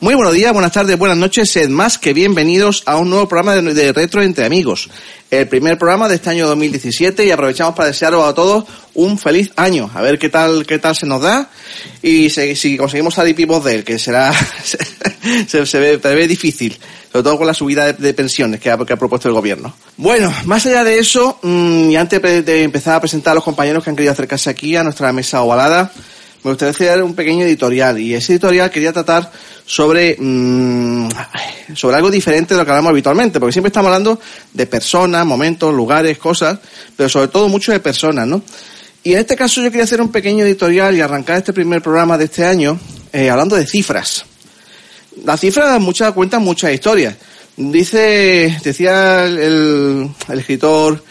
Muy buenos días, buenas tardes, buenas noches, sed más que bienvenidos a un nuevo programa de, Retro Entre Amigos. El primer programa de este año 2017 y aprovechamos para desearos a todos un feliz año. A ver qué tal, qué tal se nos da y si, si conseguimos salir vivos de él, que será, se, se, ve, se, ve, difícil, sobre todo con la subida de, pensiones que ha, propuesto el gobierno. Bueno, más allá de eso, mmm, y antes de empezar a presentar a los compañeros que han querido acercarse aquí a nuestra mesa ovalada, me gustaría hacer un pequeño editorial y ese editorial quería tratar sobre mmm, sobre algo diferente de lo que hablamos habitualmente, porque siempre estamos hablando de personas, momentos, lugares, cosas, pero sobre todo mucho de personas, ¿no? Y en este caso yo quería hacer un pequeño editorial y arrancar este primer programa de este año eh, hablando de cifras. Las cifras muchas cuentan muchas historias. Dice, decía el escritor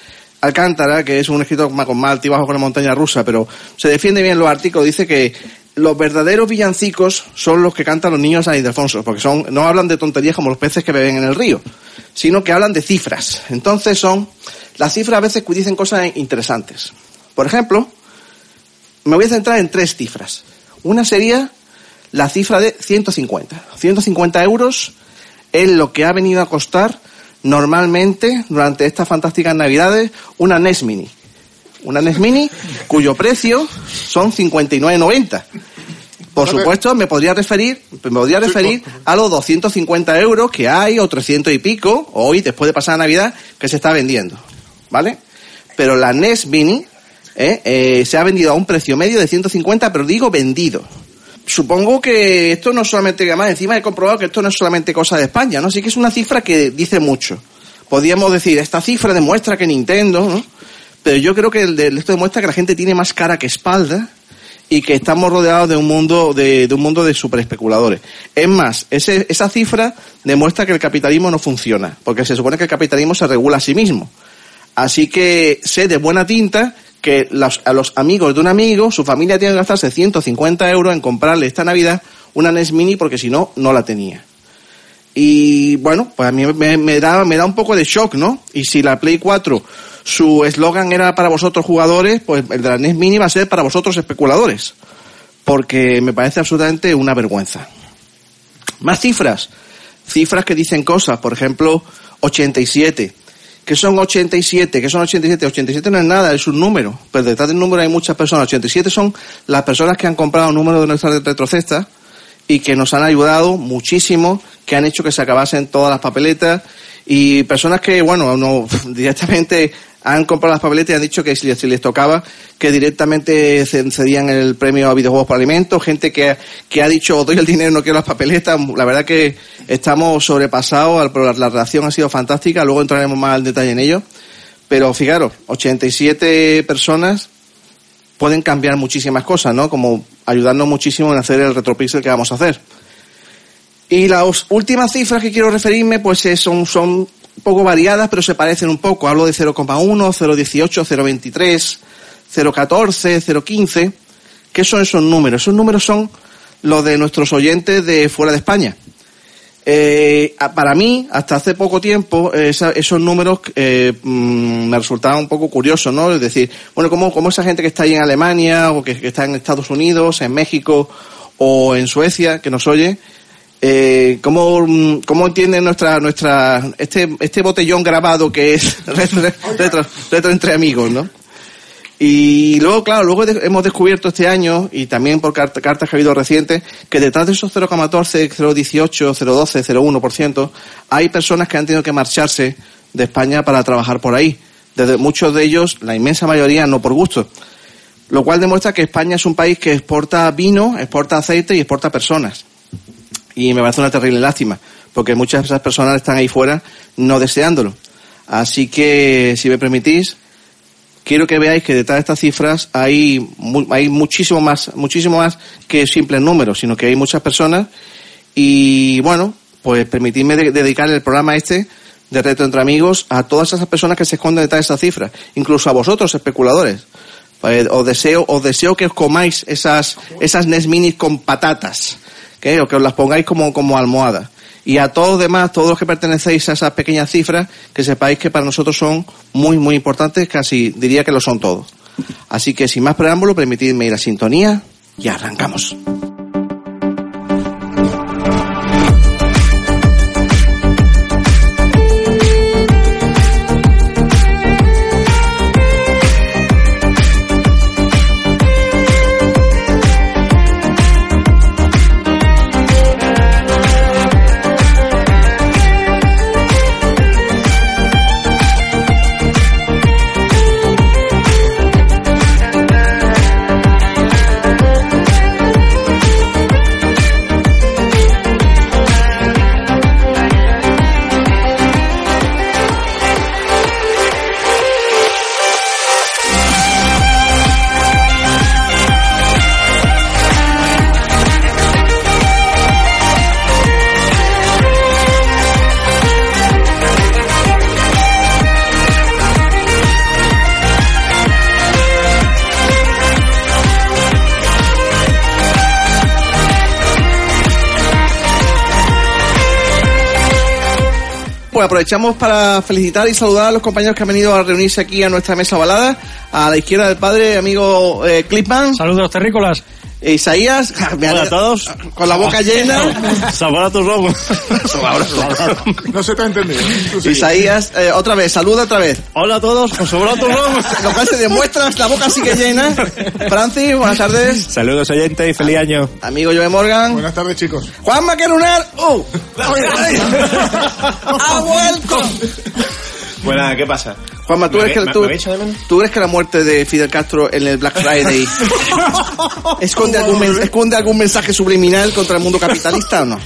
Alcántara, que es un escritor con más altibajo con la montaña rusa, pero se defiende bien los artículos, dice que los verdaderos villancicos son los que cantan los niños a San Ildefonso, porque son, no hablan de tonterías como los peces que beben en el río, sino que hablan de cifras. Entonces son, las cifras a veces dicen cosas interesantes. Por ejemplo, me voy a centrar en tres cifras. Una sería la cifra de 150. 150 euros es lo que ha venido a costar normalmente durante estas fantásticas navidades una NES Mini. Una NES Mini cuyo precio son 59,90. Por supuesto, me podría referir, me podría referir a los 250 euros que hay, o 300 y pico, hoy, después de pasar Navidad, que se está vendiendo. ¿Vale? Pero la NES Mini eh, eh, se ha vendido a un precio medio de 150, pero digo vendido supongo que esto no solamente, además encima he comprobado que esto no es solamente cosa de España, ¿no? Sí que es una cifra que dice mucho. Podríamos decir, esta cifra demuestra que Nintendo, ¿no? Pero yo creo que esto demuestra que la gente tiene más cara que espalda y que estamos rodeados de un mundo de, de un mundo de super especuladores. Es más, ese, esa cifra demuestra que el capitalismo no funciona, porque se supone que el capitalismo se regula a sí mismo. Así que sé de buena tinta que a los amigos de un amigo, su familia tiene que gastarse 150 euros en comprarle esta Navidad una NES Mini porque si no, no la tenía. Y bueno, pues a mí me, me, da, me da un poco de shock, ¿no? Y si la Play 4, su eslogan era para vosotros jugadores, pues el de la NES Mini va a ser para vosotros especuladores. Porque me parece absolutamente una vergüenza. Más cifras. Cifras que dicen cosas. Por ejemplo, 87 que son 87, que son 87, 87 no es nada, es un número, pero detrás del número hay muchas personas, 87 son las personas que han comprado un número de nuestras retrocestas y que nos han ayudado muchísimo, que han hecho que se acabasen todas las papeletas y personas que, bueno, no, directamente han comprado las papeletas y han dicho que si les, tocaba, que directamente cedían el premio a videojuegos por alimentos, gente que, que ha dicho, doy el dinero, no quiero las papeletas. La verdad que estamos sobrepasados, la, la relación ha sido fantástica, luego entraremos más al detalle en ello. Pero fijaros, 87 personas pueden cambiar muchísimas cosas, ¿no? Como ayudarnos muchísimo en hacer el retropixel que vamos a hacer. Y las últimas cifras que quiero referirme, pues son, son un poco variadas, pero se parecen un poco. Hablo de 0,1, 0,18, 0,23, 0,14, 0,15. ¿Qué son esos números? Esos números son los de nuestros oyentes de fuera de España. Eh, para mí, hasta hace poco tiempo, esa, esos números eh, mmm, me resultaban un poco curiosos, ¿no? Es decir, bueno, como, como esa gente que está ahí en Alemania o que está en Estados Unidos, en México o en Suecia, que nos oye, eh, ¿cómo, ¿cómo entiende nuestra, nuestra, este, este botellón grabado que es retro, entre amigos, ¿no? Y luego, claro, luego hemos descubierto este año, y también por cartas que ha habido recientes, que detrás de esos 0,14, 0,18, 0,12, 0,1%, hay personas que han tenido que marcharse de España para trabajar por ahí. Desde muchos de ellos, la inmensa mayoría, no por gusto. Lo cual demuestra que España es un país que exporta vino, exporta aceite y exporta personas y me parece una terrible lástima, porque muchas de esas personas están ahí fuera no deseándolo. Así que, si me permitís, quiero que veáis que detrás de estas cifras hay, hay muchísimo más, muchísimo más que simples números, sino que hay muchas personas y bueno, pues permitidme de dedicar el programa este de Reto entre Amigos a todas esas personas que se esconden detrás de esas cifras, incluso a vosotros, especuladores. Pues, os deseo, os deseo que os comáis esas, esas NES minis con patatas o que os las pongáis como, como almohada. Y a todos los demás, todos los que pertenecéis a esas pequeñas cifras, que sepáis que para nosotros son muy, muy importantes, casi diría que lo son todos. Así que sin más preámbulo, permitidme ir a sintonía y arrancamos. Aprovechamos para felicitar y saludar a los compañeros que han venido a reunirse aquí a nuestra mesa ovalada. A la izquierda del padre, amigo eh, Clipman. Saludos terrícolas. Isaías, Hola a todos. con la boca llena. Sabor a tus lomos. No se te ha entendido. Tú sigue. Isaías, eh, otra vez, saluda otra vez. Hola a todos. Con sabor a tus lomos. Lo cual se demuestra, la boca sigue llena. Francis, buenas tardes. Saludos oyentes y feliz año. Amigo Joe Morgan. Buenas tardes, chicos. Juan Maquerunar. ¡Uh! ¡Ha vuelto! Buena, ¿qué pasa? Juanma, ¿tú ¿Me crees, que, tú, me que la muerte de Fidel Castro en el Black Friday esconde, algún, esconde algún mensaje subliminal contra el mundo capitalista o no?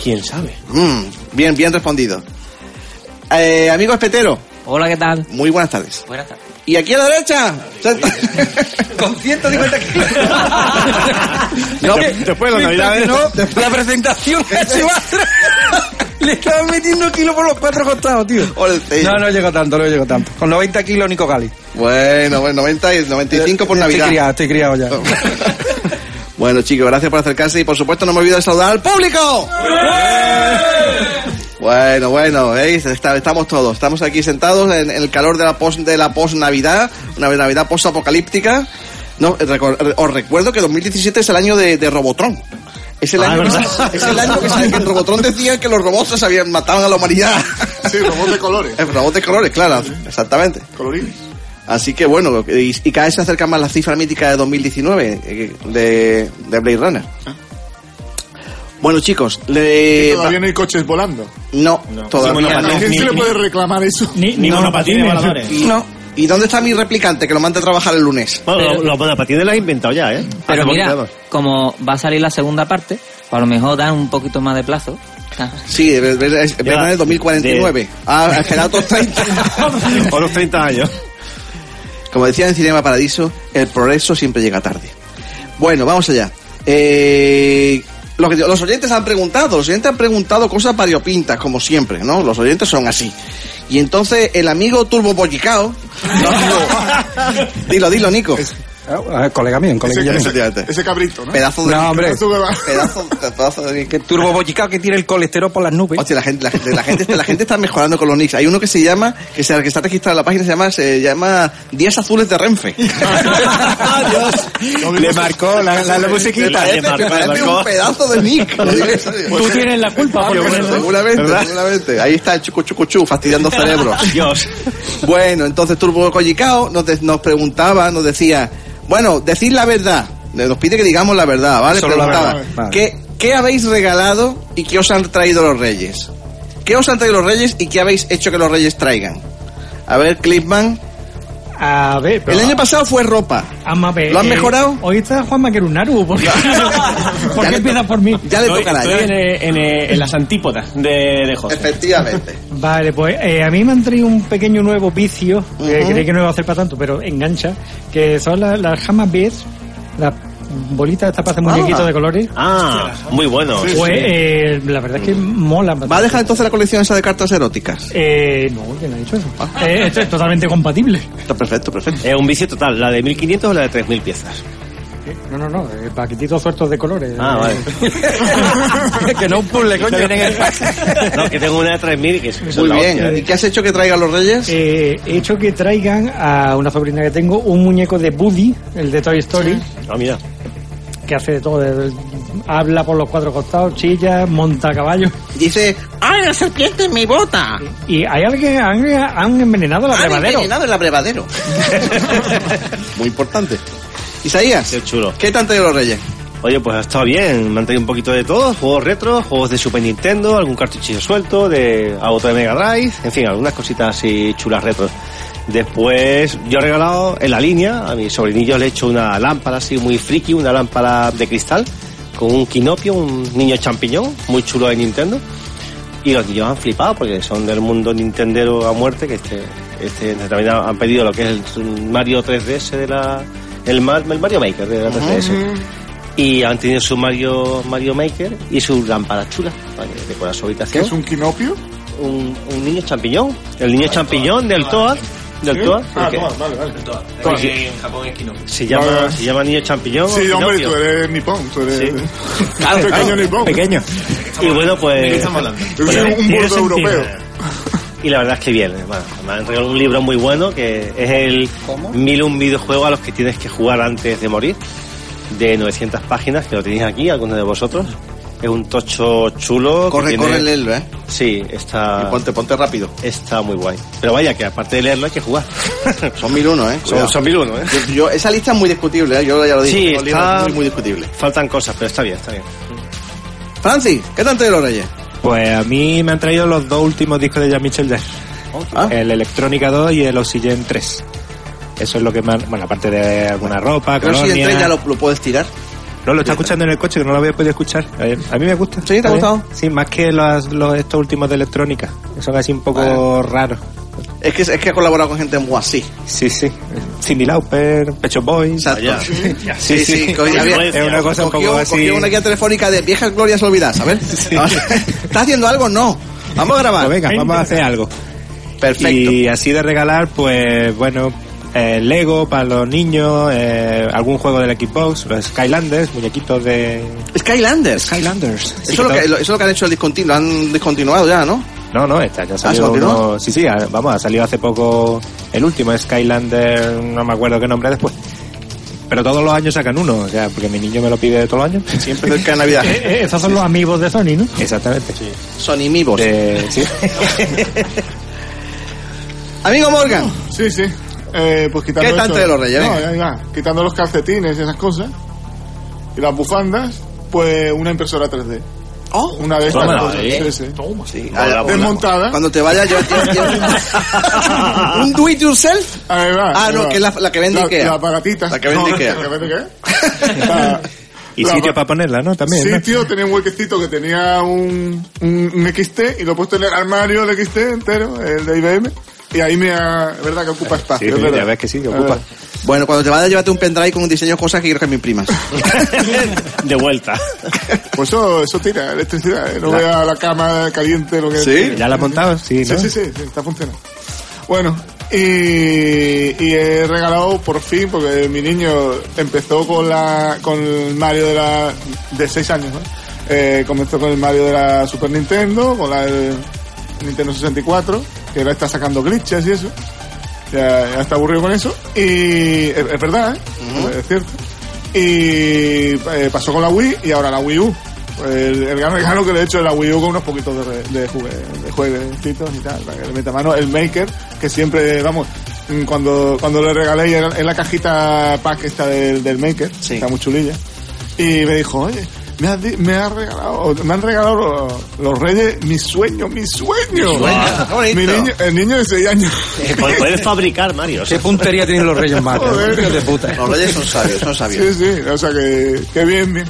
¿Quién sabe? Mm, bien, bien respondido. Eh, amigo espetero, Hola, ¿qué tal? muy buenas tardes. Buenas tardes. ¿Y aquí a la derecha? Con 150 kilos. No, Después de no, después La presentación que se va Le estaban metiendo kilos por los cuatro costados, tío. No, no llegó tanto, no llegó tanto. Con 90 kilos Nico Gali. Bueno, bueno, 90 y 95 por Estoy Navidad. criado, estoy criado ya. Bueno, chicos, gracias por acercarse y por supuesto no me olvido de saludar al público. Bueno, bueno, ¿veis? Está- estamos todos, estamos aquí sentados en, en el calor de la post de la post Navidad, una Navidad post apocalíptica. No, recor- os recuerdo que 2017 es el año de, de Robotron. Es el, Ah, año que, es el año que, que en Robotron decían que los robots se habían matado a la humanidad. Sí, robot de colores. El robot de colores, claro, exactamente. Colorines. Así que bueno, y, y cada vez se acerca más la cifra mítica de 2019 eh, de, de Blade Runner. Bueno chicos, le... Todavía no hay coches volando. no, todavía Sí, no. ¿A quién ni- se le ni- puede reclamar eso? Ni, Ni monopatines voladores. Y, ¿Y dónde está mi replicante que lo mande a trabajar el lunes? Bueno, Pero- los los monopatines los he inventado ya, ¿eh? Pero Hace mira, como va a salir la segunda parte, a lo mejor dan un poquito más de plazo. Sí, es, es, es Ya, Blade Runner 2049. Ah, esperado otros 30. Por los 30 años. Como decía en Cinema Paradiso, el progreso siempre llega tarde. Bueno, vamos allá. Eh, los oyentes han preguntado, los oyentes han preguntado cosas variopintas, como siempre, ¿no? Los oyentes son así. Y entonces el amigo Turbo Bollicao... dilo, dilo, Nico. Ah, colega mío, un Ese, colega mío. ese- cabrito, ¿no? Pedazo de... No, hombre. Pedazo de- Pedazo, de... Que turbo bollicao que tiene el colesterol por las nubes. Hostia, la gente, la gente, la gente, la gente está mejorando con los nicks. Hay uno que se llama, que, se, que está registrado en la página, se llama, se llama Días Azules de Renfe. Le marcó la, la, la musiquita. Le marcó, parece un pedazo de nick. Tú tienes la culpa, por seguramente, ¿Verdad? seguramente. Ahí está el chucu chucu chu, fastidiando cerebros. Dios. Bueno, entonces Turbo Collicao nos, nos preguntaba, nos decía, bueno, decid la verdad. Nos pide que digamos la verdad, ¿vale? Solo la Preguntaba, verdad, vale. ¿qué, ¿qué habéis regalado y qué os han traído los reyes? ¿Qué os han traído los reyes y qué habéis hecho que los reyes traigan? A ver, Clipman. A ver, pero... El año pasado fue ropa. Vamos a ver, ¿Lo han eh, mejorado? Hoy está Juan Maquerunaru. ¿Por qué, ¿Por Ya qué le empieza to- por mí? Ya le Estoy, tocará. estoy ya. en, eh, en, eh, en las antípodas de, de José. Efectivamente. Vale, pues eh, a mí me han traído un pequeño nuevo vicio, que Ujú. creí que no iba a hacer para tanto, pero engancha, que son las, las Hammer las bolitas estas para hacer Ah. muñequitos de colores. Ah, muy bueno. Sí. Pues eh, la verdad es que mola. ¿Va a dejar entonces la colección esa de cartas eróticas? Eh, no, no ha dicho eso. Eh, esto es totalmente compatible. Está perfecto, perfecto. Es un vicio total. ¿La de 1500 o la de 3000 piezas? No, no, no, eh, paquetitos sueltos de colores. Ah, vale. que no un puzzle, coño. No, que tengo una de 3000 y que es Muy bien. hostia. ¿Y qué has hecho que traigan los reyes? Eh, he hecho que traigan a una sobrina que tengo un muñeco de Woody, el de Toy Story, Ah, mira. Que hace de todo. de- habla por los cuatro costados, chilla, monta a caballo. Dice, ¡ay, la serpiente en mi bota! Y hay alguien, han, han envenenado Han abrevadero. envenenado el abrevadero. Muy importante. Isaías, Qué chulo. ¿qué han traído los reyes? Oye, pues ha estado bien. Me han traído un poquito de todo. Juegos retro, juegos de Super Nintendo, algún cartuchillo suelto, de a otro de Mega Drive. En fin, algunas cositas así chulas retro. Después, yo he regalado en la línea, a mis sobrinillos le he hecho una lámpara así muy friki, una lámpara de cristal, con un quinopio, un niño champiñón, muy chulo de Nintendo. Y los niños han flipado porque son del mundo nintendero a muerte, que este, este también han pedido lo que es el Mario 3DS de la, el, Mar- el Mario Maker de la 3DS. Y han tenido su Mario, Mario Maker y su lámpara chula para que decorar su ¿Qué habitación. es un quinopio? un, un niño champiñón. El niño champiñón del Toad. Del ¿Sí? Toad. Ah, Toad, vale, vale. En Japón es Kino. se, llama, Vale, se llama niño champiñón. Sí, o hombre, Pinocchio. tú eres nipón, tú eres Sí. pequeño nipón. Pequeño. Y bueno, ¿De qué pues. estamos hablando? Un Tiene burdo sentido. europeo. y la verdad es que bien. Bueno, me han regalado un libro muy bueno que es el Mil un videojuego a los que tienes que jugar antes de morir, de 900 páginas, que lo tenéis aquí, algunos de vosotros. Es un tocho chulo. que Corre, tiene- corre, léelo, ¿eh? Sí, está, Y ponte, ponte rápido. está muy guay. Pero vaya, que aparte de leerlo hay que jugar. Son mil uno, ¿eh? son, son mil uno, ¿eh? Yo- yo- esa lista es muy discutible, ¿eh? Yo ya lo dije. Sí, está- muy, muy discutible. Faltan cosas, pero está bien, está bien. Francis, ¿qué tanto de los Reyes? Pues a mí me han traído los dos últimos discos de Jean-Michel Jarre. Ah. El Electrónica 2 y el Oxygen 3. Eso es lo que más... Bueno, aparte de alguna ropa, Creo que si colonia... entres ya lo, lo puedes tirar. No, lo está escuchando en el coche, que no lo había podido escuchar. A ver, a mí me gusta. ¿Sí? ¿Te ha gustado? Sí, más que los, los- estos últimos de electrónica. que Son así un poco Vale. raros. Es que, es que ha colaborado con gente muy así. Sí, sí. Cindy Lauper, Pecho Boys. Exacto. Vaya. Sí, sí, sí. había- Es una cosa un cogió, poco así. cogió una guía telefónica de viejas glorias olvidadas, ¿sabes? ¿Estás haciendo algo? No. Vamos a grabar. Pues venga, vamos a hacer algo. Perfecto. Y así de regalar, pues bueno, eh, Lego para los niños, eh, algún juego del Xbox, Skylanders, muñequitos de Skylanders. Skylanders. Eso es, lo que, lo- eso es lo que han hecho el discontinuo, lo han discontinuado ya, ¿no? No, no, año ha salido continuó? uno... Sí, sí, ha- vamos, ha salido hace poco el último, Skylander, no me acuerdo qué nombre después. Pero todos los años sacan uno, o sea, porque mi niño me lo pide todos los años. Siempre cerca de Navidad. Eh, eh, esos son los amigos de Sony, ¿no? Exactamente. Sony Mivos. Sí. Amigo Morgan, Sí, sí. Eh, pues quitando ¿Qué tanto eso- de los Reyes, No, ya, ya. Quitando los calcetines y esas cosas. Y las bufandas, pues una impresora 3D. Oh, Una de estas. Toma, cosas. eh. Sí, sí. sí, Desmontada. Cuando te vayas, lleva- un do it yourself. Ahí va, Ah, no, va. que es la- la que vende La- Ikea. La aparatita. La que vende No, Ikea. La que vende Ikea. La- Y la- sitio para ponerla, ¿no? También. ¿no? Sitio, tenía un huequecito que tenía un, un, un XT y lo he puesto en el armario el XT entero, el de IBM. Y ahí me ha, es verdad que ocupa Sí, espacio. es sí, verdad. ya ves que sí, que Es ocupa. Bueno, cuando te vayas, llévate un pendrive con un diseño de cosas que quiero que me imprimas. De vuelta. Pues eso, eso tira electricidad, ¿eh? no vea la cama caliente, lo que ¿Sí? ¿Ya la has montado? Sí, Sí, ¿no? sí, sí, sí, está funcionando. Bueno, y, y he regalado por fin, porque mi niño empezó con la con el Mario de la de 6 años, ¿no? Eh, comenzó con el Mario de la Super Nintendo, con la del Nintendo 64, que ahora está sacando glitches y eso. Ya, ya está aburrido con eso. Y es, es verdad, ¿eh? es cierto. Y eh, pasó con la Wii y ahora la Wii U. El, el gran regalo que le he hecho de la Wii U con unos poquitos de, re- de, jugue- de jueguecitos y tal, para que le meta mano. El Maker, que siempre, vamos, mm, cuando, cuando le regalé en, en la cajita pack esta del, del Maker, Sí. está muy chulilla, y me dijo, oye, me, di- me, has regalado, me han regalado los, los reyes mi sueño, mi sueño. sueño, qué bonito. Mi niño, el niño de 6 años. Eh, Puedes puedes fabricar, Mario. ¿Qué puntería tienen los Reyes Magos? Los reyes son sabios, son sabios. Sí, sí, o sea que, que bien, bien.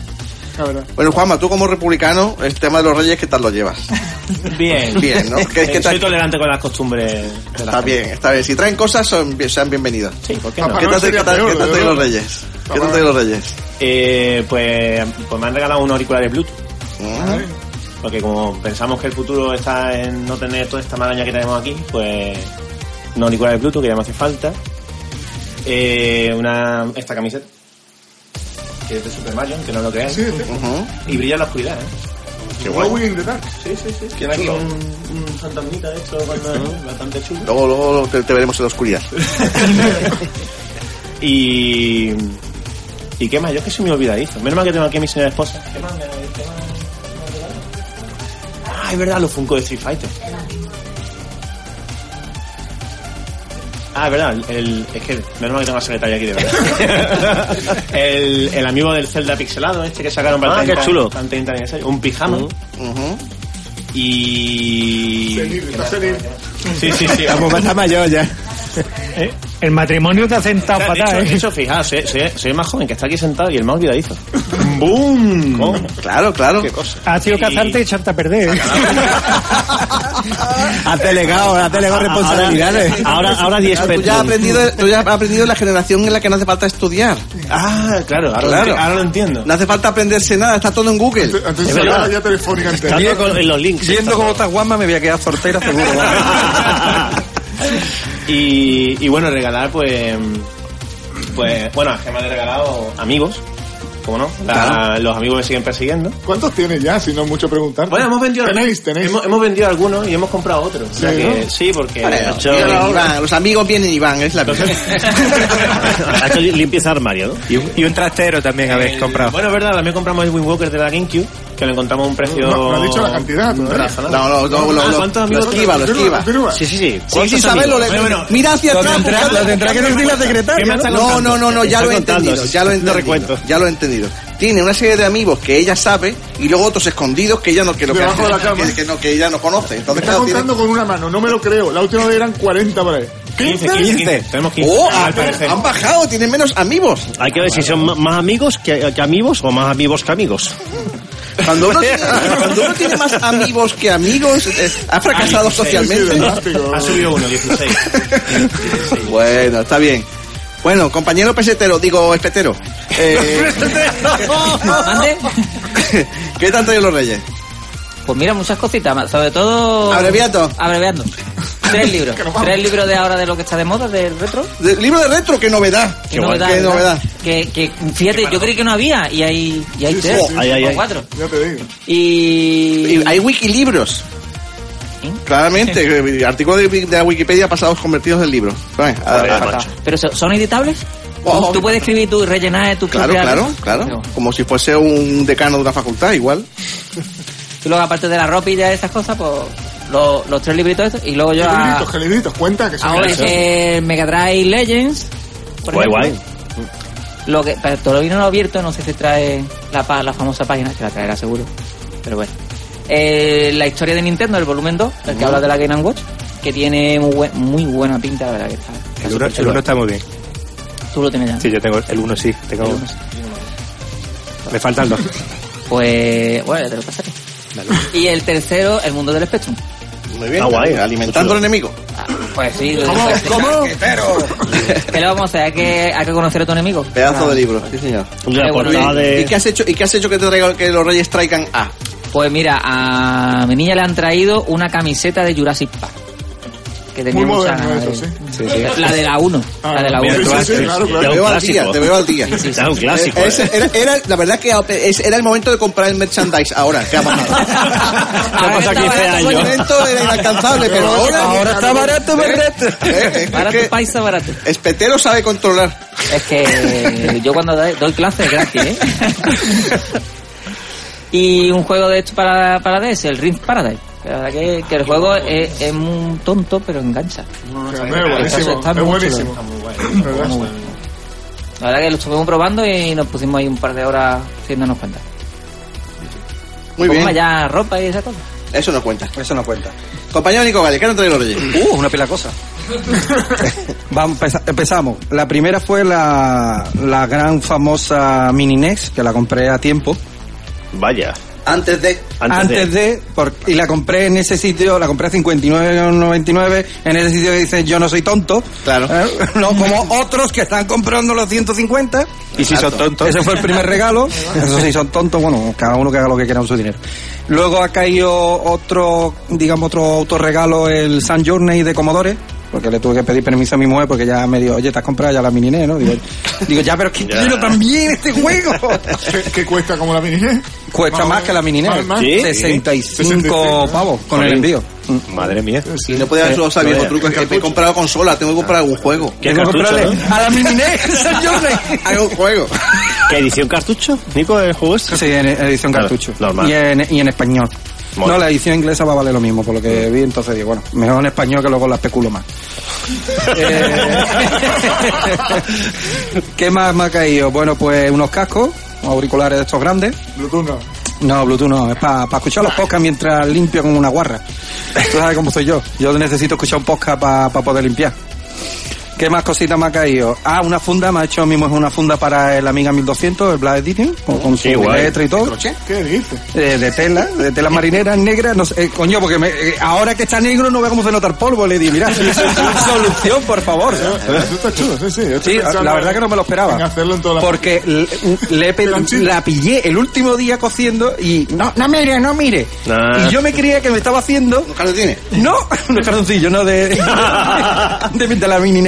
La verdad. Bueno, Juanma, tú como republicano, el tema de los reyes, ¿qué tal lo llevas? Bien. Bien, ¿no? ¿Qué- Eh, qué tal? Soy tolerante con las costumbres. de la Está gente. bien, está bien. Si traen cosas, son, sean bienvenidos. Sí, ¿por qué no? ¿Qué tal, de los reyes? ¿Qué tal de los reyes? Eh, pues, pues me han regalado un auricular de Bluetooth. Mm. Porque como pensamos que el futuro está en no tener toda esta maraña que tenemos aquí, pues un auricular de Bluetooth que ya me hace falta. Eh, una, esta camiseta. Que es de Super Mario, que no lo creáis. Sí. Y brilla en la oscuridad, ¿eh? Qué guay. Glowing in the dark. Sí, sí, sí. Tiene aquí un, un fantasmita de esto cuando- bastante chulo. Luego, luego te, te veremos en la oscuridad. Y. ¿Y qué más? Yo es que soy muy olvidadizo. Menos mal que tengo aquí a mi señora esposa. ¿Qué más? me- qué más? Ah, es verdad, los Funko de Street Fighter. Ah, es verdad, el, es que menos mal que tengo la secretaria aquí de verdad. el, el amigo del Zelda pixelado, este que sacaron para Ah, el qué 30 chulo. para el 30 aniversario. Un pijama. Ujú. Y. Senil, está senil. Sí, sí, sí. Vamos, está mayor ya. Eh, el matrimonio te ha sentado fatal, hecho, de ¿eh? hecho, fijaos, soy, soy- más joven que está aquí sentado y el más olvidadizo. ¡Boom! ¿Cómo? Claro, claro. Qué cosa. Ha sido casarte y echarte a perder. ¿eh? Has delegado, has delegado responsabilidades. Ahora, ahora 10 Tú ya, has aprendido, tú ya has aprendido la generación en la que no hace falta estudiar. Ah, claro, ahora, Claro. Lo, ahora lo entiendo. No hace falta aprenderse nada, está todo en Google. Antes Es se verdad. ya telefónica entera. Estando con- en los links. Viendo cómo está Guama me voy a quedar soltera seguro. y, y bueno, regalar, pues. Pues, bueno, a Gemma le he regalado amigos. como no. La- Claro. Los amigos me siguen persiguiendo. ¿Cuántos tienes ya? Si no es mucho preguntar. Bueno, hemos vendido Tenéis, tenéis. Hemos, hemos vendido algunos y hemos comprado otros. O sea Sí, que, ¿no? sí, porque Vale, hecho, los amigos vienen y van, es la vida. ha hecho limpieza armario, ¿no? Y un, y un trastero también habéis comprado. Bueno, es verdad, también compramos el Wind Walker de la GameCube, que lo encontramos un precio. No, no ha dicho la cantidad razonable. No, no, no, lo, Ah, lo- ¿cuántos lo amigos esquiva, lo esquiva. Sí, sí, sí. Sí, ¿Cuántos sin saberlo, amigos? le- Bueno, bueno, mira hacia atrás. lo tendrá que decir la secretaria. ¿Qué me ¿no? No, contando? no, no, no, ya lo he contando, entendido, sí. ya lo he No entendido. Ya lo he entendido. Tiene una serie de amigos que ella sabe y luego otros escondidos que ella no que lo que, cama. que, que no que ella no conoce. Me Entonces, está claro, tiene- contando con una mano, no me lo creo. La última vez eran 40 por ahí. 15, 15, 15. Tenemos 15. Oh, al han, bajado, tienen menos amigos. Hay que ver si son más amigos que, que amigos o más amigos que amigos. Cuando uno tiene, cuando uno tiene más amigos que amigos, eh, ha fracasado sí, socialmente. Ha subido uno, 16. Bueno, está bien. Bueno, compañero pesetero, digo espetero. Eh, ¿Mande? ¿Qué te han traído los reyes? Pues mira, muchas cositas, sobre todo... Abreviando. Abreviando. Tres libros. Tres libros de ahora de lo que está de moda, del retro. De- libro de retro, qué novedad. Qué novedad, Qué novedad. Que, que, fíjate, yo creí que no había y hay, y hay Sí, tres, sí, sí. Ay, ay, o ay. cuatro. Ya te digo. Y... Y hay wikilibros. ¿Sí? Claramente, eh, artículos de, de la Wikipedia pasados convertidos en libros. Vale. Pero so- son editables. Oh. Tú puedes escribir tú y rellenar tus Claro, claro, claro. Pero Como si fuese un decano de una facultad, igual. Tú luego, aparte de la ropa y de esas cosas, pues los, los tres libritos estos. Y luego yo a, Gelibritos, gelibritos, cuenta que son ahora eh, Mega Drive Legends. por Guay, ejemplo. guay. Lo que, pero todavía no lo he abierto, no sé si trae la, la famosa página, que la traerá seguro. Pero bueno. Eh, la historia de Nintendo, el volumen 2, el que habla de la Game Watch, que tiene muy, buen- muy buena pinta, la verdad que está. está El uno, el uno está muy bien. Tú lo tienes ya. Sí, yo tengo el uno sí. Tengo, El uno sí. Me faltan dos. Pues, bueno, ya te lo pasaré. Y el tercero, el mundo del Spectrum. Muy bien. Ah, guay. Alimentando al enemigo. Ah, Pues sí, ¿Cómo? ¿Cómo? ¿Qué le vamos a hacer? Hay que, hay que conocer a tu enemigo. Pedazo Ah, de libro, sí señor. Bueno. portada ¿Y de... qué has hecho, y qué has hecho que te traiga, que los reyes traigan A? Pues mira, a mi niña le han traído una camiseta de Jurassic Park. Que tenía Muy mucha moderno ganas eso, de- sí. Sí, sí. La de la 1. Ah, la de la sí, 1. sí, sí, sí, claro, Ya Te veo al día, te veo al día. Un clásico. Eh, ese era, era- la verdad que era el momento de comprar el merchandise ahora. ¿Qué ha pasado? Ahora pasa está 15 barato, años? El momento era inalcanzable, pero ahora... Ahora está barato, barato. Eh, Barato, paisa, barato. Espetero sabe controlar. Es que yo cuando doy, doy clases gratis, ¿eh? y un juego de hecho para, para DS, el Ring Paradise. La verdad que, que el juego es, es muy tonto, pero engancha. Es buenísimo. Está Es muy buenísimo. ¿Verdad? Muy bueno. La verdad que lo estuvimos probando y nos pusimos ahí un par de horas haciéndonos cuenta. Muy Pongo bien. ya ropa y esa cosa. Eso no cuenta. Eso no cuenta. Compañero Nico Valle, ¿qué nos trae los reyes? Uh, una pila de cosas. Vamos, empeza- empezamos. La primera fue la, la gran famosa Mini NES, que la compré a tiempo. Vaya. Antes de... Antes, de, por- y la compré en ese sitio, la compré a 59,99, en ese sitio que dice yo no soy tonto. Claro. ¿eh? No como otros que están comprando los 150. Y si son tontos. Ese fue el primer regalo. Eso sí, son tontos. Bueno, cada uno que haga lo que quiera con su dinero. Luego ha caído otro, digamos, otro autorregalo, el Sun Journey de Commodore. Porque le tuve que pedir permiso a mi mujer porque ya me dijo, oye, te has comprado ya la mini NES, ¿no? Digo, digo, ya, pero es que Ya. quiero también este juego. ¿Qué, qué cuesta como la mini NES? Cuesta más que la mini NES. Más, más. Sí. 65 65, pavos con el envío. Madre mía. Y no podía haber solo sabido vaya. truco, es que me he comprado consola, tengo que comprar algún juego. ¿Qué Tengo cartucho, comprarle no? a la mini NES, Sun Journey. Algún juego. ¿Qué edición cartucho? Nico, el juego. Sí, en edición Claro, cartucho. normal. Y en, y en español. Bueno. No, la edición inglesa va a valer lo mismo, por lo que vi, entonces digo, bueno, mejor en español que luego la especulo más. Eh, ¿Qué más me ha caído? Bueno, pues unos cascos, auriculares de estos grandes. Bluetooth no. No, Bluetooth no, es para escuchar los podcasts mientras limpio con una guarra. Tú sabes cómo soy yo. Yo necesito escuchar un podcast para poder limpiar. ¿Qué más cositas me ha caído? Ah, una funda, me ha hecho mi mujer una funda para el Amiga 1200, el Black Edition, con, con Sí, su letra y todo. ¿Crochet? ¿Qué dices? Eh, de tela, de tela marinera negra, no sé, eh, coño, porque me- eh, ahora que está negro no veo cómo se nota el polvo, le di, mira, solución, por favor. Eso está chulo, sí, sí. Sí, la verdad que no me lo esperaba. En hacerlo en toda la Porque le, la pillé el último día cociendo y no, no mire, no mire. Ah. Y yo me creía que me estaba haciendo ¿Los calcetines? no, unos calzoncillos, no de, de, de la mini.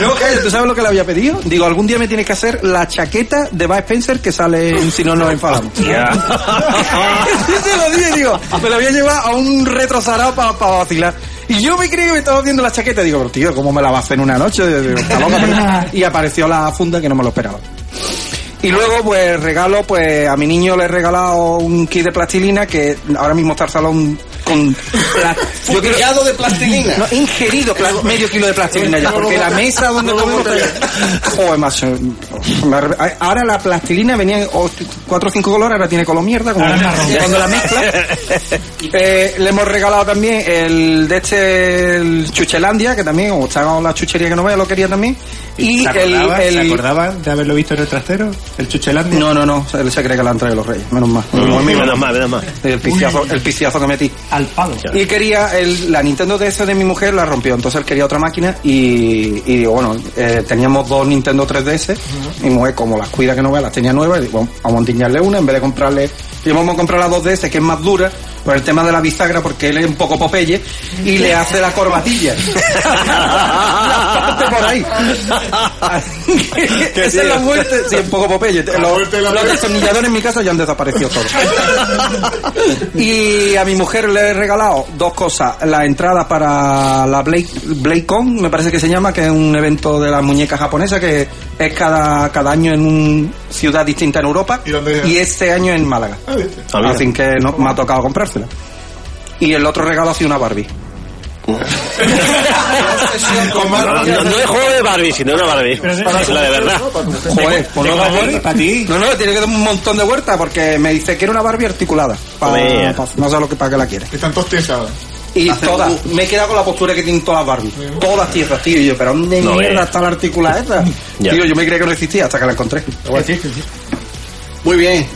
No, calla, ¿tú sabes lo que le había pedido? Digo, algún día me tienes que hacer la chaqueta de Bud Spencer que sale en Si no nos enfadamos. Sí, se lo dije, digo, me lo había llevado a un retrosarado para vacilar. Y yo me creí que me estaba haciendo la chaqueta. Digo, pero tío, ¿cómo me la va a hacer en una noche? Digo, loca, Y apareció la funda que no me lo esperaba. Y luego, pues, regalo, pues, a mi niño le he regalado un kit de plastilina que ahora mismo está el salón con... Yo creo- de plastilina. no, ingerido medio kilo de plastilina ya, porque la mesa donde comemos... Joder, macho. Ahora la plastilina venía cuatro o cinco colores, ahora tiene color mierda. Como cuando la mezcla. Eh, le hemos regalado también el de este, el Chuchelandia, que también, o está la chuchería que no vea, lo quería también. Y ¿Se el, acordaban, el- ¿Se acordaban de haberlo visto en el trastero? ¿El Chuchelandia? No, no, no, él se cree que la han traído los reyes, menos mal. Menos mal, menos mal. El piciazo, el piciazo que metí. Al palo. Y quería, el, la Nintendo DS de mi mujer la rompió, entonces él quería otra máquina y, y digo, bueno, eh, teníamos dos Nintendo 3DS, mi mujer como las cuida que no vea, las tenía nuevas, y digo, vamos a endiñarle una en vez de comprarle, y vamos a comprar la 2DS que es más dura, por el tema de la bisagra, porque él es un poco popeye, y le hace la corbatilla. La parte por ahí. Esa es la muerte, sí, un poco popeye. Los, los destornilladores en mi casa ya han desaparecido todos. Y a mi mujer le he regalado dos cosas. La entrada para la Blade, BladeCon, me parece que se llama, que es un evento de las muñecas japonesas que es cada, cada año en una ciudad distinta en Europa. ¿Y este año en Málaga. Ah. Así que no, me ha tocado Y el otro regalo ha sido una Barbie. No, no, no es juego de Barbie, sino una Barbie. Es la de verdad. Joder, pues no. ¿Para ti? no, no, tiene que dar un montón de vueltas porque me dice que era una Barbie articulada. Pa- Hombre. pa- no sé lo que para qué la quiere. Están todos tiesados. Y todas, me he quedado con la postura que tienen todas las Barbie. Todas tierras, tío. Y yo, pero ¿dónde No, mierda eh. está la articulada esa? Ya. Tío, yo me creía que no existía hasta que la encontré. Muy bien.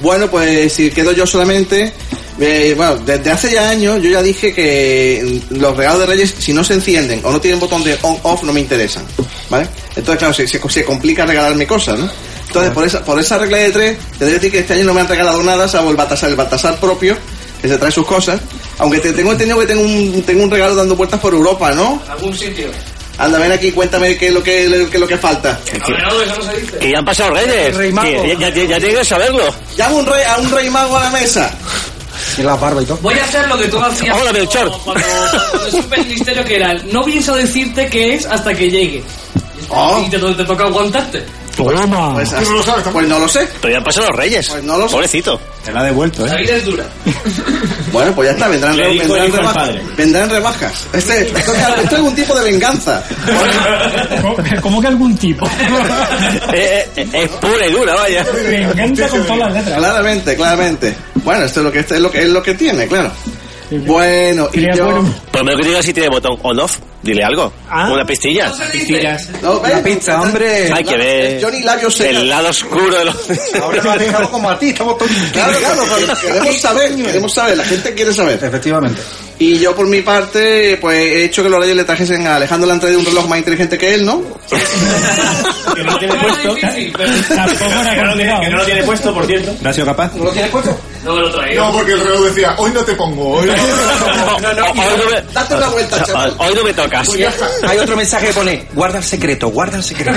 Bueno, pues si quedo yo solamente. Eh, bueno, desde hace ya años yo ya dije que los regalos de Reyes, si no se encienden o no tienen botón de on-off, no me interesan. ¿Vale? Entonces, claro, se, se, se complica regalarme cosas, ¿no? Entonces, por esa, por esa regla de tres, te debo decir que este año no me han regalado nada, salvo el Baltasar, el Baltasar propio, que se trae sus cosas. Aunque te tengo entendido que tengo un, tengo un regalo dando vueltas por Europa, ¿no? algún sitio. Anda, ven aquí, cuéntame qué es lo que, qué es lo que falta. Que ya han pasado Reyes. Rey Mago. Que ya, ya, ya tienes que saberlo. Llama un rey, a un rey mago a la mesa. Y las barbas y todo. Voy a hacer lo que tú hacías Hola, Melchor. cuando, cuando supe el misterio que era el, no pienso decirte qué es hasta que llegue. Oh. Y te, te toca aguantarte. Toma. Pues, Tú no lo sabes pues no lo sé. Pero ya han pasado los Reyes. Pues no lo sé. Pobrecito. Te la ha devuelto, La ¿eh? vida es dura. Bueno, pues ya está, vendrán, re- vendrán rebajas. padre. Vendrán rebajas. Este, esto, es, esto es algún tipo de venganza. ¿Cómo que algún tipo? Eh, eh, es pura y dura, vaya. Me encanta con todas las letras. Claramente, claramente. Bueno, esto es lo que esto es lo que es lo que tiene, claro. Bueno, y yo... bueno. Por lo menos que diga si tiene botón on-off. Dile algo. Ah. Una pistilla. Pistillas. No, La ven, pizza, hombre. Hay que ver Johnny Secas. el lado oscuro de los... Ahora ha dejado como a ti, estamos todos Claro, claro, pero queremos saber, queremos saber, la gente quiere saber. Efectivamente. Y yo por mi parte, pues he hecho que los reyes le trajesen a Alejandro le han traído un reloj más inteligente que él, ¿no? Que no tiene puesto. Tampoco era complicado. Que no lo tiene puesto, por cierto. ¿No ha sido capaz? ¿No lo tienes puesto? No me lo traigo. No, porque el reloj decía, hoy no te pongo, hoy no te pongo. No, no, hoy no me... Date una vuelta, chaval. Hoy no me tocas. Hay otro mensaje que pone, guarda el secreto, guarda el secreto.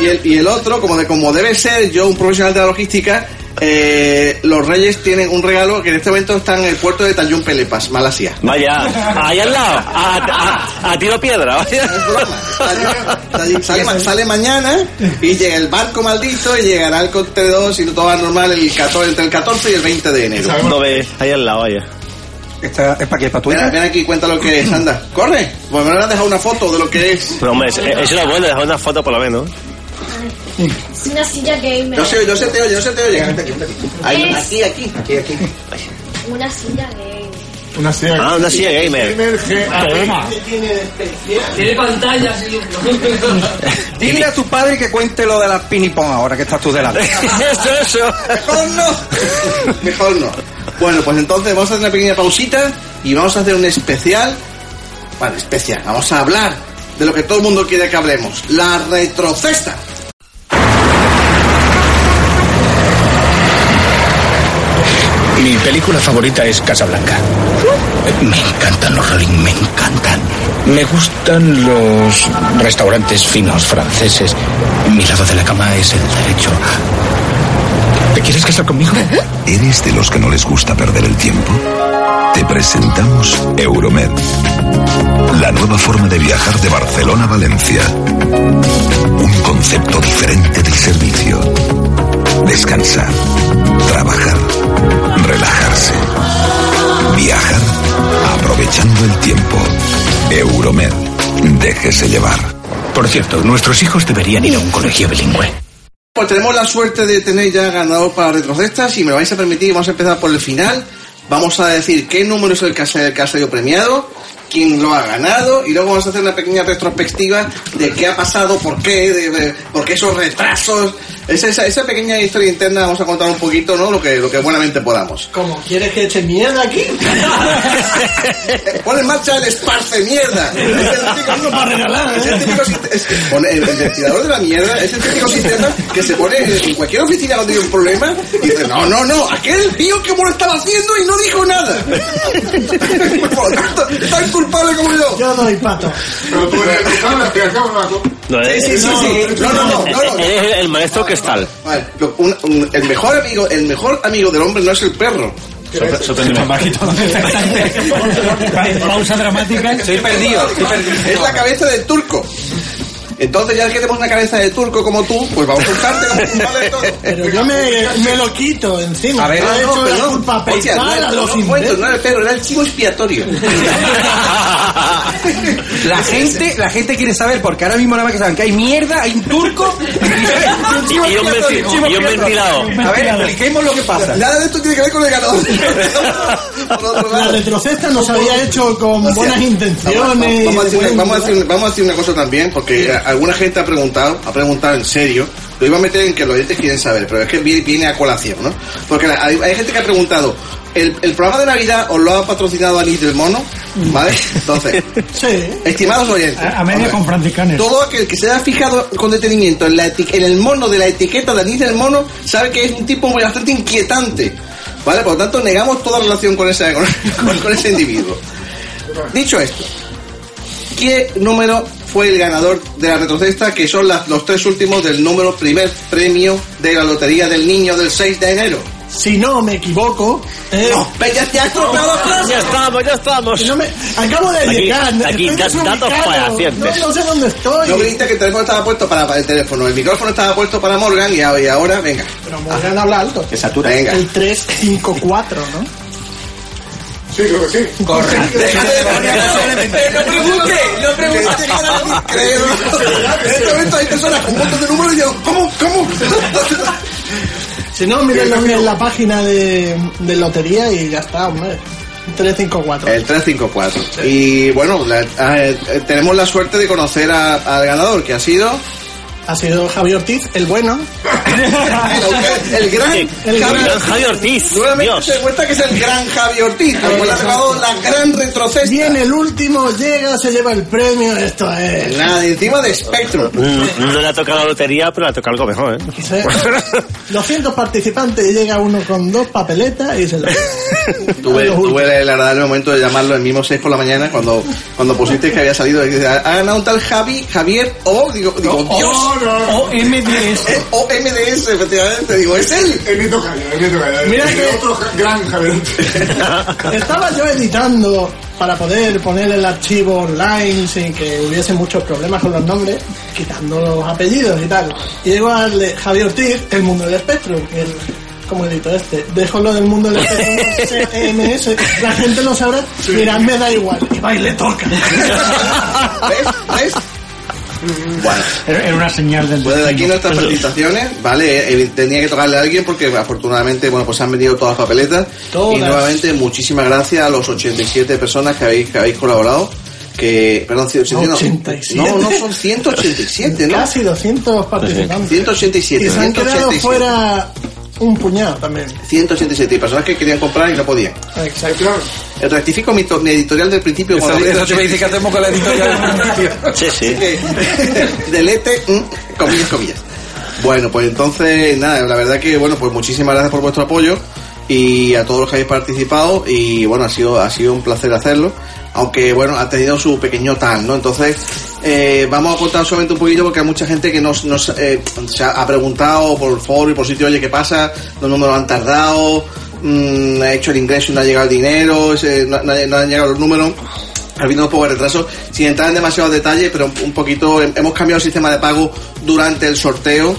Y el, y el otro, como, de, como debe ser yo un profesional de la logística, eh, los reyes tienen un regalo que en este momento está en el puerto de Tanjung Pelepas, Malasia. Vaya, ahí al lado, a, a, a tiro piedra, vaya. Es broma. Sale, sale ma- sale mañana y llega el barco maldito y llegará el contenedor, si no todo va normal, el 14, entre el 14 y el 20 de enero. No ves, ahí al lado, vaya. Esta es para qué, para tu Ven, ven aquí, cuenta lo que es, anda. ¡Corre! Pues me van a dejar una foto de lo que es. Pero hombre, es- eso es bueno, dejar una foto por lo menos. Es una silla gamer. No se, no se te oye, no se te oye. Vente aquí, vente aquí. Ahí, Es- aquí, aquí, aquí, aquí. Una silla gamer. Una silla. Ah, una silla gamer. Gamer G. Toma. Tiene pantallas y... Dile a tu padre que cuente lo de las pinipón ahora que estás tú delante. eso, eso. Mejor no. Mejor no. Bueno, pues entonces vamos a hacer una pequeña pausita y vamos a hacer un especial. Bueno, especial. Vamos a hablar de lo que todo el mundo quiere que hablemos. La retrocesta. Mi película favorita es Casablanca. Me encantan los rolling, me encantan. Me gustan los restaurantes finos franceses. Mi lado de la cama es el derecho. ¿Te quieres casar conmigo? ¿Eres de los que no les gusta perder el tiempo? Te presentamos Euromed, la nueva forma de viajar de Barcelona a Valencia. Un concepto diferente del servicio. Descansar, trabajar, relajarse, viajar aprovechando el tiempo. Euromed, déjese llevar. Por cierto, nuestros hijos deberían ir a un colegio bilingüe. Pues tenemos la suerte de tener ya ganador para retrocestas y me lo vais a permitir, vamos a empezar por el final. Vamos a decir qué número es el que ha el que ha salido premiado, quién lo ha ganado y luego vamos a hacer una pequeña retrospectiva de qué ha pasado, por qué, de, de- por qué esos retrasos. Esa, esa, esa pequeña historia interna vamos a contar un poquito, ¿no? Lo que, lo que buenamente podamos. ¿Cómo? ¿Quieres que eche mierda aquí? Pon en marcha el esparce mierda. Es el típico- ventilador de la mierda es el típico sistema que se pone en cualquier oficina cuando hay un problema y dice, no, no, no, aquel tío que lo estaba haciendo y no dijo nada. Por lo tanto, culpable como yo. Yo doy pato. Pero tú eres el culpable. No, Sí, eh, sí, sí, sí. No, no, no, no. Eres el, maestro que está. Vale, el mejor amigo, el mejor amigo del hombre no es el perro. Pausa dramática. Estoy perdido, estoy perdido. Es la cabeza del turco. Entonces, ya que tenemos una cabeza de turco como tú, pues vamos a usarte como culpable de todo. Pero yo me, me lo quito encima. A ver, He Ah, hecho no, la culpa no, a no, los no, imbéciles. no era el perro, era el chivo expiatorio. La gente, la gente quiere saber, porque ahora mismo nada más que saben que hay mierda, hay un turco Y un y un. A ver, expliquemos lo que pasa. Nada de esto tiene que ver con el ganador. La retrocesta nos había hecho con buenas intenciones. Vamos, a decir, vamos, a decir, vamos a decir una cosa también, porque alguna gente ha preguntado, ha preguntado en serio, lo iba a meter en que los oyentes quieren saber, pero es que viene, a colación, ¿no? Porque hay, hay gente que ha preguntado, ¿el, el programa de Navidad os lo ha patrocinado Anís del Mono? ¿Vale? Entonces, Sí. estimados oyentes, A, a media con franciscanes. todo aquel que se haya fijado con detenimiento en, la eti- en el mono de la etiqueta de Anís del Mono sabe que es un tipo muy bastante inquietante. ¿Vale? Por lo tanto, negamos toda relación con ese, con, con- con ese individuo. Dicho esto, ¿qué número fue el ganador de la retrocesta? Que son las- los tres últimos del número primer premio de la Lotería del Niño del 6 de enero. Si no me equivoco. eh, No, ve, ya. Ya estamos, ya estamos. no me- acabo de Aquí- llegar. aquí datos fehacientes. No, no sé dónde estoy. No creíste que el teléfono estaba puesto para, para el teléfono, el micrófono estaba puesto para Morgan y, ahora, venga. Pero Morgan habla alto. Que satura. Venga. El 354, ¿no? Sí, creo que sí. Correcto. No pregunte, no pregunte. En este momento hay personas con montos de números y yo, ¿cómo? ¿Cómo? Si no, mírenlo en la página de, de lotería y ya está, hombre. 354. El 354. Y bueno, la- eh, eh, tenemos la suerte de conocer a- al ganador, que ha sido Ha sido Javier Ortiz, el bueno. el gran El Javi Ortiz. Nuevamente Dios. se demuestra que es el gran Javi Ortiz, como le ha la gran retrocesta. Viene el último, llega, se lleva el premio. Esto es. Nada, encima de Spectrum. Mm, No le ha tocado la lotería, pero le ha tocado algo mejor, ¿eh? Se- 200 participantes y llega uno con dos papeletas y se lo. Tuve, tuve el agradable momento de llamarlo el mismo 6 por la mañana cuando, cuando pusiste que había salido y dice, ha ganado un tal Javi, Javier O, digo, digo Dios, O MDS. Eh, O MDS, efectivamente, digo, es él. El nieto Cayo, el nieto Cayo. Mira que- otro gran Javier. Estaba yo editando para poder poner el archivo online sin que hubiese muchos problemas con los nombres, quitando los apellidos y tal. Y llego al de Javier Ortiz, El Mundo del Espectro, que el, como edito este. Dejo lo del Mundo del Espectro, CMS, la gente lo sabrá, mirad, me da igual. Y va y le toca. ¿Ves? ¿Ves? Bueno, Era una señal del pues desde aquí nuestras felicitaciones, ¿vale? Eh, tenía que tocarle a alguien porque afortunadamente, bueno, pues han venido todas las papeletas. Todas. Y nuevamente, muchísimas gracias a los 87 personas que habéis, que habéis colaborado. Que, perdón, 187, no. 87. No, no, son 187, ¿no? Casi 200 participantes. 187, Y se han quedado 187. fuera un puñado también. 187 y personas que querían comprar y no podían. Exacto. Rectifico mi, to- mi editorial del principio. Eso, cuando eso te dice que hacemos con la editorial. Sí, sí. delete, mm, comillas, comillas. Bueno, pues entonces, nada, la verdad que, bueno, pues muchísimas gracias por vuestro apoyo. y a todos los que habéis participado y bueno, ha sido, ha sido un placer hacerlo, aunque bueno, ha tenido su pequeño tal, ¿no? Entonces, eh, vamos a contar solamente un poquito porque hay mucha gente que nos, nos eh, ha preguntado por foro y por sitio, oye, ¿qué pasa? Los números han tardado, mm, ha hecho el ingreso y no ha llegado el dinero, no, no ha- no han llegado los números. Ha habido un poco de retraso, sin entrar en demasiados detalles, pero un, poquito, hem- hemos cambiado el sistema de pago durante el sorteo.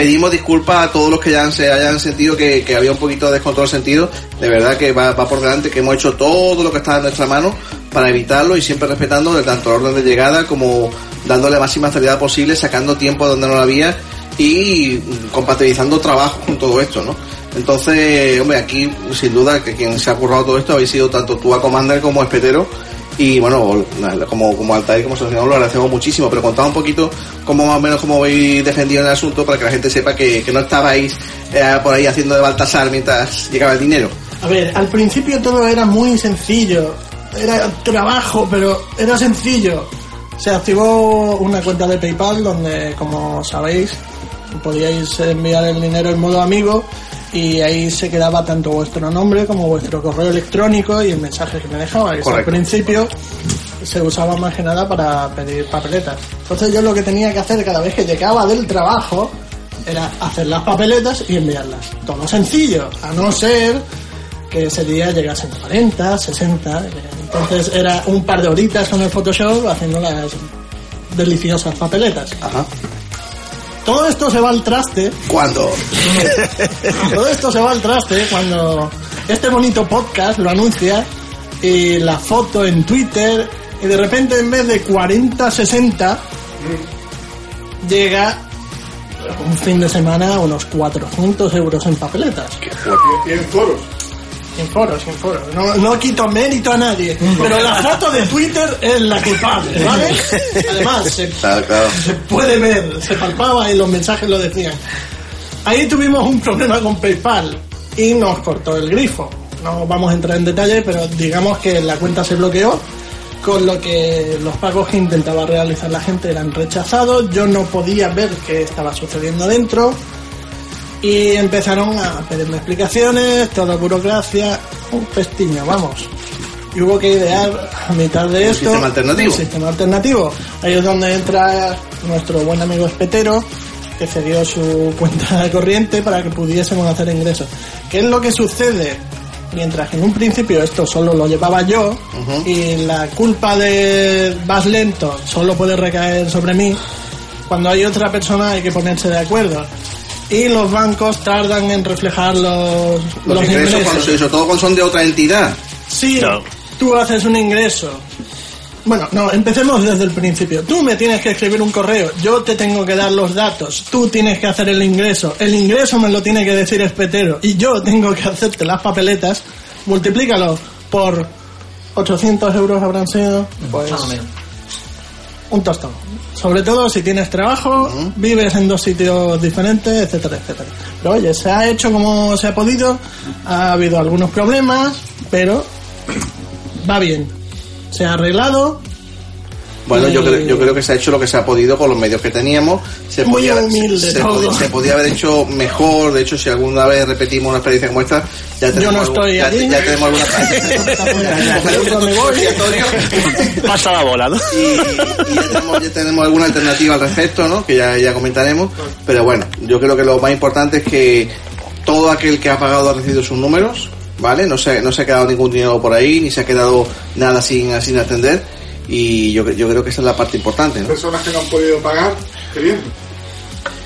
Pedimos disculpas a todos los que ya se hayan sentido que, que había un poquito de descontrol sentido. De verdad que va, va por delante, que hemos hecho todo lo que está en nuestra mano para evitarlo y siempre respetando tanto el orden de llegada como dándole la máxima seriedad posible, sacando tiempo donde no lo había y compatibilizando trabajo con todo esto, ¿no? Entonces, hombre, aquí sin duda que quien se ha currado todo esto habéis sido tanto tú a Commander como Espetero y bueno, como, como Altair, como asociado, lo agradecemos muchísimo, pero contad un poquito cómo más o menos cómo habéis defendido el asunto para que la gente sepa que, que no estabais eh, por ahí haciendo de Baltasar mientras llegaba el dinero. A ver, al principio todo era muy sencillo. Era trabajo, pero era sencillo. Se activó una cuenta de PayPal donde, como sabéis, podíais enviar el dinero en modo amigo y ahí se quedaba tanto vuestro nombre como vuestro correo electrónico y el mensaje que me dejabais. Al principio se usaba más que nada para pedir papeletas. Entonces yo lo que tenía que hacer cada vez que llegaba del trabajo era hacer las papeletas y enviarlas. Todo sencillo, a no ser que ese día llegasen 40, 60. Entonces era un par de horitas con el Photoshop haciendo las deliciosas papeletas. Todo esto se va al traste. ¿Cuándo? Todo esto se va al traste cuando este bonito podcast lo anuncia y la foto en Twitter y de repente en vez de 40, 60 llega un fin de semana a unos 400 euros en papeletas. Y en foros. Sin foros, sin foros. No, no quito mérito a nadie. Pero la foto de Twitter es la culpable, ¿vale? Además, se, Claro, claro. se puede ver, se palpaba y los mensajes lo decían. Ahí tuvimos un problema con PayPal y nos cortó el grifo. No vamos a entrar en detalle, pero digamos que la cuenta se bloqueó, con lo que los pagos que intentaba realizar la gente eran rechazados. Yo no podía ver qué estaba sucediendo dentro y empezaron a pedirme explicaciones, toda burocracia, un pestiño, vamos. Y hubo que idear a mitad de Un esto sistema alternativo. un sistema alternativo. Ahí es donde entra nuestro buen amigo Espetero, que cedió su cuenta de corriente para que pudiésemos hacer ingresos. ¿Qué es lo que sucede? Mientras que en un principio esto solo lo llevaba yo y la culpa de vas lento solo puede recaer sobre mí, cuando hay otra persona hay que ponerse de acuerdo. Y los bancos tardan en reflejar los, Los, ingresos, cuando se- sobre todo cuando son de otra entidad. Sí, tú haces un ingreso. Bueno, no, empecemos desde el principio. Tú me tienes que escribir un correo, yo te tengo que dar los datos, tú tienes que hacer el ingreso, el ingreso me lo tiene que decir Espetero y yo tengo que hacerte las papeletas, multiplícalo por 800 euros habrán sido, pues. Un tostón. Sobre todo si tienes trabajo, vives en dos sitios diferentes, etcétera, etcétera. Pero oye, se ha hecho como se ha podido, ha habido algunos problemas, pero va bien. Se ha arreglado. Bueno, yo creo, yo creo que se ha hecho lo que se ha podido con los medios que teníamos. Se Muy podía, humilde se, todo. se podía haber hecho mejor. De hecho, si alguna vez repetimos una experiencia como esta, ya tenemos, no algún- estoy ya, allí. ya tenemos alguna ¿Dónde voy? Pasa la bola, ¿no? y, y ya, tenemos, ya tenemos alguna alternativa al respecto, ¿no? Que ya, ya comentaremos. Pero bueno, yo creo que lo más importante es que todo aquel que ha pagado ha recibido sus números, ¿vale? No se, no se ha quedado ningún dinero por ahí, ni se ha quedado nada sin, sin atender. Y yo, yo creo que esa es la parte importante, ¿no? Personas que no han podido pagar, qué bien.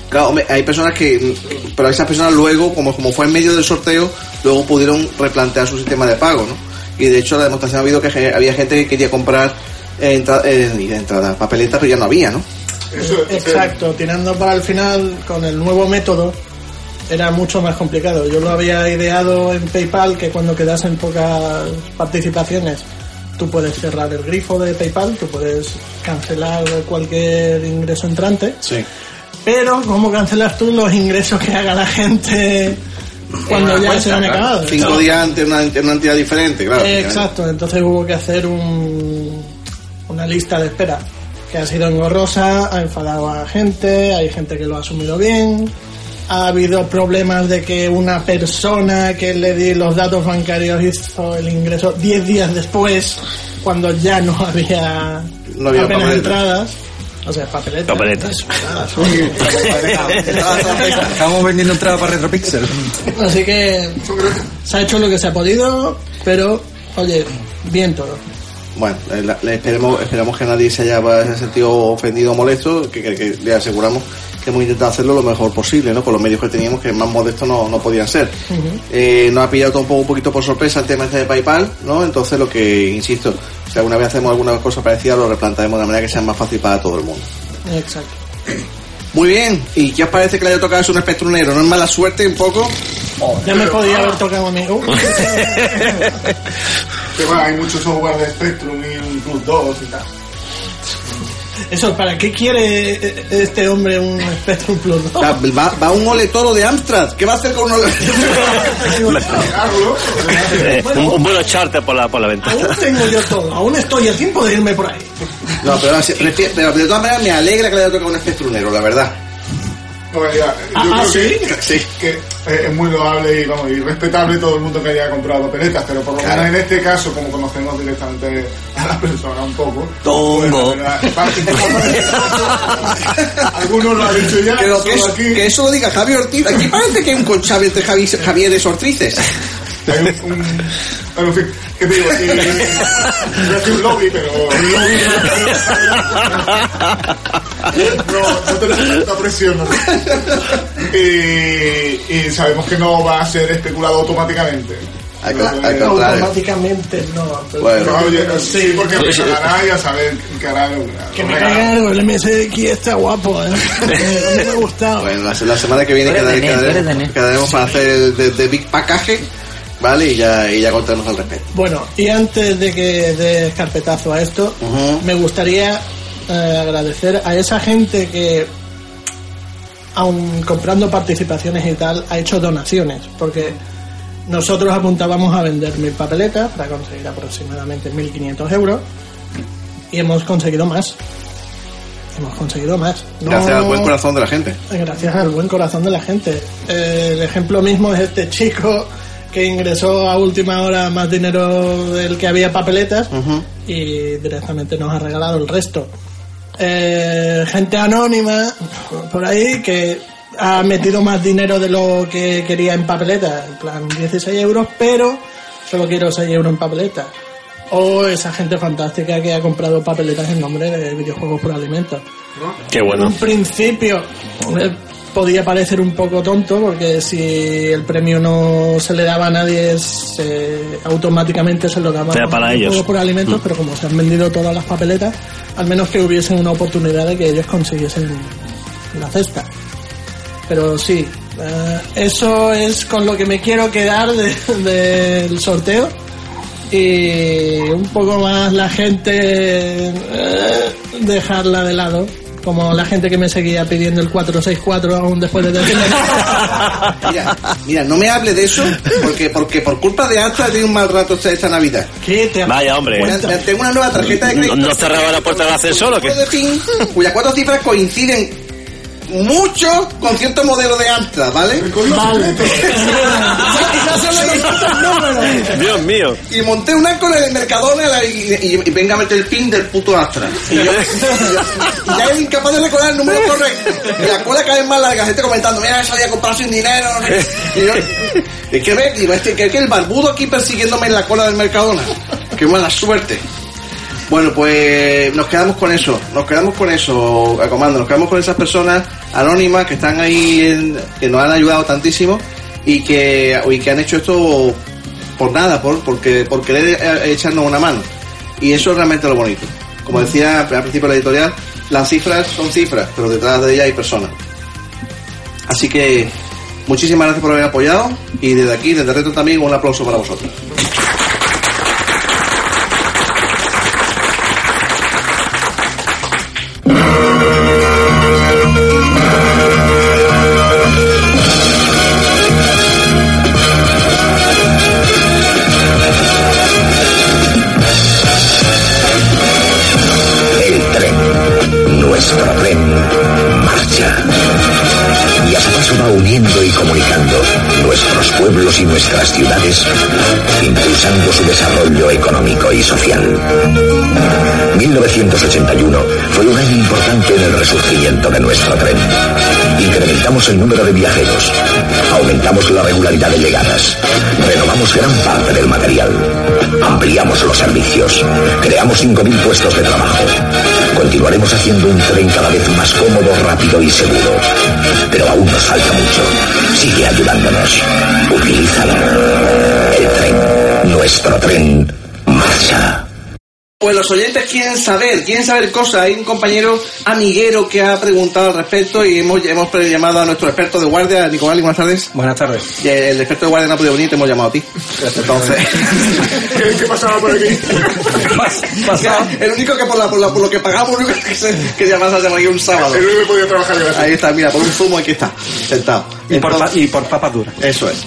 Claro, hombre, hay personas que, pero esas personas luego, como, como fue en medio del sorteo, luego pudieron replantear su sistema de pago, ¿no? Y de hecho la demostración ha habido que había gente que quería comprar entra- eh, y de entrada, papeletas, pero ya no había, ¿no? Exacto, tirando para el final con el nuevo método era mucho más complicado. Yo lo había ideado en PayPal que cuando quedasen pocas participaciones tú puedes cerrar el grifo de PayPal, tú puedes cancelar cualquier ingreso entrante. Sí. Pero ¿cómo cancelas tú los ingresos que haga la gente cuando ya se han acabado? Cinco días ante una, una entidad diferente, claro. Eh, Exacto, entonces hubo que hacer un, una lista de espera que ha sido engorrosa, ha enfadado a gente, hay gente que lo ha asumido bien ha habido problemas de que una persona que le di los datos bancarios hizo el ingreso 10 días después, cuando ya no había, No había apenas papeletas. entradas. O sea, papeletas. Papeletas. Estamos vendiendo entradas para Retropixel. Así que se ha hecho lo que se ha podido, pero oye, bien todo. Bueno, eh, le esperemos, esperamos que nadie se haya se haya sentido ofendido o molesto, que, que- que le aseguramos que hemos intentado hacerlo lo mejor posible, ¿no? Con los medios que teníamos, que más modestos no, no podían ser. Eh, nos ha pillado todo un, poco, un poquito por sorpresa el tema este de PayPal, ¿no? Entonces lo que, insisto, si alguna vez hacemos alguna cosa parecida, lo replantearemos de manera que sea más fácil para todo el mundo. Exacto. Muy bien, ¿y qué os parece que le haya tocado eso un espectro negro? ¿No es mala suerte un poco? Ya me podía haber tocado a mí. Uh. Que bueno, hay muchos software de Spectrum y un Plus 2 y tal. Eso, ¿para qué quiere eh, este hombre un Spectrum Plus? Va, va un ole toro de Amstrad, ¿qué va a hacer con un ole Eh, un, buen charter por la, por la venta. Aún tengo yo todo, aún estoy a tiempo de irme por ahí. No, pero, pero de todas maneras me alegra que le haya tocado un espectro negro, la verdad. Ya, yo Ah, creo ¿ah, que, que eh, es muy loable y, vamos, y respetable todo el mundo que haya comprado peletas, pero por lo Claro. menos en este caso, como conocemos directamente a la persona un poco, Tongo. pues, algunos lo han dicho ya, Pero que, eso, aquí que eso lo diga Javier Ortiz. Aquí parece que hay un conchave entre Javi, Javieres Ortices. hay un, en fin, ¿qué te digo? Y, iba a decir un lobby, pero no, no tenemos tanta presión. ¿no? Y, y sabemos que no va a ser especulado automáticamente. Al contrario. Automáticamente no. pero- Bueno. pero, oye, sí, porque me cagará y a saber que hará Que me caiga algo, el MSX está guapo, ¿eh? Mí me ha gustado. Bueno, la, la semana que viene quedaremos, para hacer el de, de Big Package, ¿vale? Y ya, y ya contaremos al respecto. Bueno, y antes de que des carpetazo a esto, me gustaría eh, agradecer a esa gente que, aun comprando participaciones y tal, ha hecho donaciones, porque nosotros apuntábamos a vender mil papeletas para conseguir aproximadamente 1.500 euros y hemos conseguido más. Hemos conseguido más. No- Gracias al buen corazón de la gente. Gracias al buen corazón de la gente. Eh, el ejemplo mismo es este chico que ingresó a última hora más dinero del que había papeletas y directamente nos ha regalado el resto. Eh, gente anónima por ahí que ha metido más dinero de lo que quería en papeletas, en plan 16 euros, pero solo quiero 6 euros en papeletas. O esa gente fantástica que ha comprado papeletas en nombre de videojuegos por alimentos. Qué En bueno. un principio eh, podía parecer un poco tonto porque si el premio no se le daba a nadie se- automáticamente se lo daba Era para ellos. juego por alimentos, pero como se han vendido todas las papeletas, al menos que hubiesen una oportunidad de que ellos consiguiesen la cesta. Pero sí, eh, eso es con lo que me quiero quedar de- del sorteo. Y un poco más la gente eh, dejarla de lado. Como la gente que me seguía pidiendo el 464 aún después de decirle. Mira, mira, no me hable de eso, porque, porque por culpa de Astra he tenido un mal rato esta, Navidad. ¿Qué te Vaya, hombre. Tengo una nueva tarjeta de ¿No, crédito. no cerraba la puerta del ascensor o qué? de cuyas cuatro cifras coinciden mucho con cierto modelo de Amstrad, ¿vale? Dios mío. Y monté una cola en el Mercadona y, y- y venga a meter el pin del puto Astra. Y, yo- y yo- y ya es incapaz de recordar el número correcto. Y la cola cada vez más larga, gente comentando, mira, salía a comprar sin dinero. no sé. Y yo, es que ve, este, que, que el barbudo aquí persiguiéndome en la cola del Mercadona. Qué mala suerte. Bueno, pues nos quedamos con eso, nos quedamos con eso, a comando, nos quedamos con esas personas anónimas que están ahí, en- que nos han ayudado tantísimo y que, y que han hecho esto por nada, por, porque, por querer eh, echarnos una mano. Y eso es realmente lo bonito. Como decía al principio de la editorial, las cifras son cifras, pero detrás de ellas hay personas. Así que muchísimas gracias por haber apoyado y desde aquí, desde Retro también, un aplauso para vosotros. Marcha. Y paso va uniendo y nuestras ciudades, impulsando su desarrollo económico y social. 1981 fue un año importante en el resurgimiento de nuestro tren. Incrementamos el número de viajeros, aumentamos la regularidad de llegadas, renovamos gran parte del material, ampliamos los servicios, creamos 5.000 puestos de trabajo. Continuaremos haciendo un tren cada vez más cómodo, rápido y seguro. Pero aún nos falta mucho. Sigue ayudándonos. Utilízalo. El tren, nuestro tren, marcha. Pues los oyentes quieren saber, quieren saber cosas. Hay un compañero amiguero que ha preguntado al respecto y hemos, hemos llamado a nuestro experto de guardia, Nicolás, buenas tardes. Buenas tardes. Y el experto de guardia no ha podido venir, te hemos llamado a ti. Entonces, ¿Qué, qué pasaba por aquí? el único que por, la, por, la- por lo que pagamos, el único que, se, que llamas a llamar aquí un sábado. El único que podía trabajar. Ahí está, mira, por un zumo aquí está, sentado. Y por, Entonces- pa- y por papas duras. Eso es.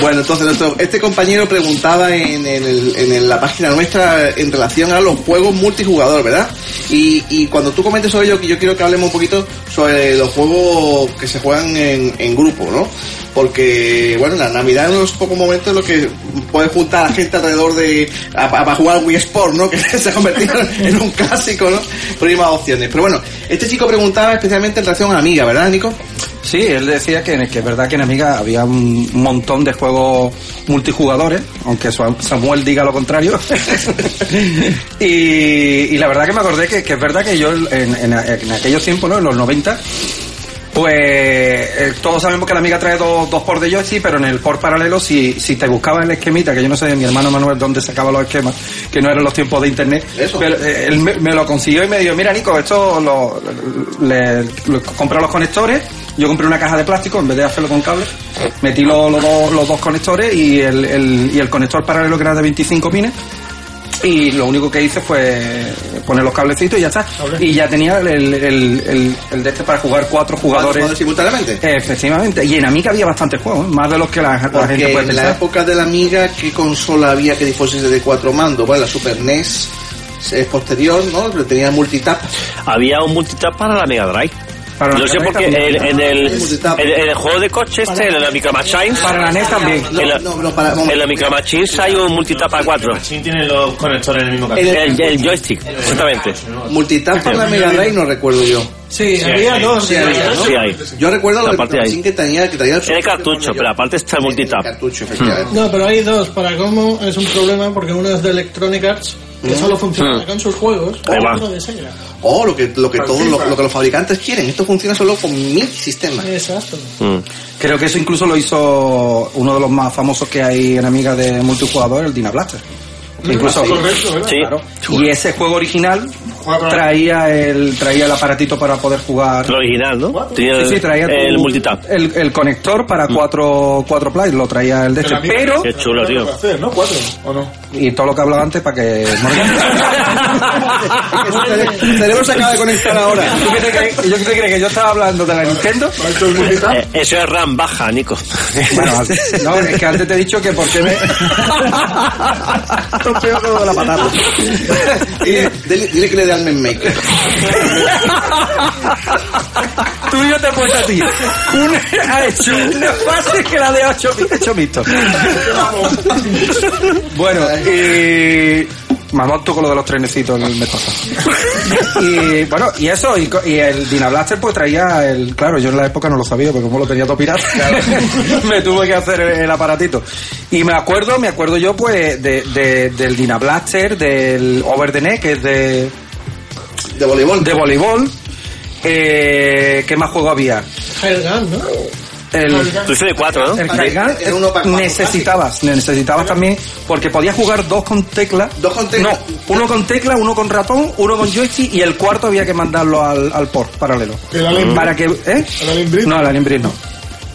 Bueno, entonces nuestro- este compañero preguntaba en, el- en el- la página nuestra en relación a los juegos multijugador, ¿verdad? Y, y cuando tú comentes sobre ello, que yo quiero que hablemos un poquito sobre los juegos que se juegan en, en grupo, ¿no? Porque, bueno, la Navidad es uno de los pocos momentos en los que puedes juntar a la gente alrededor de... para jugar Wii Sport, ¿no? Que se ha convertido en un clásico, ¿no? Por ahí más opciones. Pero bueno, este chico preguntaba especialmente en relación a Amiga, ¿verdad, Nico? Sí, él decía que, es verdad que en Amiga había un montón de juegos multijugadores, aunque Samuel diga lo contrario. y, la verdad que me acordé que, que es verdad que yo en, en- en aquellos tiempos, ¿no? En los 90, pues eh, todos sabemos que la Amiga trae dos, dos por de pero en el por paralelo, si, si te buscabas el esquemita, que yo no sé de mi hermano Manuel dónde sacaba los esquemas, que no eran los tiempos de internet, pero eh, él me, me lo consiguió y me dijo, mira Nico, esto lo, le, le- compré los conectores, yo compré una caja de plástico en vez de hacerlo con cable, metí los, los dos, los dos conectores y el, el- y el conector paralelo que era de 25 pines, y lo único que hice fue poner los cablecitos y ya está. Y ya tenía el, el, el, el de este para jugar cuatro jugadores. simultáneamente? Efectivamente. Y en Amiga había bastantes juegos, ¿eh? más de los que la, la Porque gente puede en la época de la Amiga, ¿qué consola había que fuese de cuatro mandos? Bueno, la Super NES es posterior, ¿no? Tenía multitap. Había un multitap para la Mega Drive. Para Yo sé porque Drive en, en el, en, en el juego de coche este, en la Micro Machines. Para la NES también. En la, en la Micro Machines hay un multitap a 4. tiene los conectores en el mismo El, el, el joystick, exactamente. Multitap para la Mega Drive no recuerdo yo. Sí, Sí, había hay. dos. Sí, ellas, ¿no? sí hay. Yo recuerdo La parte de ahí. que tenía, que traía el Tiene cartucho, pero aparte está el multitap. cartucho, efectivamente. No, pero hay dos. Para cómo es un problema porque uno es de Electronic Arts, que Mm. solo funciona Mm. con sus juegos, o otro de Sega. O lo que, lo que todos lo, lo que los fabricantes quieren. Esto funciona solo con mil sistemas. Exacto. Creo que eso incluso lo hizo uno de los más famosos que hay en Amiga de multijugador, el Dyna Blaster. Que incluso, Ah, correcto. Sí. Claro. Y ese juego original traía el traía el aparatito para poder jugar. El original, ¿no? Tenía Sí, sí, traía el tu- multitap. El, el conector para cuatro, cuatro plays, lo traía el de este. Pero. Qué chulo, tío. hacer, ¿no? Cuatro, ¿o no? Y todo lo que hablaba antes para que. El cerebro se acaba de conectar ahora. ¿Tú crees? ¿Yo qué te crees? ¿Que yo estaba hablando de la Nintendo? Eh, eso es RAM baja, Nico. Bueno, no, es que antes te he dicho que por qué me. Peor que lo de la patata. Dile, dile- dile que le dé al Men Maker. Tú y yo te he puesto a ti. Una ha hecho una fase que la de ocho, hecho visto. Bueno, y. Mamón tú con lo de los trenecitos el mes pasado. Y bueno, y eso, y, y el Dyna Blaster pues traía el. Claro, yo en la época no lo sabía, porque como lo tenía todo pirata, me tuve que hacer el, el aparatito. Y me acuerdo, me acuerdo yo pues de, de- del Dyna Blaster, del Over the Neck, que es de. De voleibol. De voleibol. Eh, ¿Qué más juego había? Hellgun, ¿no? El, Tú dices de 4, ¿no? el Haigan necesitabas, necesitabas también, porque podías jugar dos con tecla. Dos con tecla. No, uno con tecla, uno con ratón, uno con joystick y el cuarto había que mandarlo al, al port paralelo. ¿El Alien Para que, ¿eh? ¿El Alien Breed? No, el Alien no.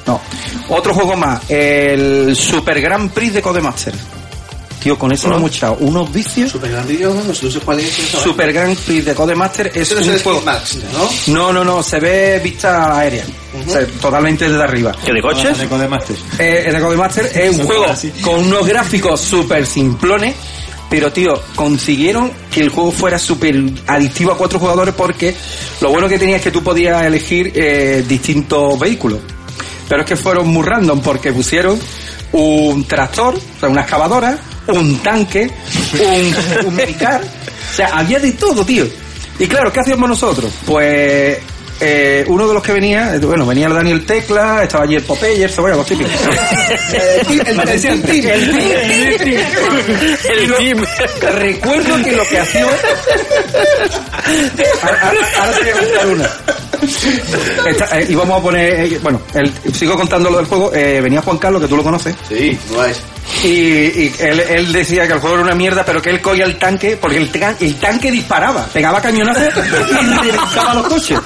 No. Otro juego más, el Super Grand Prix de Codemaster. Tío, con eso no hemos echado unos vicios. Super Gran Video, no sé, no sé cuál es. eso. Super Grand Prix de Codemaster es Ese no es un el juego. Max, ¿no? No, no, no, se ve vista aérea. O sea, totalmente desde arriba. ¿Que de coches? Eh, el Codemaster es un juego con unos gráficos súper simplones, pero tío, consiguieron que el juego fuera súper adictivo a cuatro jugadores porque lo bueno que tenía es que tú podías elegir eh, distintos vehículos. Pero es que fueron muy random porque pusieron un tractor, o sea, una excavadora, un tanque, un, un minicar. O sea, había de todo, tío. Y claro, ¿qué hacíamos nosotros? Pues eh, uno de los que venía, bueno, venía el Daniel Tecla, estaba allí el Popeye, el Cebolla, los típicos. El, el, el, team, el team. El team. Recuerdo que lo que hacía... Ahora, ahora- ahora contar una. Esta- eh, y vamos a poner, eh, bueno, el- sigo contando lo del juego. eh, venía Juan Carlos, que tú lo conoces. Sí, no es. Y, y él, él decía que el juego era una mierda, pero que él cogía el tanque, porque el, tan- el tanque disparaba, pegaba cañonazos y reventaba los coches.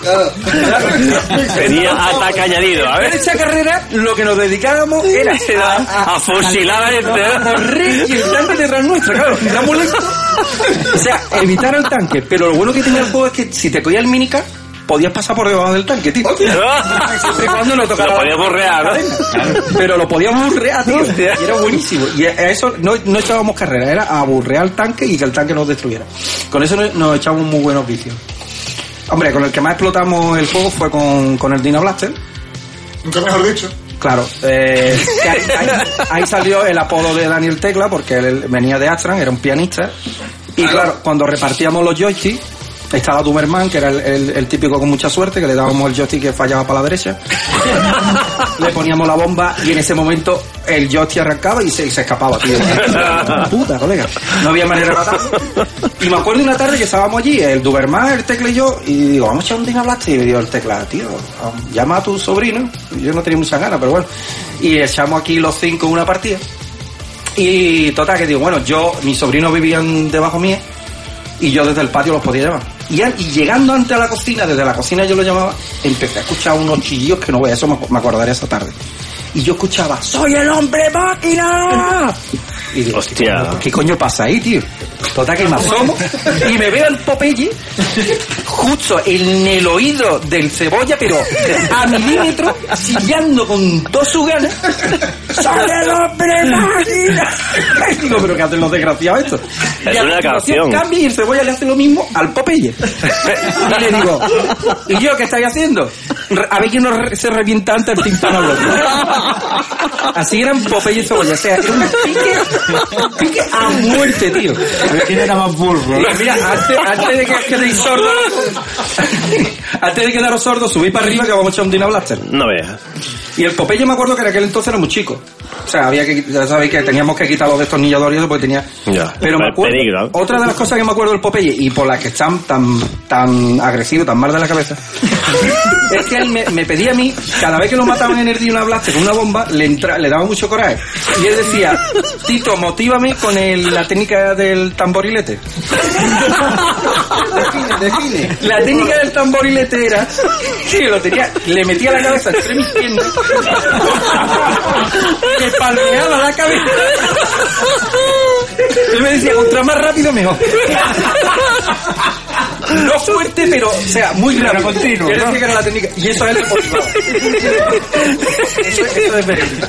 Tenía ataque añadido, a En ver. esa carrera lo que nos dedicábamos era a, A fusilar a este. a correr y el tanque detrás nuestro, claro. O sea, evitar el tanque. Pero lo bueno que tenía el juego es que si te cogía el minica, podías pasar por debajo del tanque, tío. Siempre y cuando no tocara Lo podías borrear, ¿no? pero lo podíamos burrear, tío. Y era buenísimo. Y a eso no, no echábamos carrera, era a burrear el tanque y que el tanque nos destruyera. Con eso nos, echamos muy buenos vicios. Hombre, con el que más explotamos el juego fue con, con el Dino Blaster. Nunca mejor dicho. Claro, eh, que ahí, ahí- ahí salió el apodo de Daniel Tecla porque él venía de Astran, era un pianista. Y claro, cuando repartíamos los joysticks, estaba Dumerman, que era el, el- el típico con mucha suerte, que le dábamos el joystick que fallaba para la derecha. le poníamos la bomba y en ese momento el joystick arrancaba y se, y se escapaba, tío. Puta, colega. No había manera de matarlo. Y me acuerdo una tarde que estábamos allí, el Duberman, el Tecla y yo, y digo, vamos a echar un Dino. Y me dio el Tecla, tío, llama a tu sobrino. Yo no tenía mucha ganas, pero bueno. Y echamos aquí los cinco una partida. Y total, que digo, bueno, yo, mis sobrinos vivían debajo mía y yo desde el patio los podía llamar. Y, llegando ante la cocina, desde la cocina yo lo llamaba, empecé a escuchar unos chillidos que no voy a eso me, me acordaré esa tarde. Y yo escuchaba, ¡Soy el hombre máquina! Y digo, Hostia. ¿qué, ¿qué coño pasa ahí, tío? Total que me asomo y me veo el Popeye justo en el oído del cebolla, pero a milímetro, chillando con todas sus ganas. ¡Soy el hombre máquina! Digo, ¿pero qué hacen los desgraciados esto? Es Y a una canción. cambia y el cebolla le hace lo mismo al Popeye. Y le digo, ¿y yo qué estáis haciendo? A ver quién nos re- se revienta antes el tímpano al otro. Así eran Popeye y cebolla. O sea, era un pique, pique a muerte, tío. A ver quién era más burro. Mira, mira, antes, antes de que quedéis sordos, antes de quedaros sordos, subí para arriba que vamos a echar un Dino Blaster. No veas. Y el Popeye me acuerdo que en aquel entonces era muy chico. O sea, había que, ya sabéis que teníamos que quitar los destornilladores y eso porque tenía... Ya. Pero me acuerdo, peligro. otra de las cosas que me acuerdo del Popeye y por las que están tan, tan agresivo, tan mal de la cabeza, es que él me, me pedía a mí, cada vez que lo mataban en el Dino Blaster con una bomba, le, entra, le daba mucho coraje. Y él decía, Tito, motívame con el- la técnica del tamborilete. define, define. La técnica del tamborilete era que lo tenía, le metía la cabeza entre mis piernas, me palmeaba la cabeza. Él me decía, contra más rápido mejor. No fuerte, pero, o sea, muy rápido. continuo, ¿no? que era la técnica. Y eso a él le motivaba. Eso, eso es verídico.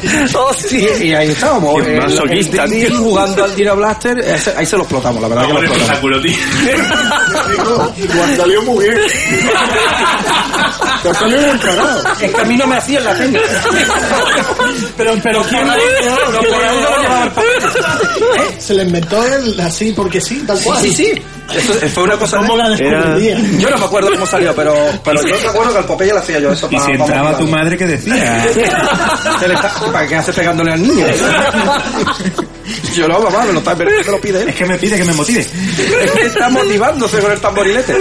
Y ahí estábamos. Qué el- el masoquista, jugando al Dino Blaster. ese- ahí se lo explotamos, la verdad que lo explotamos. Igual salió muy bien. Te salido muy. Es que a mí no me hacían la técnica. Pero, pero ¿quién No, por ahí no lo llevaba el papel. Se le inventó él así porque sí, tal cual. Sí, sí. Eso fue una cosa ¿Cómo la Yo no me acuerdo cómo salió, pero, pero yo me acuerdo que al Popeye le hacía yo eso. Y pa- si entraba tu madre, ¿qué decía? Se le está- ¿Para qué hace pegándole al niño? Yo no, mamá, me lo, está, me lo pide él. Es que me pide que me motive. Es que está motivándose con el tamborilete.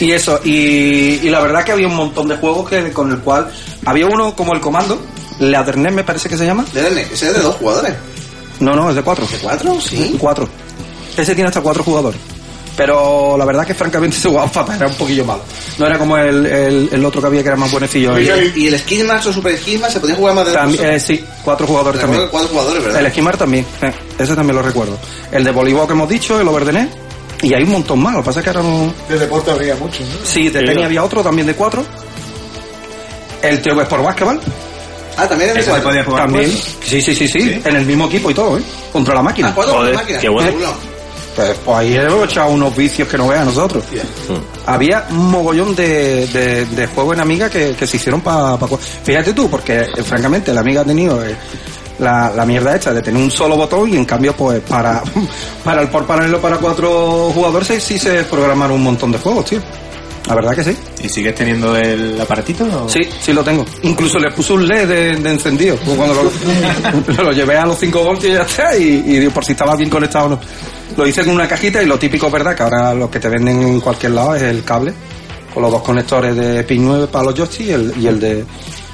Y eso, y, y la verdad que había un montón de juegos que, con el cual había uno como el comando, Leathernet me parece que se llama. De Dene, ese es de dos jugadores. No, no, es de cuatro. ¿De cuatro? Sí. Cuatro. Ese tiene hasta cuatro jugadores. Pero la verdad que francamente se jugaba fatal, era un poquillo malo. No era como el, el, el otro que había que era más buenecillo. Y El- y el Skidmax o Super Skidmax se podía jugar más de También, eh, sí, cuatro jugadores también. Cuatro jugadores, ¿verdad? El esquimar también, eh, ese también lo recuerdo. El de voleibol que hemos dicho, el overdenet, y hay un montón más, lo que pasa es que ahora no... De deporte habría mucho, ¿no? Sí, de tenis había otro también de cuatro. El TV por básquetbol, Ah, también es de podía jugar. también. pues. Sí, sí, sí, sí, en el mismo equipo y todo, ¿eh? Contra la máquina. Ah, cuatro con Joder, la máquina. qué bueno. Pues, pues ahí hemos echado unos vicios que no vean nosotros. Había un mogollón de, de, de juegos en Amiga que, que se hicieron para... Fíjate tú, porque eh, francamente la Amiga ha tenido eh, la, la mierda hecha de tener un solo botón y en cambio pues para, para el por paralelo para cuatro jugadores sí, sí se programaron un montón de juegos, tío. La verdad que sí. ¿Y sigues teniendo el aparatito? o- Sí, sí lo tengo. Incluso le puse un LED de, de encendido. Cuando lo, lo llevé a los 5 voltios y ya está, y, y por si estaba bien conectado o no. Lo hice con una cajita y lo típico verdad que ahora lo que te venden en cualquier lado es el cable con los dos conectores de pin 9 para los joysticks y el, y el de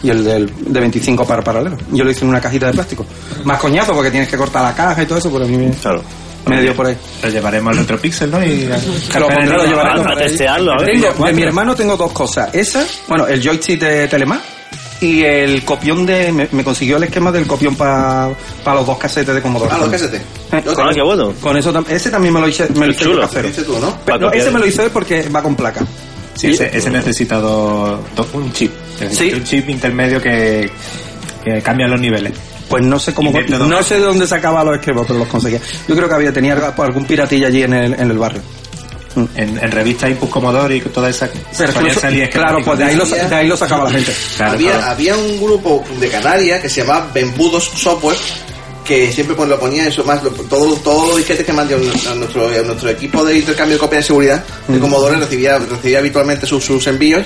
y el del, de 25 para paralelo. Yo lo hice en una cajita de plástico. Más coñazo porque tienes que cortar la caja y todo eso, pero a mí me, me dio por ahí. Lo llevaremos al Retropixel, ¿no? Y Lo pondré, lo llevaré, lo a pondré. testearlo, a ver. Tengo- de mi hermano tengo dos cosas. Esa, bueno, el joystick de Telemar y el copión de... Me, me consiguió el esquema del copión para los dos casetes de Commodore. Ah, los casetes. Eh, Ah, qué bueno. Con eso, ese también me lo hice, me lo hice chulo. casero. Dice tú, ¿no? Pero ese me lo hice porque va con placa. Sí, ese, ese necesita dos- dos- un chip. Sí. Un chip intermedio que, que cambia los niveles. Pues no sé cómo, no sé de dónde sacaba los esquemas, pero los conseguía. Yo creo que había, tenía algún piratilla allí en el, en el barrio. En, en revista Input Commodore y toda esa... Pero eso- salir claro, pues de ahí, lo, de ahí lo sacaba la gente. Claro, había, claro. había un grupo de Canarias que se llamaba Bembudos Software que siempre pues, lo ponía eso más lo- todos todos los disquetes que mandó a nuestro, a nuestro equipo de intercambio de copia de seguridad de Commodore recibía recibía habitualmente sus, sus envíos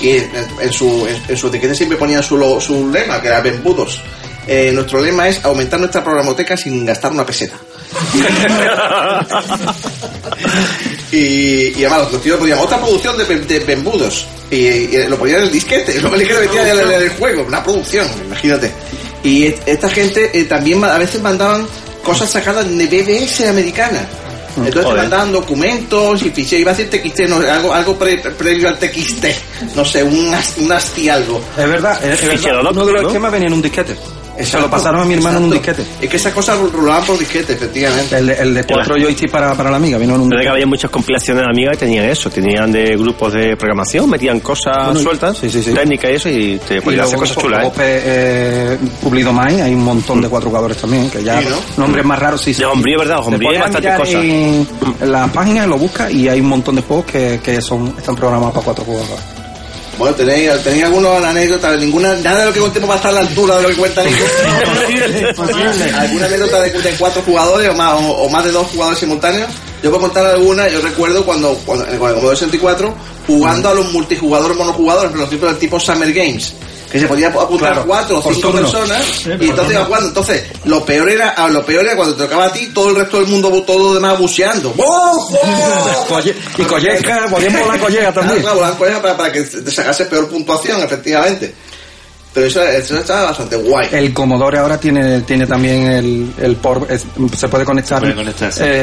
y en, en su en, en su etiquete siempre ponían su, lo- su lema que era Bembudos Eh, nuestro lema es aumentar nuestra programoteca sin gastar una peseta y, y además los tíos ponían otra producción de, de Bembudos y, y lo ponían en el disquete, lo que metían en el, el juego, una producción, imagínate. Y esta gente eh, también a veces mandaban cosas sacadas de BBS americana. Entonces te mandaban documentos y ficheros, iba a decir TXT, no, algo, algo pre- previo al TXT, no sé, un, un ASCII algo. Es verdad, es, es Fichero verdad. Uno de los esquemas venía en un disquete. Se lo pasaron a mi hermano en un Exacto. disquete. Es que esas cosas rulaban por disquete, efectivamente. El de, el de cuatro joysticks para, para la amiga vino en un Pero que había muchas compilaciones de amigas que tenían eso, tenían de grupos de programación, metían cosas Bueno, sueltas, sí, sí, sí. técnicas y eso, y te podían hacer cosas chulas, ¿eh? eh, Publido Mind, hay un montón de cuatro jugadores también, que ya Sí, ¿no? nombres más raros sí. sí. De Homebrew, ¿verdad? Te Homebrew hay bastantes cosas. En, en las páginas lo buscas y hay un montón de juegos que, que son están programados para cuatro jugadores. Bueno, tenéis, tenéis alguna anécdota, ninguna, nada de lo que contemos va a estar a la altura de lo que cuenta Nico. ¿Alguna anécdota de, de cuatro jugadores o más, o, o más de dos jugadores simultáneos? Yo puedo contar alguna, yo recuerdo cuando, cuando en el Commodore 64, jugando a los multijugadores monojugadores, los tipos del tipo Summer Games. Que se podía apuntar Claro, cuatro o cinco personas y entonces iba jugando. Entonces, lo peor era, ah, lo peor era cuando te tocaba a ti, todo el resto del mundo, todo lo demás buceando. ¡Oh, oh! Y colleja, podían volar colleja también. Claro, claro, volar colleja para, para que te sacase peor puntuación, efectivamente. Pero eso, eso está bastante guay. El Commodore ahora tiene, tiene también el, el por, es- se puede conectar, Puede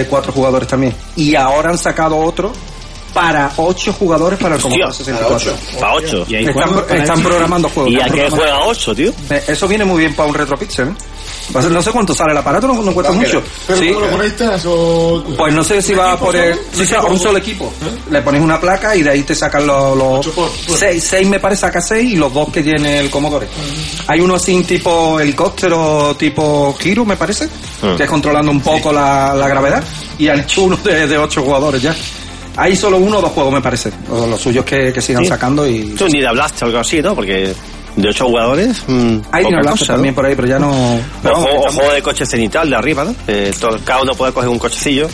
eh, cuatro jugadores también. Y ahora han sacado otro para ocho jugadores para el Commodore Hostia, 64. Para 8. Y hay Están, programando juegos. ¿Y a qué juega 8, tío? Eso viene muy bien para un retropixel, ¿eh? No sé cuánto sale el aparato, no, no cuesta mucho. ¿Pero Sí. cómo lo conectas o...? Pues no sé si va por el, sí, sí, a un solo equipo. Le pones una placa y de ahí te sacan los, seis, seis me parece saca seis y los dos que tiene el Commodore. Hay uno así tipo helicóptero tipo giro me parece, Ah. que es controlando un poco la, la gravedad y han hecho uno de, de ocho jugadores ya. Hay solo uno o dos juegos me parece. Los, los suyos que, que sigan Sí. sacando y Es un Dida Blast o algo así, ¿no? Porque de 8 jugadores. mm, hay poca Dino Blaster cosa, también ¿no? por ahí, pero ya no. pero O, vamos, juego- o juego de coche cenital de arriba, ¿no? Eh, todo- cada uno puede coger un cochecillo.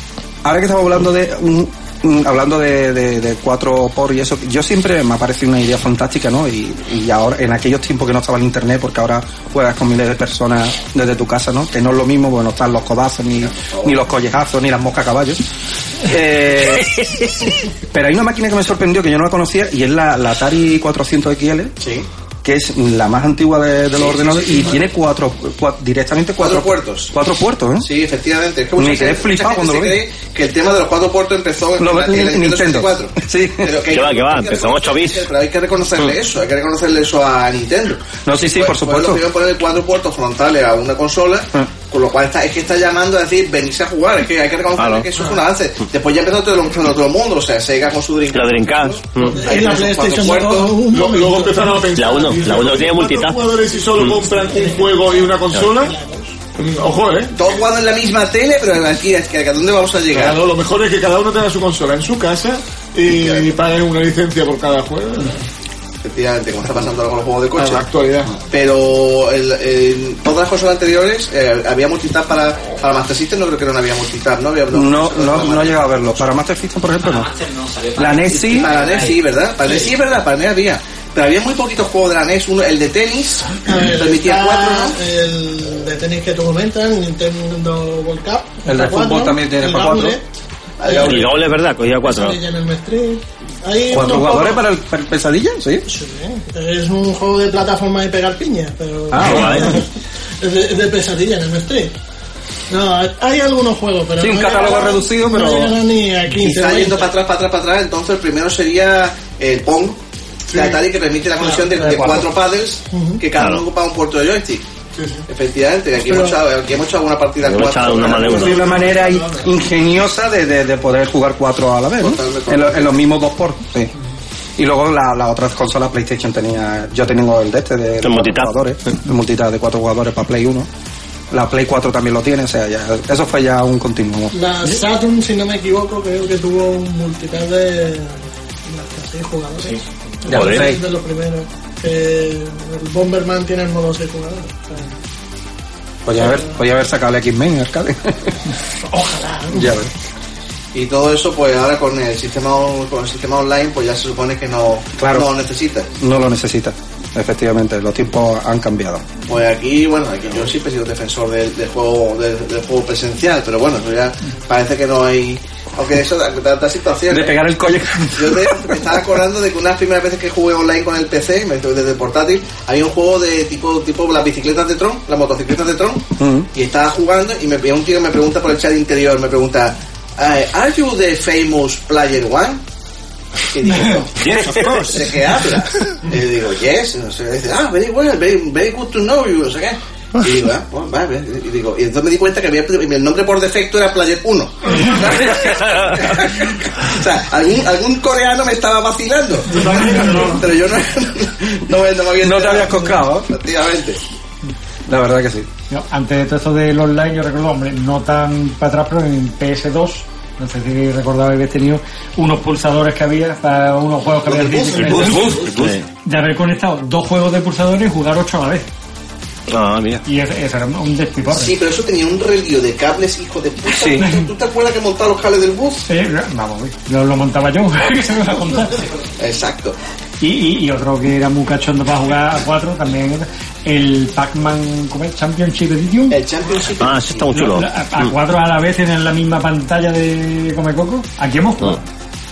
Ahora que estamos hablando de un, un- hablando de, de, de cuatro por y eso, yo siempre me ha parecido una idea fantástica, ¿no? Y, y ahora, en aquellos tiempos que no estaba el internet, porque ahora juegas con miles de personas desde tu casa, ¿no? Que no es lo mismo, porque no están los codazos, ni, ni los collejazos, ni las moscas a caballos. Eh, pero hay una máquina que me sorprendió que yo no la conocía y es la, la Atari 400 XL. Que es la más antigua de, de los ordenadores sí, sí, y tiene cuatro, cua- directamente cuatro, Cuatro puertos. Cuatro puertos, ¿eh? Sí, efectivamente. Es que Me quedé flipado cuando lo vi. que el tema de los cuatro puertos empezó en, Lo- la- en en la Nintendo. 64. Sí. Pero que hay Que va, que va, empezó en 8 bits. Pero hay que reconocerle eso, hay que reconocerle eso a Nintendo. No, sí, sí, Fue- por fue supuesto. poner cuatro puertos frontales a una consola, Ah. Con lo cual está, es que está llamando a decir, venirse a jugar, es que hay que reconocerle Claro. que eso es un avance. Después ya empezó todo, el- todo el mundo, o sea, Sega con su Dreamcast. La Dreamcast. Mm. Ahí En la PlayStation Luego empezaron a pensar. La uno, ¿y la uno tiene cuatro multitask. jugadores y solo compran un juego y una consola? Mm, Ojo, ¿eh? Todos jugando en la misma tele, pero aquí, es que ¿a dónde vamos a llegar? Claro, lo mejor es que cada uno tenga su consola en su casa y paguen una licencia por cada juego. Efectivamente, como está pasando ahora con los juegos de coche. En la actualidad. Pero el- en todas las consolas anteriores eh, había multitap para, para Master System, no creo que no había multitap, ¿no? Había, No, no, no he llegado a verlo. Para Master System, por ejemplo, no. La NES sí. Para NES sí, ¿verdad? Para NES sí, ¿verdad? Para NES había. Pero había muy poquitos juegos de la NES. Uno, el de tenis, ver, permitía está cuatro, ¿no? El de tenis que tú comentas, Nintendo World Cup. El de fútbol también tiene el para cuatro. Gauntlet es verdad, cogía cuatro. Hay ¿Cuatro unos jugadores para el, para el pesadilla? Sí. Sí, es un juego de plataforma y pegar piña, pero Ah, vale. es, de, es de pesadilla en el Street. No, hay algunos juegos, pero Sí, un no catálogo llegan- reducido, pero- no ni a 15 Quizá o 20. yendo para atrás, para atrás, para atrás, entonces el primero sería el Pong de Atari que permite la conexión de, Claro, de de cuatro cuatro. paddles que cada uno ocupa un puerto de joystick. Efectivamente, aquí, Pero- hemos echado, aquí hemos hecho alguna partida Hemos cuatro. echado una una manera in- ingeniosa de, de, de poder jugar cuatro a la vez. En, lo- en los mismos dos por. Sí. Y luego la, la otra consola PlayStation tenía. Yo tengo el de este de, de cuatro multitap. jugadores. El multitap de cuatro jugadores para Play 1. La Play 4 también lo tiene, o sea, ya, eso fue ya un continuo. La Saturn, si no me equivoco, creo que tuvo un multitap de de hasta seis jugadores. De los primeros. Que el Bomberman tiene el modo 6 jugadores. O sea, Podía haber, podía haber sacado el X-Men en arcade. Ojalá. ya ves. Y todo eso, pues ahora con el sistema on- con el sistema online, pues ya se supone que no, Claro. no lo necesita. No lo necesita. Efectivamente, los tiempos han cambiado. Pues aquí, bueno, aquí yo siempre he sido defensor del, del juego del, del juego presencial, pero bueno, eso ya parece que no hay. Aunque eso da, da, situación. De ¿eh? pegar el colle. Yo me, me estaba acordando de que unas primeras veces que jugué online con el PC, me- desde el portátil, había un juego de tipo tipo las bicicletas de Tron, las motocicletas de Tron, y estaba jugando y me un tío me pregunta por el chat interior, me pregunta, eh, ¿Are you the famous player one? Y digo, Yes, of course. ¿de qué hablas? Y yo digo, yes, no sé, dice, ah, very well, very, very good to know you, no sé qué. Y digo, ah, pues vale, y digo, y entonces me di cuenta que había, el nombre por defecto era Player 1. o sea, algún, algún coreano me estaba vacilando. Pero yo no, no, me- no me había No te habías coscado. Efectivamente. La verdad que sí. Yo, antes de todo esto del online, yo recuerdo, hombre, no tan para atrás, pero en PS2, no sé si recordaba que habéis tenido unos pulsadores que había para unos juegos que había de haber conectado dos juegos de pulsadores y jugar ocho a la vez. Ah, mira. Y ese, ese era un despiporre. Sí, pero eso tenía un relío de cables, hijo de puta. Sí. ¿Tú, tú te acuerdas que montaba los cables del bus? Sí, vamos, yo lo montaba yo, que se me va a contar. Exacto. Y, y, y otro que era muy cachondo para jugar a cuatro también era el Pac-Man. Championship Edition. El Championship. Ah, ese está muy chulo. Lo- A, a cuatro a la vez en la misma pantalla de Comecoco. Aquí hemos jugado.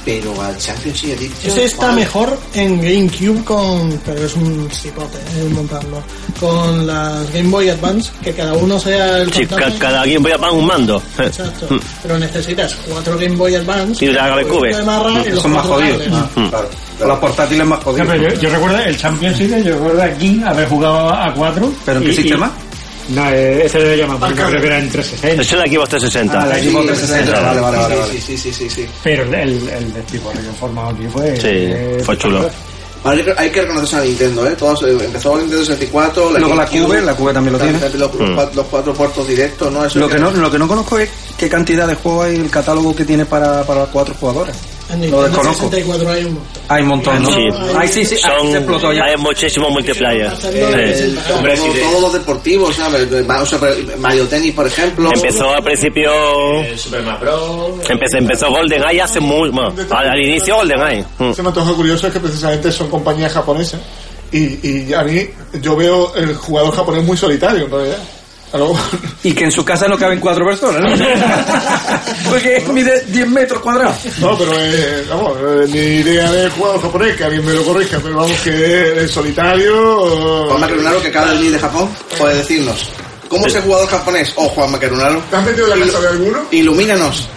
Pero al Championship Edition. Ese está mejor en GameCube con. Pero es un cipote, eh, montarlo. Con las Game Boy Advance, que cada uno sea el Sí, ca- cada quien voy a pagar un mando. Exacto. Mm. Pero necesitas cuatro Game Boy Advance. Y la GameCube. un de marra y los Son más jodidos. cables. Mm. Claro. Los portátiles más jodidos. yo, yo recuerdo el Championship, yo recuerdo aquí haber jugado a cuatro. ¿Pero en qué y- y- sistema? No, eh, ese le llaman, porque creo que era en 360. Ese es el Xbox 360. Ah, Xbox 360. sí, Vale, vale, vale. sí. Sí, sí, sí, sí, sí. Pero el, el, el despiporre que formado aquí fue. Sí, eh, fue chulo. Hay que- reconocerse a Nintendo, ¿eh? Todos, eh, empezó con Nintendo 64, la Luego la Cube, la Cube también lo tiene. Los, Mm. cuatro, los cuatro puertos directos, ¿no? Eso Lo que no, lo que no conozco es qué cantidad de juegos hay el catálogo que tiene para, para cuatro jugadores. En Lo Nintendo desconozco. 64 hay un montón. Hay un montón, ¿no? Sí. Ay, sí, sí. Son, se explotó ya. hay muchísimos multiplayer. Eh, Sí. Hombre, todos los deportivos, ¿sabes? O sea, Mario Tennis, por ejemplo. Empezó al principio. Super Smash Bros. Empezó, empezó GoldenEye hace muy. bueno, al, al inicio GoldenEye. Mm. Se me antoja curioso es que precisamente son compañías japonesas y, y a mí yo veo el jugador japonés muy solitario en realidad. Y que en su casa no caben cuatro personas, ¿no? Porque mide 10 metros cuadrados. No, pero eh, vamos, eh, mi idea de jugador japonés, que alguien me lo corrija, pero vamos que el solitario... Juan Macarunaro, que acaba de venir de Japón, puede decirnos. ¿Cómo es el jugador japonés? Oh, Juan Macarunaro. ¿Te has metido en la casa de alguno? Ilumínanos.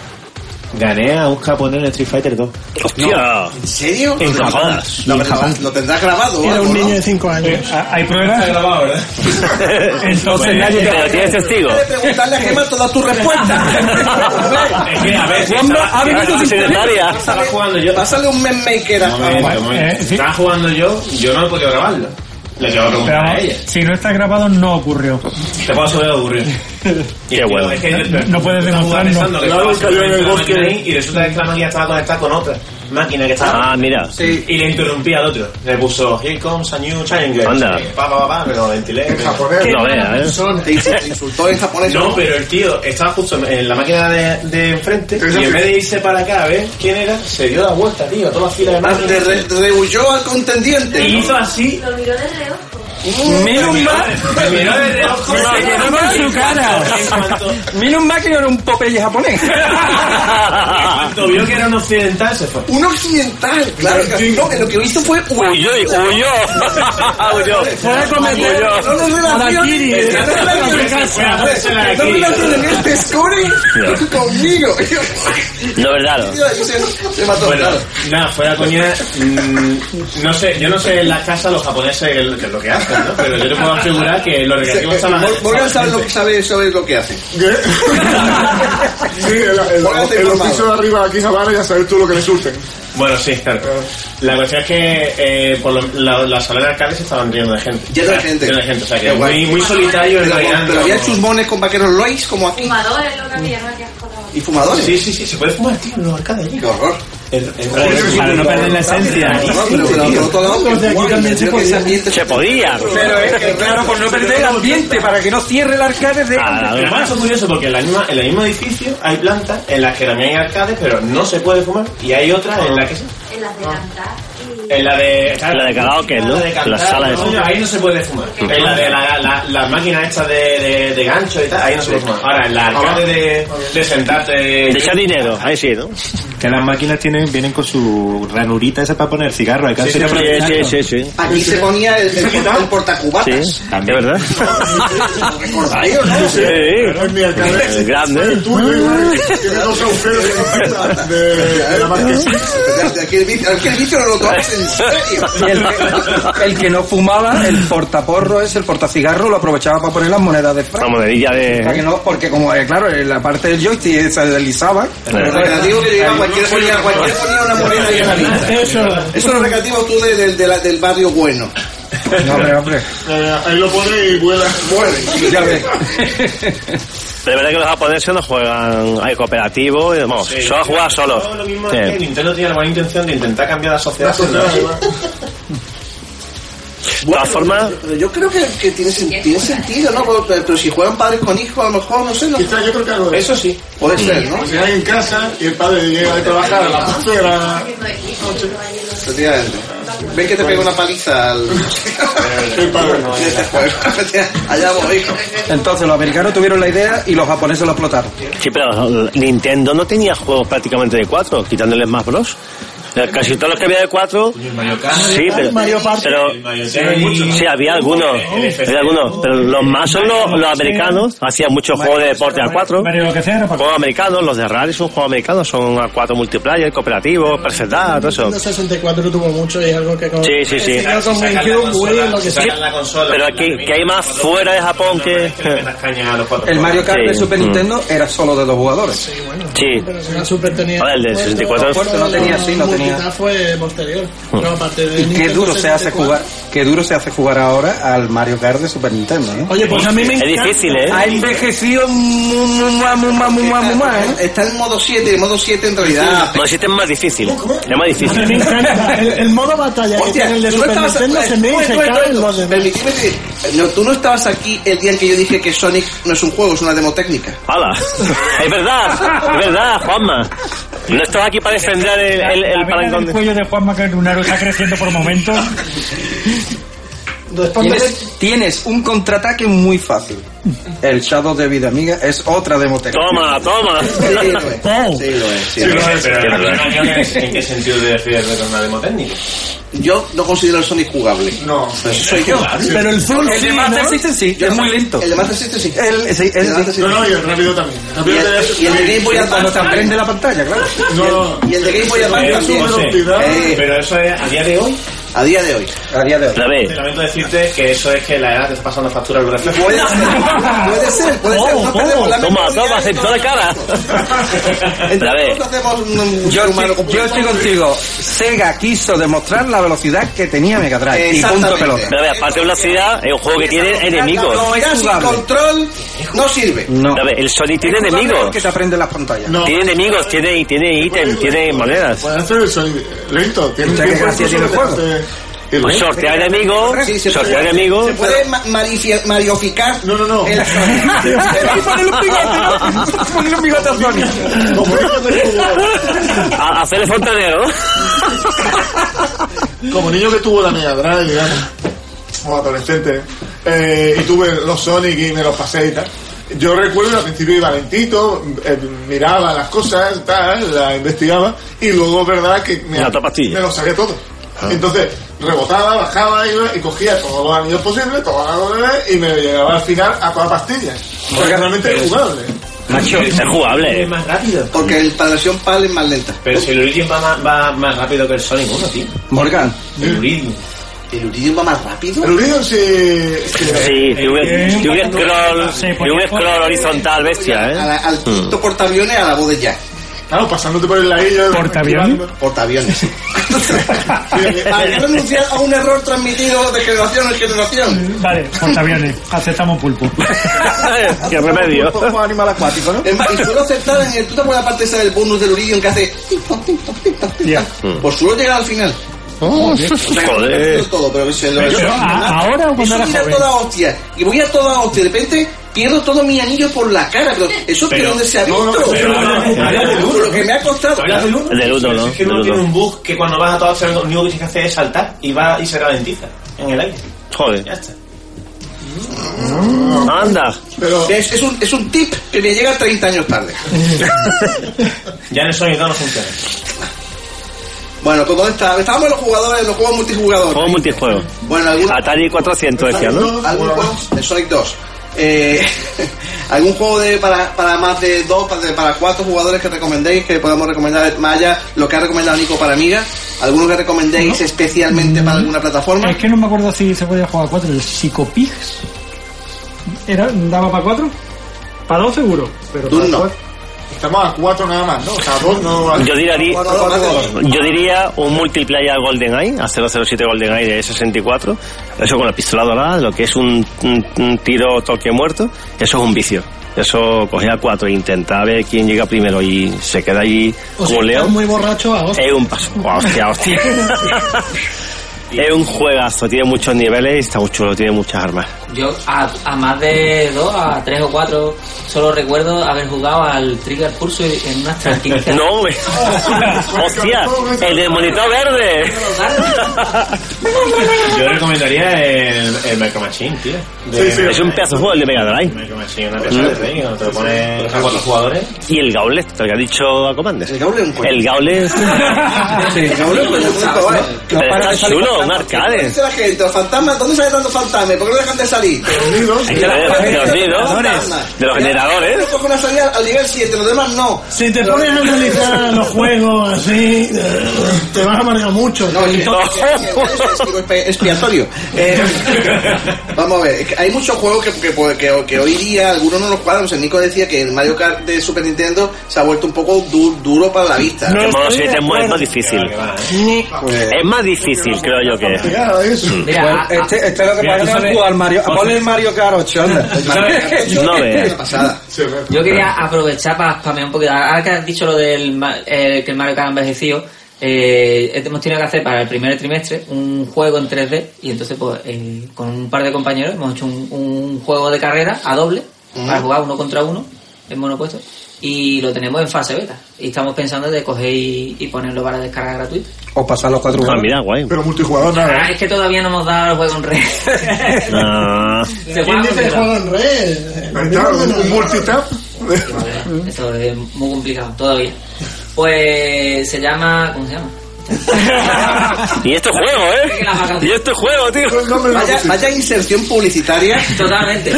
Gané a un japonés en Street Fighter 2. ¡Hostia! ¿En serio? En Lo- Japón. Lo, lo- lo tendrás grabado, Era un niño ¿no? de 5 años. Eh, ¿Hay pruebas? grabado, ¿verdad? Entonces nadie te Pero tienes testigo. Puedes preguntarle a Gemma todas tus respuestas. Es que, a ver, ha venido Ah, sin secretaria. estaba jugando yo. Pásale un meme maker a momento. Eh. Estaba jugando yo, yo no he podido grabarlo. Le tengo que preguntar a ella. si no está grabado, no ocurrió. Te puedo saber ocurrir. Qué bueno. Es que No puedes estaba demostrarlo. pensando que Claro, cayó en el bosque. ahí, y resulta que la máquina estaba conectada con otra máquina que estaba. Ah, mira. Y le interrumpía al otro. Le puso Here comes a new challenger. Anda. Pa, pa, pa, pa, me lo ventilé. me- No veas, ¿eh? Te insu- te insultó en japonés. No, pero el tío estaba justo en la máquina de, de enfrente y en vez de irse para acá a ver quién era, se dio la vuelta, tío, a toda la fila de Ah, máquinas. rehuyó al contendiente. Y hizo así. Lo miró de reojo. Mal. Me miró de reojo. Se quedó con su cara. Mal que no era un Popeye japonés. en cuanto vio que era un occidental, se fue. Un occidental, claro. que- No, que lo que hizo fue Huyó, huyó. Huyó. Fue a cometer. Que No relacionen. este Scurry conmigo. No, verdad. Se- mató, Bueno, nada, fuera coña, mm, no sé, yo no sé en la casa los japoneses qué es lo que hacen, ¿no? Pero yo te puedo asegurar que los recreativos están Mor- Morgan sabe lo que sabe sobre lo que hace. Sí, el, el, Póngate el, informado. piso de arriba aquí Javara ya sabes tú lo que le surten. Bueno, sí, claro. La cuestión es que eh, por lo, la, las de arcades se estaban llenas de gente. Lleno de gente. lleno de gente, o sea que Qué guay. muy, muy solitario en Pero, realidad. pero había chusmones con vaqueros Lois como aquí. Fumadores, lo que había, no había. Y fumadores. Sí, sí, sí, se puede fumar, tío, en los arcades allí. Qué horror. Para no perder la esencia. Se podía. Pero es que, claro, por no perder el ambiente, para que no cierre el arcade de Ah, Además, es curioso porque en, la misma, en el mismo edificio hay plantas en las que también hay arcades, pero no se puede fumar. Y hay otras en las que sí. En las de y... En la de. La de karaoke, ¿no? La de cantar, La sala de no, eso. Ahí no se puede fumar. En la de la, la, las máquinas estas de, de, de gancho y tal, ahí no se puede fumar. Ahora, en la arcade de, de sentarte. De echar dinero, ahí sí, ¿no? Que las máquinas tienen, vienen con su ranurita esa para poner cigarro. Sí, sí, sí, sí, sí. Aquí se ponía el, el, el portacubatas. Sí, ¿de verdad? ¿Recordáis o no? Sí. En mi alcalde. El grande. Tú, tiene dos agujeros de, de la marquesina. Aquí el vicio, aquí el vicio no lo tomas en serio. Y el, que- el que no fumaba, el portaporro es el portacigarro, lo aprovechaba para poner las monedas de La franco. monedilla Para que de... no, porque como, eh, claro, en la parte del joystick se deslizaba. El recreativo que llegaba cualquier ponía, cualquier ponía una moneda y una lista. Eso. Eso es los recreativos tú de- del- de la- del barrio bueno. No, hombre, hombre. Eh, ahí lo pone y vuela. Bueno, Ya ves. De verdad que los japoneses no juegan, hay cooperativo, y, vamos, Sí. solo jugar solos. Lo mismo Sí. es que Nintendo tiene la buena intención de intentar cambiar la sociedad. De todas formas, pero yo creo que, que tiene, tiene sentido, ¿no? Pero, pero si juegan padres con hijos, a lo mejor, no sé, no. Quizás yo creo que algo de eso. Sí. Puede ser, ¿no? Si hay en casa y el padre llega de trabajar a las 12 de la Efectivamente. Ven que te pega una paliza al... en este juego. Allá voy, hijo. Entonces los americanos tuvieron la idea y los japoneses lo explotaron. sí, pero Nintendo no tenía juegos prácticamente de cuatro, quitándole más Bros. Eh, Casi todos los que había de cuatro, sí, pero, pero sí, había algunos, había algunos, pero los más son los, los americanos, hacían muchos juegos de deporte a cuatro. Juegos americanos, los de Rally son juegos americanos, son a cuatro multiplayer, cooperativos, perfect Dark, todo eso. Nintendo 64 tuvo mucho y es algo que con, Sí, sí, sí. Pero aquí, que hay más fuera de Japón que... El Mario Kart de Sí. Super. Nintendo era solo de dos jugadores. Sí, tenía. Ahora, el del 64 fuerte, no tenía así, no tenía quizás fue posterior. Qué duro se hace jugar, qué duro se hace jugar ahora al Mario Kart de Super Nintendo, ¿no? Oye, pues a mí me. Es difícil, ¿eh? Ha envejecido Está en modo 7, modo 7 en realidad. Modo 7 es más difícil. Es más difícil. El, modo batalla que el se tú no estabas aquí el día en que yo dije que Sonic no es un juego, es una demo técnica. ¡Es verdad! ¡Es verdad, Juanma! No estás aquí para defender el, el, el parangón del de... cuello de Juanma Carunaro está creciendo por momentos. Tienes, tienes un contraataque muy fácil. El Shadow de Vida Amiga es otra demo técnica. Toma, toma. Sí, lo es. Sí, lo es. sí, lo es. Pero ¿en qué sentido de decir una demo técnica? Yo no considero el Sonic jugable. No. Pero eso soy yo. Pero el Zoom El sí, de Master ¿no? System sí, es muy lento. El de Master System sí. El, sí, El de Master el, System. No, no, y el rápido también. Y Rápido el, y el de Game Boy cuando Advance te aprende la pantalla, claro. No, Y el de Game Boy Advance Pero eso es a día de hoy. A día de hoy. A día de hoy. La. Te lamento decirte que eso es que la edad te está pasando factura los reflejos. Puede ser, puede ser, puede ser. No perdemos la Toma, toma, cara. Entre La ve. todos hacemos un, Yo yo estoy contigo. Sega quiso demostrar la velocidad que tenía Mega Drive. Y punto pelota. Pero ve, aparte de velocidad, es un juego que tiene enemigos. Sin jugable. control no sirve. No. A ver, el Sonic tiene Es enemigos. porque te aprende las pantallas. No. Tiene enemigos, tiene, tiene ítem, tiene monedas. Puede hacer el sonido lento. Tiene que gracia tiene el juego. Pues lento. sortea enemigos, Sí, se sortea puede- enemigos. Se puede marioficar No, no, no. el Ponle un bigote, ¿no? Ponle un bigote a Sony. Como niño que tuvo- A, hacer el fontanero. como niño que tuvo la Mega Drive, digamos, o adolescente, eh, y tuve los Sonic y me los pasé y tal. Yo recuerdo al principio iba lentito, eh, miraba las cosas, tal, las investigaba, y luego, verdad, que me, me lo saqué todo. Entonces, rebotaba, bajaba iba, y cogía todos los anillos posibles, todas las cosas, y me llegaba al final a toda pastilla. Porque realmente es jugable. Macho, es jugable. Es más rápido. Porque el, la versión PAL es más lenta. Pero si el Origin va más, va más rápido que el Sonic 1, tío. Morgan. El Origin. ¿El Uridium va más rápido? El Uridium sí... sí. Sí, tiene un, scroll, horizontal bestia, ¿eh? la- al quinto portaaviones a la voz de Jack. Claro, pasándote por el ladillo... ¿Portaaviones? Portaaviones. Hay que renunciar a un error transmitido de generación en generación. Vale, portaaviones. Aceptamos pulpo. Qué remedio. Como animal acuático, ¿no? Y suelo aceptar en el... ¿Tú te acuerdas la parte esa del bonus del Uridium que hace... Ya. Pues suelo llegar al final. O sea, que no Joder. todo, pero se lo ¿a- ahora o cuando era joven? toda hostia. Y voy a toda hostia. De repente pierdo todo mi anillo por la cara. Pero eso de Pero- dónde se ha no, visto. no, pero- Por lo que me ha costado. ¿Hablas del 1? Del uno, ¿no? Es que 1 tiene uno. un bug que cuando vas a toda velocidad lo único que tienes que hacer es saltar y va y se ralentiza en el aire. Joder. Ya está. Anda. Pero... Es, es un, es un tip que me llega 30 años tarde. Ya en el Sonic 2 no funciona. Bueno, pues ¿dónde está? Estábamos en los jugadores, en los juegos multijugadores. Juego multijuego. Bueno, algún, Atari 400 decía, ¿no? algún juego de Sonic 2. Eh, ¿Algún juego de para, para más de dos, para, de- para cuatro jugadores que recomendéis, que podamos recomendar allá lo que ha recomendado Nico para Amiga? ¿Alguno que recomendéis especialmente para alguna plataforma? Es que no me acuerdo si se podía jugar a 4. El Psychopigs. ¿Era, ¿Daba para 4? Para 2 seguro. Pero Doom para no. cuatro- Estamos a cuatro nada más, ¿no? O sea, dos no... Yo diría, yo diría un multiplayer GoldenEye, a 007 GoldenEye de 64, eso con la pistola dorada, lo que es un, un- un tiro toque muerto, eso es un vicio. Eso cogía cuatro e intentaba ver quién llega primero y se queda ahí O sea, león. muy borracho a hostia. Es un paso. Hostia, hostia. es un juegazo, tiene muchos niveles y está muy chulo, tiene muchas armas. Yo a, a más de dos, a tres o cuatro, solo recuerdo haber jugado al Trigger Pulse en unas tranquilidades. No. Hostia, el del monitor verde. Yo recomendaría el, el Micro Machine, tío. De- Sí, sí. Es un pedazo de juego el de Mega Drive. Micro Machine, una pieza de te lo pones a cuatro jugadores. Y el Gauntlet, lo que ha dicho a Commander. El Gauntlet es un juego. El Gauntlet. El Gauntlet, pues, es un juego, ¿eh? Pero está chulo, un arcade. Fantasmas, ¿dónde sale tantos fantasmas? ¿Por qué no dejan de salir? Hay que ver, de los nidos, de los Yo generadores. cojo una salida al nivel 7, los demás no. Si te pones a analizar los juegos así, te vas a amargar mucho. No, es expiatorio. Vamos a ver, hay muchos juegos que, que, que- que hoy día algunos no los cuadran. O sea, Nico decía que el Mario Kart de Super Nintendo se ha vuelto un poco du- duro para la vista. Que modo 7 es más- es más difícil. Pues, Es más difícil, creo yo que. Claro, eso. Mira, a- Este, este es lo que Mira, pasa tú con sabes- jugar Mario. Ponle el Mario Kart 8, anda. No veas. pasada. Yo quería aprovechar para spamear un poquito. Ahora que has dicho lo del ma- eh, que el Mario Kart ha envejecido, eh, hemos tenido que hacer para el primer trimestre un juego en 3D y entonces pues eh, con un par de compañeros hemos hecho un, un juego de carrera a doble para jugar uno contra uno en monopuesto y lo tenemos en fase beta y estamos pensando de coger y, y ponerlo para descarga gratuita. O pasar los cuatro Ah, juegos. mira, guay. Pero multijugador Ah, nada. ¿eh? es que todavía no hemos dado el juego en red. Ah, Se ¿Quién dice complicado. juego en red? Un, un multitap. Eso es muy complicado todavía. Pues se llama, ¿cómo se llama? Y este juego, ¿eh? Y este juego, tío. Vaya, vaya inserción publicitaria. Totalmente.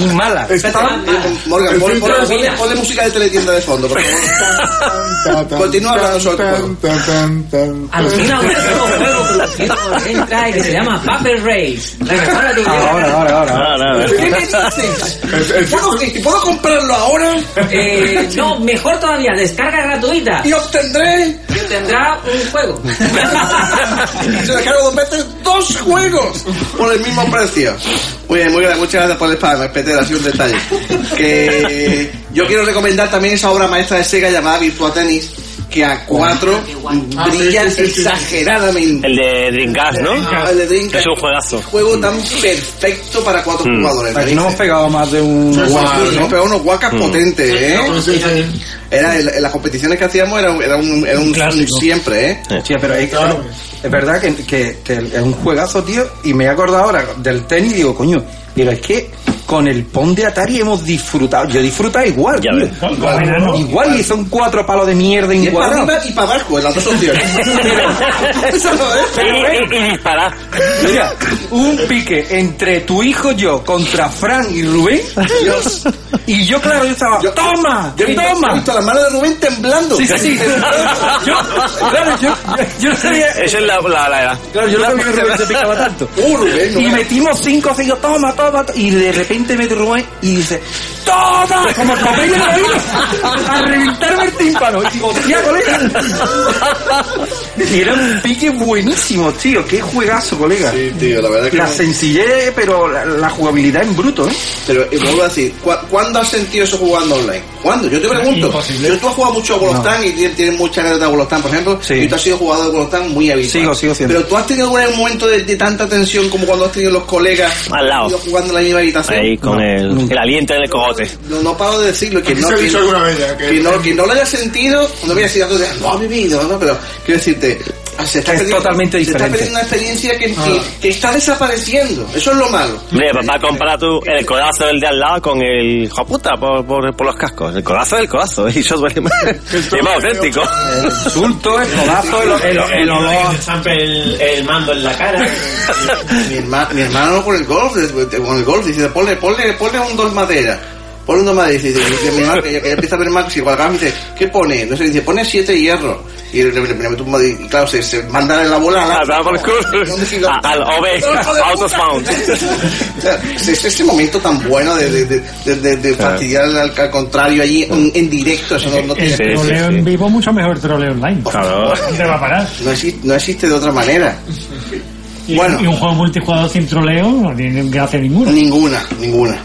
Y mala. Está- Morgan, pon- pon- ponle, ponle música de teletienda de fondo, por favor. Continúa hablando sobre el juego. Alucina un nuevo juego producido por Entra que se llama Paper Race. Ahora, ahora, ahora. Ahora, ahora. ¿Qué me dices? ¿Puedo, que- ¿Puedo comprarlo ahora? Eh, no, mejor todavía, descarga gratuita. Y obtendré. Y un juego. Se descargo dos veces dos juegos por el mismo precio. Muy bien, muy bien, muchas gracias por el spam, Peter, ha sido un detalle. Que yo quiero recomendar también esa obra maestra de Sega llamada Virtua Tennis, que a cuatro brilla exageradamente. El de Dreamcast, ¿no? Ah, el de Dreamcast. Es un juegazo. Juego tan perfecto para cuatro Mm. jugadores. Aquí no hemos pegado más de un hemos pegado unos guacas Mm. potentes, ¿eh? Sí, sí. Era en, las competiciones que hacíamos era, un- era un, era un, clásico. siempre, ¿eh? Sí, pero es, es verdad que, que- que es un juegazo, tío, y me he acordado ahora del tenis y digo, coño, pero es que con el PON de Atari hemos disfrutado, yo he disfrutado igual, Ya tío. Con- con enano. Igual y son cuatro palos de mierda Y es para arriba y para abajo, en las dos opciones. Eso no es. Y, y, y disparar. Mira, un pique entre tu hijo yo contra Fran y Rubén. Dios. Y yo, claro, yo estaba, Yo- ¡toma! Yo he visto, he ¡Toma! visto las manos de Rubén temblando. Sí, sí, sí. Yo, claro, yo, yo no sabía, Esa es la, la, la, claro, yo no sabía que Rubén se picaba tanto. Uh, Rubén, no Y me- metimos cinco, cinco, toma, toma, y de repente mete Rubén y dice, ¡toma! Como el papel de la vida, a reventarme el tímpano. Y digo, ¡hostia, colega! Y era un pique buenísimo, tío. Qué juegazo, colega. Sí, tío, la verdad que. La no. sencillez, pero la, la jugabilidad en bruto, ¿eh? Pero y vuelvo a decir, ¿cu- ¿cuándo has sentido eso jugando online? ¿Cuándo? Yo te pregunto. Imposible. Yo, tú has jugado mucho a World of Tanks y tienes, mucha anécdota de Tanks, por ejemplo, Sí. y tú has sido jugador de Tanks muy habitual. Sigo, sigo siendo. Pero tú has tenido algún momento de, de tanta tensión como cuando has tenido los colegas Al lado. En la misma habitación. Ahí con el, el aliento en el cogote. No, no paro de decirlo, que no, se ha que, dicho alguna vez ya, que- que no, que no lo haya sentido, no voy a decir lo ha vivido, ¿no? Pero quiero decirte, se está Es perdiendo- totalmente Se está diferente. perdiendo una experiencia que, que, que está desapareciendo. Eso es lo malo. Hombre, va a comparar tú el codazo del de al lado con el hijo puta por, por, por los cascos. El codazo es el codazo, y eso duele más, es más auténtico. El insulto, el codazo, el, el, el olor. El, el mando en la cara. mi, herma- mi hermano con el golf, con el golf, dice, ponle, ponle, ponle un dos madera. Ponle un dos madera. Dice, dice, mi hermano, que ya, que ya empieza a ver más, si Guadalajara me dice, ¿qué pone? No sé, dice, pone siete hierro. Y le, le, le meto un madera, y claro, se, se manda en la bola a la- A dar por el culo. A- Al OB, out of bounds. O sea, es es ese momento tan bueno de, de, de, de, de- de fastidiar al, al contrario allí en, en directo, eso no, no tiene El Sí, sí, troleo sí. en vivo mucho mejor troleo online. Claro. ¿Dónde va a parar? no existe, no existe de otra manera. Y, Bueno. y un juego multijugador sin troleo no tiene gracia ninguna. Ninguna, ninguna.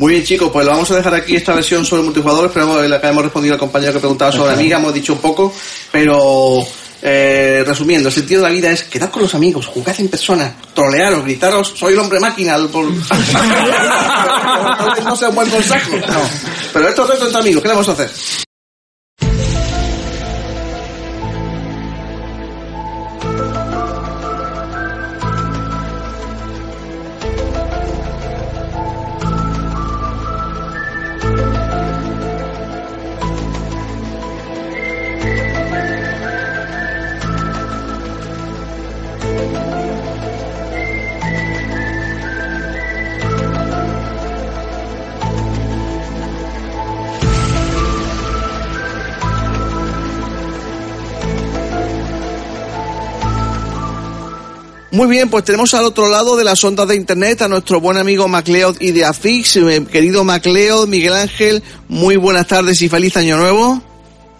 Muy bien, chicos, pues lo vamos a dejar aquí esta versión sobre multijugador. Esperamos que hemos respondido al compañero que preguntaba sobre Amiga, hemos dicho un poco, pero eh, resumiendo, el sentido de la vida es quedad con los amigos, jugad en persona, trolearos, gritaros, soy el hombre máquina. Por... Tal vez no sea un buen consejo. Pero esto es reto entre amigos, ¿qué le vamos a hacer? Muy bien, pues tenemos al otro lado de las ondas de internet a nuestro buen amigo MacLeod y de Afix. Eh, Querido MacLeod, Miguel Ángel, muy buenas tardes y feliz año nuevo.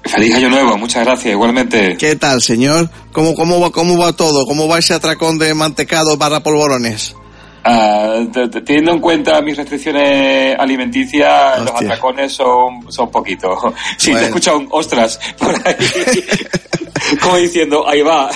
Feliz año nuevo, muchas gracias, igualmente. ¿Qué tal, señor? ¿Cómo, cómo, va, ¿Cómo va todo? ¿Cómo va ese atracón de mantecado barra polvorones? Ah, teniendo en cuenta mis restricciones alimenticias, los atracones son, son poquitos. Sí, te Bueno. he escuchado un ostras por ahí, como diciendo, ahí va.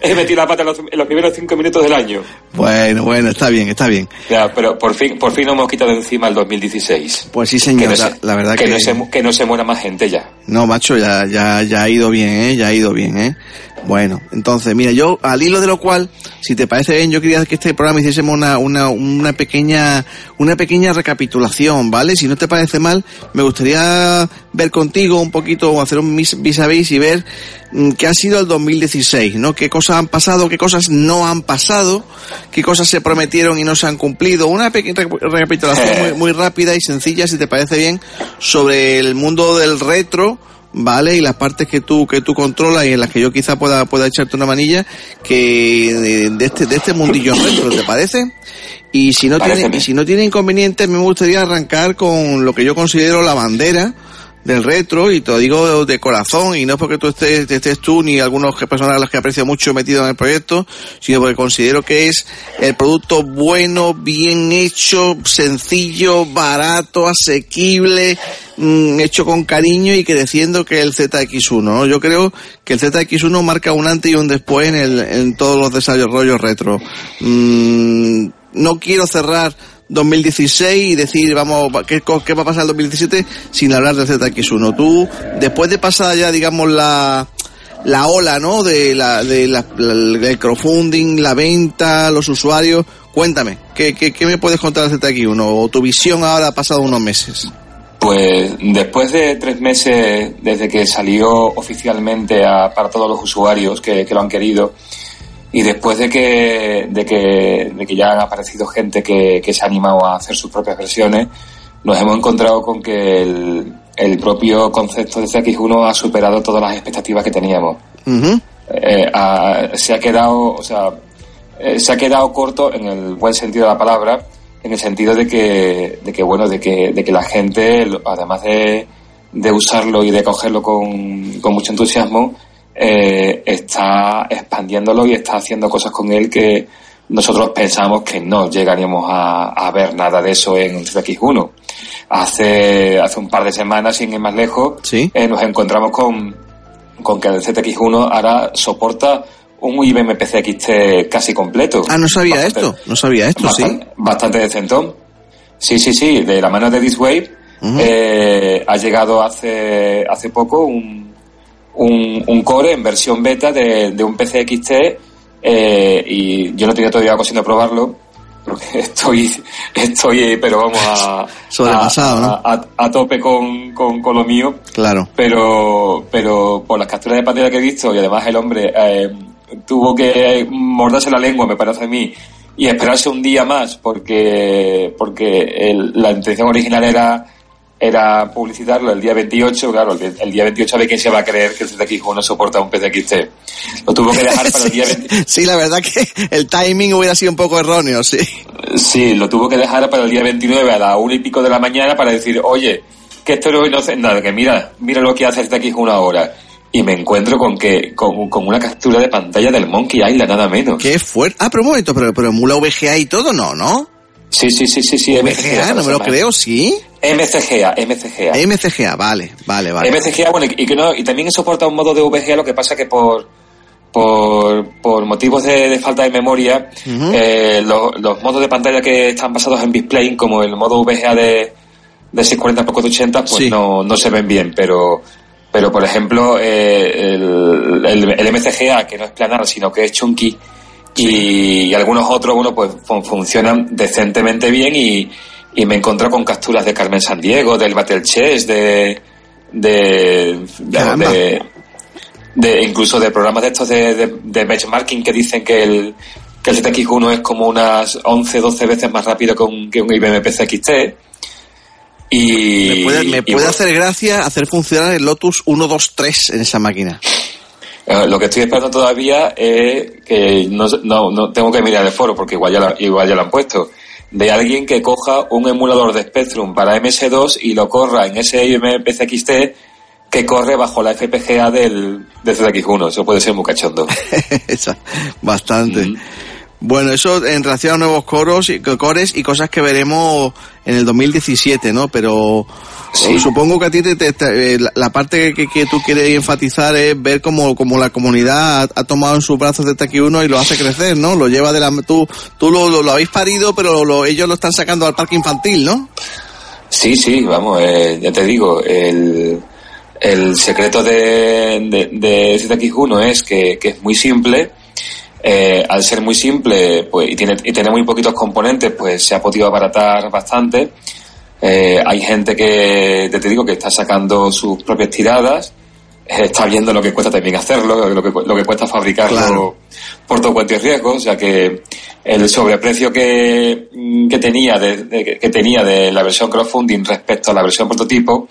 He metido la pata en los, en los primeros cinco minutos del año. Bueno, bueno, está bien, está bien. Ya, pero por fin, por fin nos hemos quitado de encima el 2016. Pues sí, Que señor, no, la, se, la verdad que... no se, que no se muera más gente ya. No, macho, ya, ya, ya ha ido bien, ¿eh? Ya ha ido bien, ¿eh? Bueno, entonces, mira, yo al hilo de lo cual, si te parece bien, yo quería que este programa hiciésemos una, una, una pequeña, una pequeña recapitulación, ¿vale? Si no te parece mal, me gustaría ver contigo un poquito, o hacer un vis a vis y ver mm, qué ha sido el 2016, ¿no? Qué cosas han pasado, qué cosas no han pasado, qué cosas se prometieron y no se han cumplido. Una pequeña re- recapitulación muy, muy rápida y sencilla, si te parece bien, sobre el mundo del retro, ¿vale? Y las partes que tú, que tú controlas y en las que yo quizá pueda, pueda echarte una manilla, que de, este, de este mundillo retro, ¿te parece? Y si no tiene, y si no tiene inconvenientes, me gustaría arrancar con lo que yo considero la bandera del retro, y te lo digo de corazón, y no es porque tú estés, estés tú ni algunas personas a las que aprecio mucho metido en el proyecto, sino porque considero que es el producto bueno, bien hecho, sencillo, barato, asequible, mm, hecho con cariño y creciendo que el ZX1, ¿no? Yo creo que el ZX1 marca un antes y un después en, el, en todos los desarrollos retro. Mm, no quiero cerrar 2016 y decir, vamos, ¿qué, qué va a pasar el 2017 sin hablar del ZX1. Tú, después de pasar ya, digamos, la, la ola, ¿no? De la, de la, el crowdfunding, la venta, los usuarios, cuéntame, ¿qué, qué, me puedes contar del ZX1? O tu visión ahora ha pasado unos meses. Pues después de tres meses desde que salió oficialmente para todos los usuarios que, que lo han querido y después de que, de que, de que ya han aparecido gente que, que se ha animado a hacer sus propias versiones, nos hemos encontrado con que el, el propio concepto de CX1 ha superado todas las expectativas que teníamos. Eh, se ha quedado, o sea, eh, se ha quedado corto en el buen sentido de la palabra, en el sentido de que, de que bueno, de que, de que la gente, además de, de usarlo y de cogerlo con, con mucho entusiasmo, eh, está expandiéndolo y está haciendo cosas con él que nosotros pensamos que no llegaríamos a, a ver nada de eso en ZX1. Hace, hace un par de semanas, sin ir más lejos, eh, nos encontramos con, con que el ZX1 ahora soporta un IBM PC XT casi completo. Ah, no sabía Bastante- esto, no sabía esto, sí. bastante, decentón. Sí, sí, sí, de la mano de This Wave eh, ha llegado hace, hace poco un, un, un core en versión beta de, de un PC XT eh, y yo no tenía todavía ocasión de probarlo porque estoy, estoy pero vamos a, Sobrepasado, a, ¿no? a, a tope con, con, con lo mío Claro. pero pero por las capturas de pantalla que he visto y además el hombre eh, tuvo que morderse la lengua me parece a mí y esperarse un día más porque porque el- la intención original era era publicitarlo el día 28 claro el, el día 28 a ver quién se va a creer que el ZX1 soporta un PCXT lo tuvo que dejar para el día 20 Sí, la verdad que el timing hubiera sido un poco erróneo, sí. Sí, lo tuvo que dejar para el día 29 a la una y pico de la mañana para decir, oye, que esto no no hace nada, que mira, mira lo que hace este aquí una hora. Y me encuentro con que, con, con una captura de pantalla del Monkey Island, nada menos. Qué fuerte. Ah, pero un momento, pero, pero emula VGA y todo, no, ¿no? Sí, sí, sí, sí, sí, VGA, no me lo creo, sí. MCGA, MCGA. MCGA, vale, vale, vale. MCGA, bueno, y, que no, y también soporta un modo de VGA, lo que pasa que por, por, por motivos de, de falta de memoria, eh, lo- los modos de pantalla que están basados en Bitplane, como el modo VGA de, de 640 por 480, pues no, no se ven bien, pero, pero por ejemplo, eh, el, el, el MCGA, que no es planar, sino que es chunky, y, y algunos otros, bueno, pues fun- funcionan decentemente bien y, y me encontré con capturas de Carmen San Diego, del Battle Chess, de, de, de, de- de- incluso de programas de estos de, de, de benchmarking que dicen que el, que el ZX1 es como unas 11, 12 veces más rápido que un, que un IBM PC XT. Y, Me puede, me y puede bueno, hacer gracia hacer funcionar el Lotus 1, 2, 3 en esa máquina. Eh, lo que estoy esperando todavía es que no, no, no tengo que mirar el foro porque igual ya, la- igual ya lo han puesto. De alguien que coja un emulador de Spectrum para MS2 y lo corra en ese IBM PCXT que corre bajo la FPGA del, del ZX1. Eso puede ser muy cachondo. Bastante. Bueno, eso en relación a nuevos coros y cores y cosas que veremos en el 2017, ¿no? Pero supongo que a ti te, te- te- eh, la, parte que, que tú quieres enfatizar es ver cómo, cómo la comunidad ha, ha tomado en sus brazos de TX1 y lo hace crecer, ¿no? Lo lleva de la... Tú, tú lo, lo- lo habéis parido, pero lo- ellos lo están sacando al parque infantil, ¿no? Sí, sí, vamos, eh, ya te digo, el, El secreto de, de, de ZX1 es que, que es muy simple. Eh, al ser muy simple pues, y, tiene, y tener muy poquitos componentes, pues se ha podido abaratar bastante. Eh, hay gente que, te digo, que está sacando sus propias tiradas, eh, está viendo lo que cuesta también hacerlo, lo que, lo que cuesta fabricarlo por todo cuento y riesgo, o sea que el sobreprecio que, que tenía de, de- que tenía de la versión crowdfunding respecto a la versión prototipo,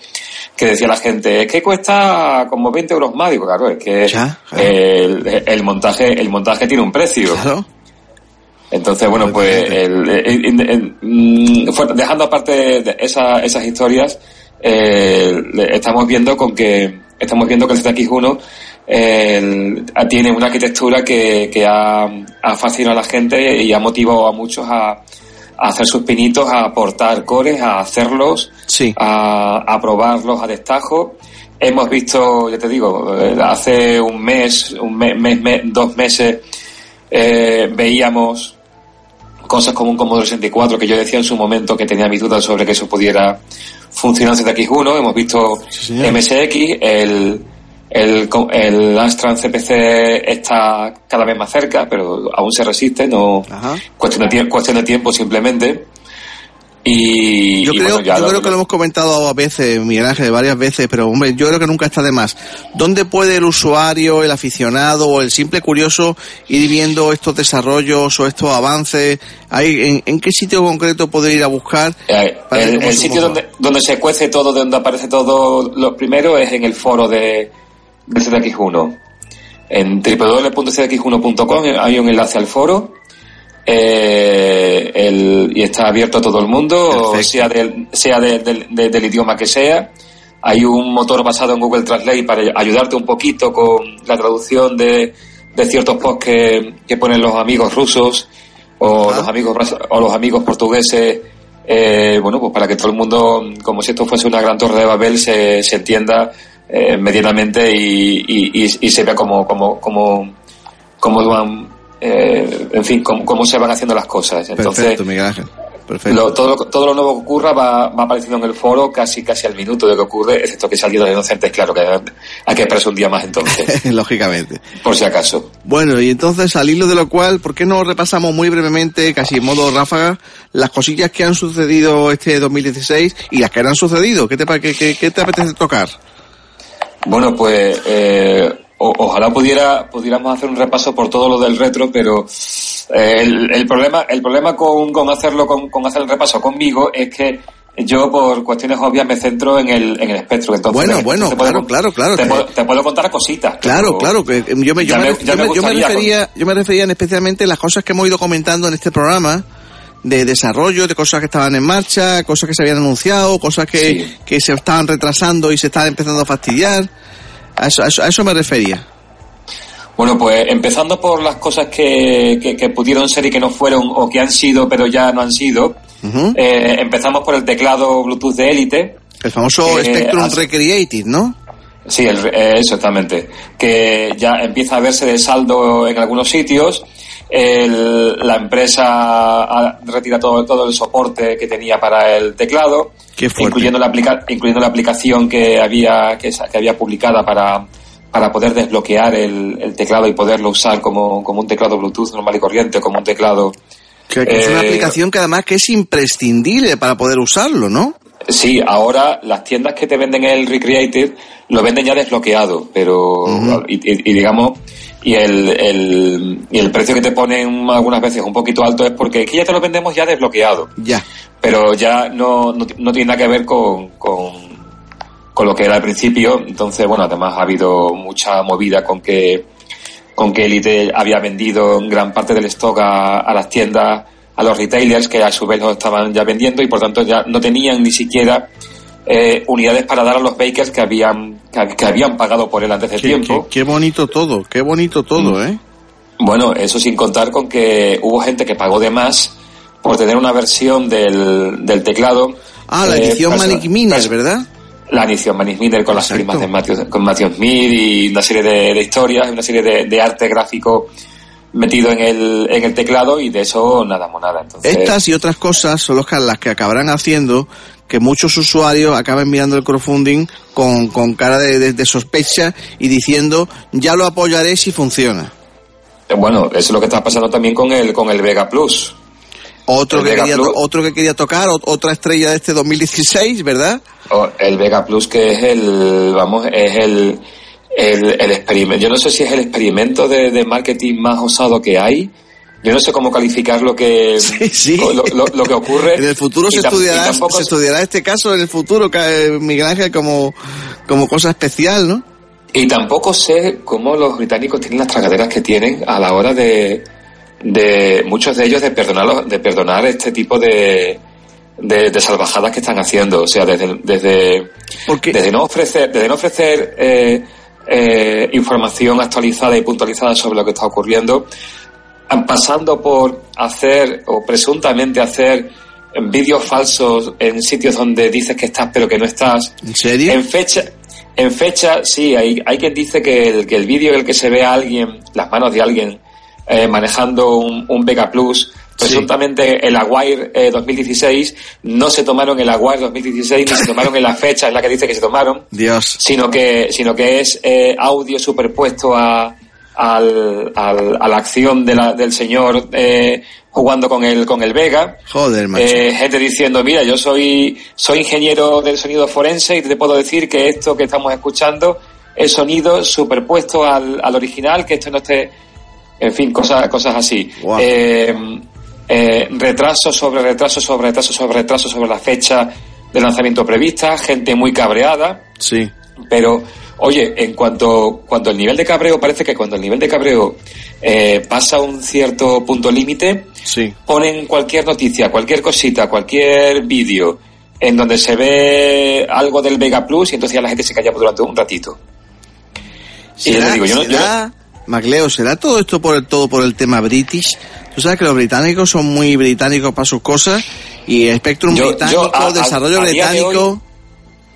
que decía la gente, es que cuesta como 20 euros más, digo, claro, es que El, el montaje, el montaje tiene un precio. Entonces, bueno, pues el- el- el- el- mm, dejando aparte de esa- esas historias, eh, estamos viendo con que estamos viendo que el ZX1 el- tiene una arquitectura que, que ha, ha fascinado a la gente y ha motivado a muchos a, a hacer sus pinitos, a aportar cores, a hacerlos, a, a probarlos a destajo. Hemos visto, ya te digo, eh, hace un mes, un mes, mes- mes- dos meses, eh, veíamos cosas como un Commodore 64 que yo decía en su momento que tenía mis dudas sobre que eso pudiera funcionar en ZX1. Hemos visto MSX, el, el, el Astran CPC está cada vez más cerca, pero aún se resiste, no cuestión de, cuestión de tiempo simplemente. Y, Yo y creo, bueno, yo lo- creo que lo hemos comentado a veces, Miguel Ángel, varias veces, pero hombre, yo creo que nunca está de más. ¿Dónde puede el usuario, el aficionado o el simple curioso ir viendo estos desarrollos o estos avances? Hay, en, en qué sitio concreto puede ir a buscar? Eh, el, el sitio donde, donde se cuece todo, de donde aparece todo lo primero es en el foro de, de ZX1. En www.cdx1.com hay un enlace al foro eh, el- y está abierto a todo el mundo, sea, del, sea de- del- de- del idioma que sea. Hay un motor basado en Google Translate para ayudarte un poquito con la traducción de, de ciertos posts que, que ponen los amigos rusos o los amigos o los amigos portugueses eh, bueno pues para que todo el mundo como si esto fuese una gran torre de Babel se, se entienda eh, medianamente y, y, y- y se vea como como como como van eh, en fin cómo, cómo se van haciendo las cosas entonces Perfecto, Miguel Ángel. Perfecto. lo- todo, lo, todo lo nuevo que ocurra va, va apareciendo en el foro casi casi al minuto de que ocurre, excepto que salido de inocentes, claro que hay que esperarse un día más entonces, Lógicamente. por si acaso. Bueno, y entonces al hilo de lo cual, ¿por qué no repasamos muy brevemente, casi en modo ráfaga, las cosillas que han sucedido este 2016 y las que han sucedido? ¿Qué te, qué, qué- qué te apetece tocar? Bueno, pues eh, o- ojalá pudiera pudiéramos hacer un repaso por todo lo del retro, pero eh, el, el problema el problema con, con hacerlo con, con hacer el repaso conmigo es que yo por cuestiones obvias me centro en el en el espectro. Entonces, Bueno, te bueno, puedo- claro, claro, claro. Te, puedo, te puedo contar cositas. Claro, claro, que eh, yo me, yo me, yo me refería, yo me refería en especialmente a las cosas que hemos ido comentando en este programa de desarrollo, de cosas que estaban en marcha, cosas que se habían anunciado, cosas que, que se estaban retrasando y se estaban empezando a fastidiar. A eso, a eso, a eso me refería. Bueno, pues empezando por las cosas que, que, que pudieron ser y que no fueron, o que han sido pero ya no han sido. Eh, empezamos por el teclado Bluetooth de Elite. El famoso Eh, Spectrum as- Recreated, ¿no? Sí, el, eh, exactamente. Que ya empieza a verse de saldo en algunos sitios. El- la empresa ha- retira todo, todo el soporte que tenía para el teclado, incluyendo la, aplica- incluyendo la aplicación que había que, había publicada para, para poder desbloquear el, el teclado y poderlo usar como, como un teclado Bluetooth normal y corriente, como un teclado. Que, que es una eh, aplicación que además que es imprescindible para poder usarlo, ¿no? Sí, ahora las tiendas que te venden el Recreated lo venden ya desbloqueado, pero y, y- y digamos y el, el, y el precio que te ponen algunas veces un poquito alto es porque aquí ya te lo vendemos ya desbloqueado, Ya. pero ya no, no, no tiene nada que ver con, con, con lo que era al principio, entonces bueno, además ha habido mucha movida con que con que Elite había vendido gran parte del stock a, a las tiendas, a los retailers que a su vez lo estaban ya vendiendo y por tanto ya no tenían ni siquiera eh, unidades para dar a los bakers que habían que, que habían pagado por él antes de Qué, tiempo. qué- qué bonito todo, qué bonito todo, ¿eh? Bueno, eso sin contar con que hubo gente que pagó de más por tener una versión del, del teclado. Ah, la eh, edición perso- Manic Miner, ¿verdad? La edición Manic Miner con las firmas de Matthew, con Matthew Smith y una serie de, de historias, una serie de, de arte gráfico metido en el, en el teclado y de eso nada monada. Entonces, Estas y otras cosas son los que, las que acabarán haciendo que muchos usuarios acaban mirando el crowdfunding con, con cara de, de- de sospecha y diciendo, ya lo apoyaré si funciona. Eh, Bueno, eso es lo que está pasando también con el, con el Vega Plus. Otro El que, Vega quería, Plus. otro que quería tocar, ot- otra estrella de este 2016, ¿verdad? O el Vega Plus que es el, vamos, es el, el, el experimento. Yo no sé si es el experimento de, de marketing más osado que hay. Yo no sé cómo calificar lo que, Lo, lo- lo que ocurre. En el futuro se estudiará, tampoco se estudiará este caso en el futuro, eh, Miguel Ángel, como, como cosa especial, ¿no? Y tampoco sé cómo los británicos tienen las tragaderas que tienen a la hora de, de muchos de ellos de perdonar, de perdonar este tipo de, de, de salvajadas que están haciendo. O sea, desde, desde, desde no ofrecer, desde no ofrecer eh, eh, información actualizada y puntualizada sobre lo que está ocurriendo, pasando por hacer o presuntamente hacer vídeos falsos en sitios donde dices que estás pero que no estás. ¿En serio? En fecha, en fecha, sí, hay, hay quien dice que el, que el vídeo en el que se ve a alguien, las manos de alguien, eh, manejando un, un Vega Plus, presuntamente el Aguirre eh, 2016, no se tomaron el Aguirre 2016, ni se tomaron en la fecha en la que dice que se tomaron, Dios. sino que, sino que es eh, audio superpuesto a, al, al- a la acción de la- del señor eh, jugando con el, con el Vega. Joder, macho. Eh, gente diciendo, mira, yo soy, soy ingeniero del sonido forense y te puedo decir que esto que estamos escuchando es sonido superpuesto al, al original, que esto no esté, en fin, cosas, cosas así. Eh, eh, retraso sobre retraso sobre retraso sobre retraso sobre la fecha de lanzamiento prevista, gente muy cabreada. Sí. Pero, oye, en cuanto cuando el nivel de cabreo, parece que cuando el nivel de cabreo eh, pasa un cierto punto límite, Sí. ponen cualquier noticia, cualquier cosita, cualquier vídeo en donde se ve algo del Vega Plus y entonces ya la gente se calla durante un ratito. Y yo ¿Será, le digo, yo no, yo no- será- Macleo, ¿será todo esto por el, todo por el tema british? Tú sabes que los británicos son muy británicos para sus cosas y Spectrum Yo- británico, yo a- a- desarrollo a día de británico.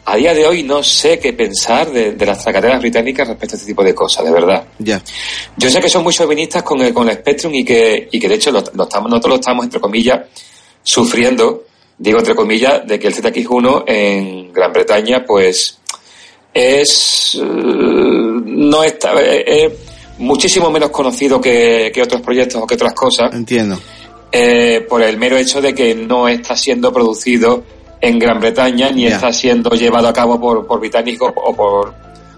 a día de hoy no sé qué pensar de, de las tracaderas británicas respecto a este tipo de cosas, de verdad. Ya. Yo sé que son muy chauvinistas con el, con el Spectrum y que, y que de hecho lo, lo estamos, nosotros lo estamos, entre comillas, sufriendo, digo entre comillas, de que el ZX1 en Gran Bretaña, pues, es, eh, no está, eh, eh, muchísimo menos conocido que, que otros proyectos o que otras cosas. Entiendo. eh, por el mero hecho de que no está siendo producido en Gran Bretaña ni Ya. está siendo llevado a cabo por, por británicos o por,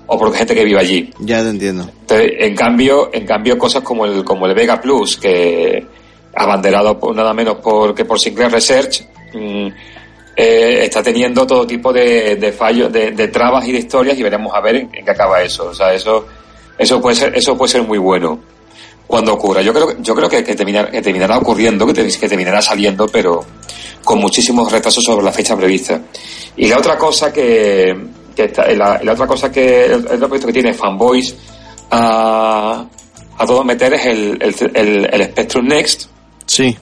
o por gente que vive allí. Ya te entiendo. Entonces, en cambio, en cambio cosas como el, como el Vega Plus, que abanderado por, nada menos por, que por Sinclair Research, mm, eh, está teniendo todo tipo de, de fallos, de, de trabas y de historias y veremos a ver en, en qué acaba eso. O sea, eso, eso puede ser, eso puede ser muy bueno cuando ocurra. Yo creo, yo creo que, que, terminar- que terminará ocurriendo, que, te- que terminará saliendo, pero con muchísimos retrasos sobre la fecha prevista. Y la otra cosa que, que está, la, la otra cosa que, el, proyecto que tiene Fanboys a, a todo meter es el, el, el, el Spectrum Next. Sí.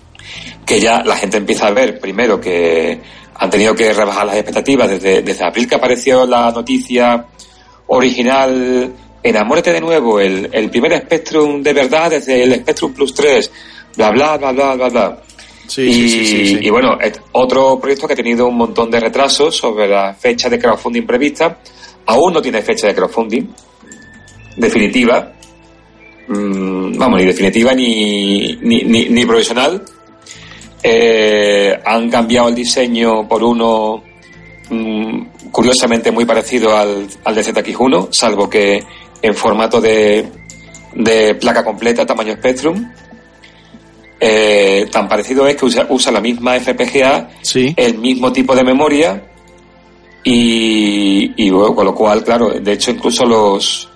Que ya la gente empieza a ver, primero, que han tenido que rebajar las expectativas desde, desde abril que apareció la noticia original enamórate de nuevo, el, el primer Spectrum de verdad desde el Spectrum Plus 3, bla, bla, bla, bla, bla, bla. Sí, y, sí, sí, sí, sí. y bueno, otro proyecto que ha tenido un montón de retrasos sobre la fecha de crowdfunding prevista. Aún no tiene fecha de crowdfunding definitiva. Mm, vamos, ni definitiva ni, ni, ni, ni provisional. Eh, han cambiado el diseño por uno mm, curiosamente muy parecido al, al de ZX1, salvo que en formato de, de placa completa, tamaño Spectrum. Eh, tan parecido es que usa, usa la misma FPGA, el mismo tipo de memoria y, y bueno, con lo cual, claro, de hecho incluso los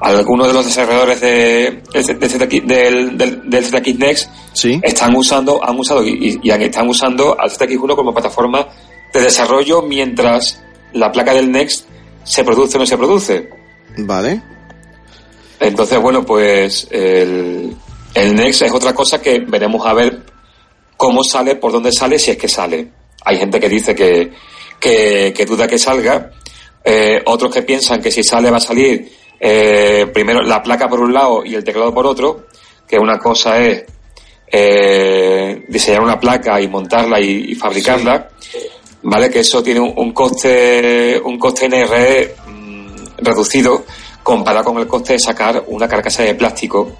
algunos de los desarrolladores de, del, del ZX, del, del, del ZX Next están usando, han usado y, y están usando al ZX1 como plataforma de desarrollo mientras la placa del Next se produce o no se produce. Vale. Entonces, bueno, pues el, el Next es otra cosa que veremos a ver cómo sale, por dónde sale, si es que sale. Hay gente que dice que, que, que duda que salga, eh, otros que piensan que si sale va a salir eh, primero la placa por un lado y el teclado por otro, que una cosa es eh, diseñar una placa y montarla y, y fabricarla. ¿vale? Que eso tiene un, un coste, un coste NRE mm, reducido comparado con el coste de sacar una carcasa de plástico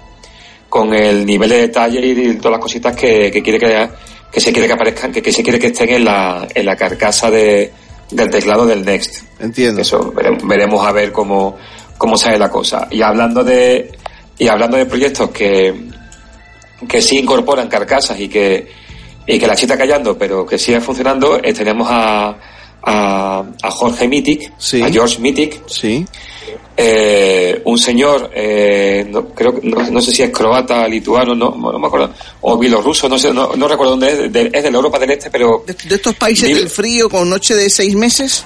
con el nivel de detalle y todas las cositas que, que quiere que, que se quiere que aparezcan, que, que se quiere que estén en la, en la carcasa de, del teclado del Next. Entiendo. Eso, veremos, veremos a ver cómo, cómo sale la cosa. Y hablando de, y hablando de proyectos que, que sí incorporan carcasas y que, y que la chita callando, pero que sigue funcionando, eh, tenemos a, a, a Jorge Mitic, a George Mitic, sí. Eh, un señor, eh, no, creo no, no sé si es croata, lituano, no, no me acuerdo, o bielorruso, no sé, no, no recuerdo dónde es, de, es de la Europa del Este, pero De estos países del frío con noche de seis meses.